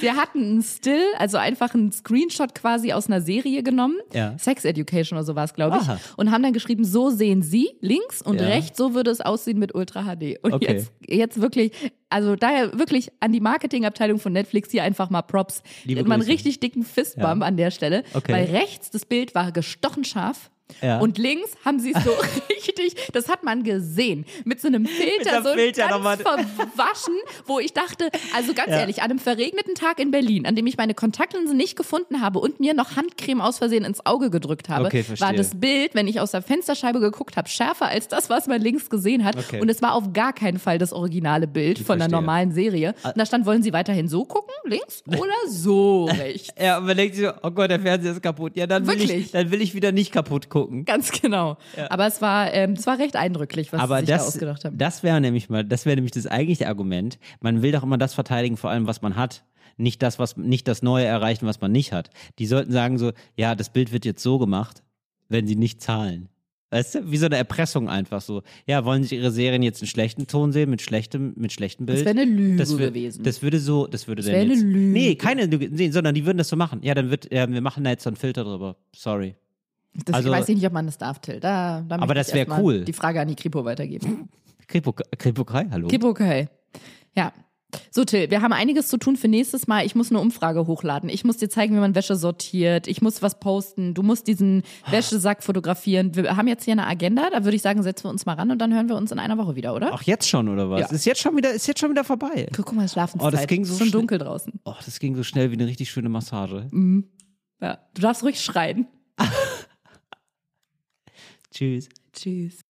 S2: Wir hatten einen Still, also einfach einen Screenshot quasi aus einer Serie genommen.
S4: Ja.
S2: Sex Education oder sowas, glaube ich.
S4: Aha.
S2: Und haben dann geschrieben, so sehen Sie links und
S4: Ja.
S2: rechts, so würde es aussehen mit Ultra HD. Und
S4: Okay.
S2: jetzt, jetzt wirklich, also daher wirklich an die Marketingabteilung von Netflix hier einfach mal Props.
S4: Liebe
S2: Mal einen
S4: Grüße.
S2: richtig dicken Fistbump an der Stelle.
S4: Okay.
S2: Weil rechts das Bild war gestochen scharf.
S4: Ja.
S2: Und links haben sie es so richtig, das hat man gesehen, mit so einem Filter, so
S4: Filter
S2: ganz verwaschen, wo ich dachte, also ganz
S4: Ja.
S2: ehrlich, an einem verregneten Tag in Berlin, an dem ich meine Kontaktlinsen nicht gefunden habe und mir noch Handcreme aus Versehen ins Auge gedrückt habe,
S4: Okay,
S2: war das Bild, wenn ich aus der Fensterscheibe geguckt habe, schärfer als das, was man links gesehen hat.
S4: Okay.
S2: Und es war auf gar keinen Fall das originale Bild von der
S4: verstehe.
S2: normalen Serie. Und da stand, wollen Sie weiterhin so gucken, links oder so rechts?
S4: Ja, und man denkt sich so, oh Gott, der Fernseher ist kaputt. Ja, dann will, ich, dann will ich wieder nicht kaputt gucken.
S2: Ganz genau. Aber es war, ähm, es war recht eindrücklich, was
S4: Aber
S2: sie sich da
S4: das,
S2: ausgedacht haben.
S4: das wäre nämlich mal, das wäre nämlich das eigentliche Argument. Man will doch immer das verteidigen, vor allem was man hat. Nicht das, was, nicht das Neue erreichen, was man nicht hat. Die sollten sagen so, ja, das Bild wird jetzt so gemacht, wenn sie nicht zahlen. Weißt du, wie so eine Erpressung einfach so. Ja, wollen Sie Ihre Serien jetzt in schlechten Ton sehen, mit schlechtem, mit schlechtem Bild?
S2: Das wäre eine Lüge
S4: das wär-
S2: gewesen.
S4: Das würde so, das würde
S2: Das
S4: dann
S2: wäre eine
S4: jetzt,
S2: Lüge.
S4: Nee, keine Lüge, nee, sondern die würden das so machen. Ja, dann wird, ja, wir machen da jetzt so einen Filter drüber. Sorry.
S2: Das
S4: Also-
S2: weiß ich nicht, ob man das darf, Till. Da, da
S4: Aber das
S2: ich
S4: wär
S2: erst mal
S4: cool.
S2: Die Frage an die Kripo weitergeben.
S4: Kripo, Kripo Kai, hallo?
S2: Kripo, okay. Ja. So, Till, wir haben einiges zu tun für nächstes Mal. Ich muss eine Umfrage hochladen. Ich muss dir zeigen, wie man Wäsche sortiert. Ich muss was posten. Du musst diesen Wäschesack fotografieren. Wir haben jetzt hier eine Agenda. Da würde ich sagen, setzen wir uns mal ran und dann hören wir uns in einer Woche wieder, oder?
S4: Ach, jetzt schon, oder was?
S2: Ja.
S4: Ist jetzt schon wieder, ist jetzt schon wieder vorbei.
S2: Guck mal, Schlafenszeit.
S4: Oh, das ging so
S2: Ist schon dunkel draußen.
S4: Oh, das ging so schnell wie eine richtig schöne Massage.
S2: Ja. Du darfst ruhig schreien.
S4: Tschüss.
S2: Tschüss.